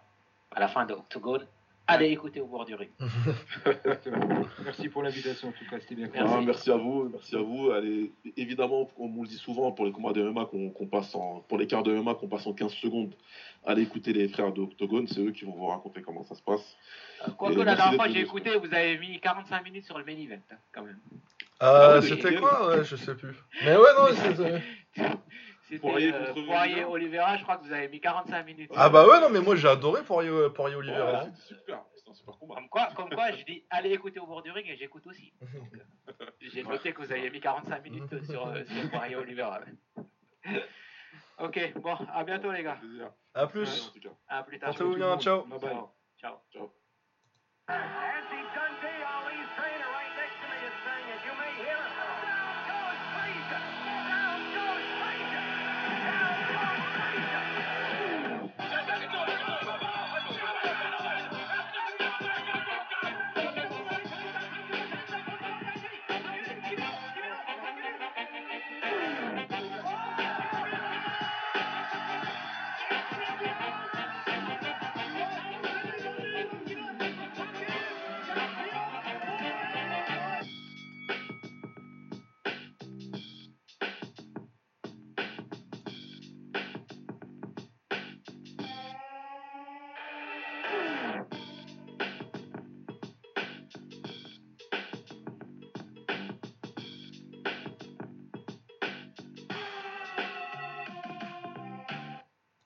à la fin de Octogone, allez écouter au bord du ring. merci pour l'invitation, en tout cas, c'était bien. Merci. Ah, merci. à vous, merci à vous. Allez, évidemment, comme on le dit souvent, pour les combats de MMA qu'on passe en, pour les quarts de MMA qu'on passe en 15 secondes, allez écouter les frères de Octogone, c'est eux qui vont vous raconter comment ça se passe. Quoi que la dernière fois j'ai écouté, vous avez mis 45 minutes sur le main event, hein, quand même. Euh, c'était quoi? Ouais, Je sais plus. Mais ouais, non, c'est. C'était Poirier, euh, Poirier Oliveira, je crois que vous avez mis 45 minutes. Ah bah ouais, non, mais moi j'ai adoré Poirier, euh, Poirier Oliveira. Ouais, c'était super, c'était un super combat. Comme quoi, comme quoi, je dis allez écouter au bord du ring et j'écoute aussi. Euh, j'ai noté que vous avez mis 45 minutes sur, sur Poirier Oliveira. ok, bon, à bientôt les gars. À plus. À plus tard. Portez-vous bien, ciao. Bye bye. Ciao. ciao.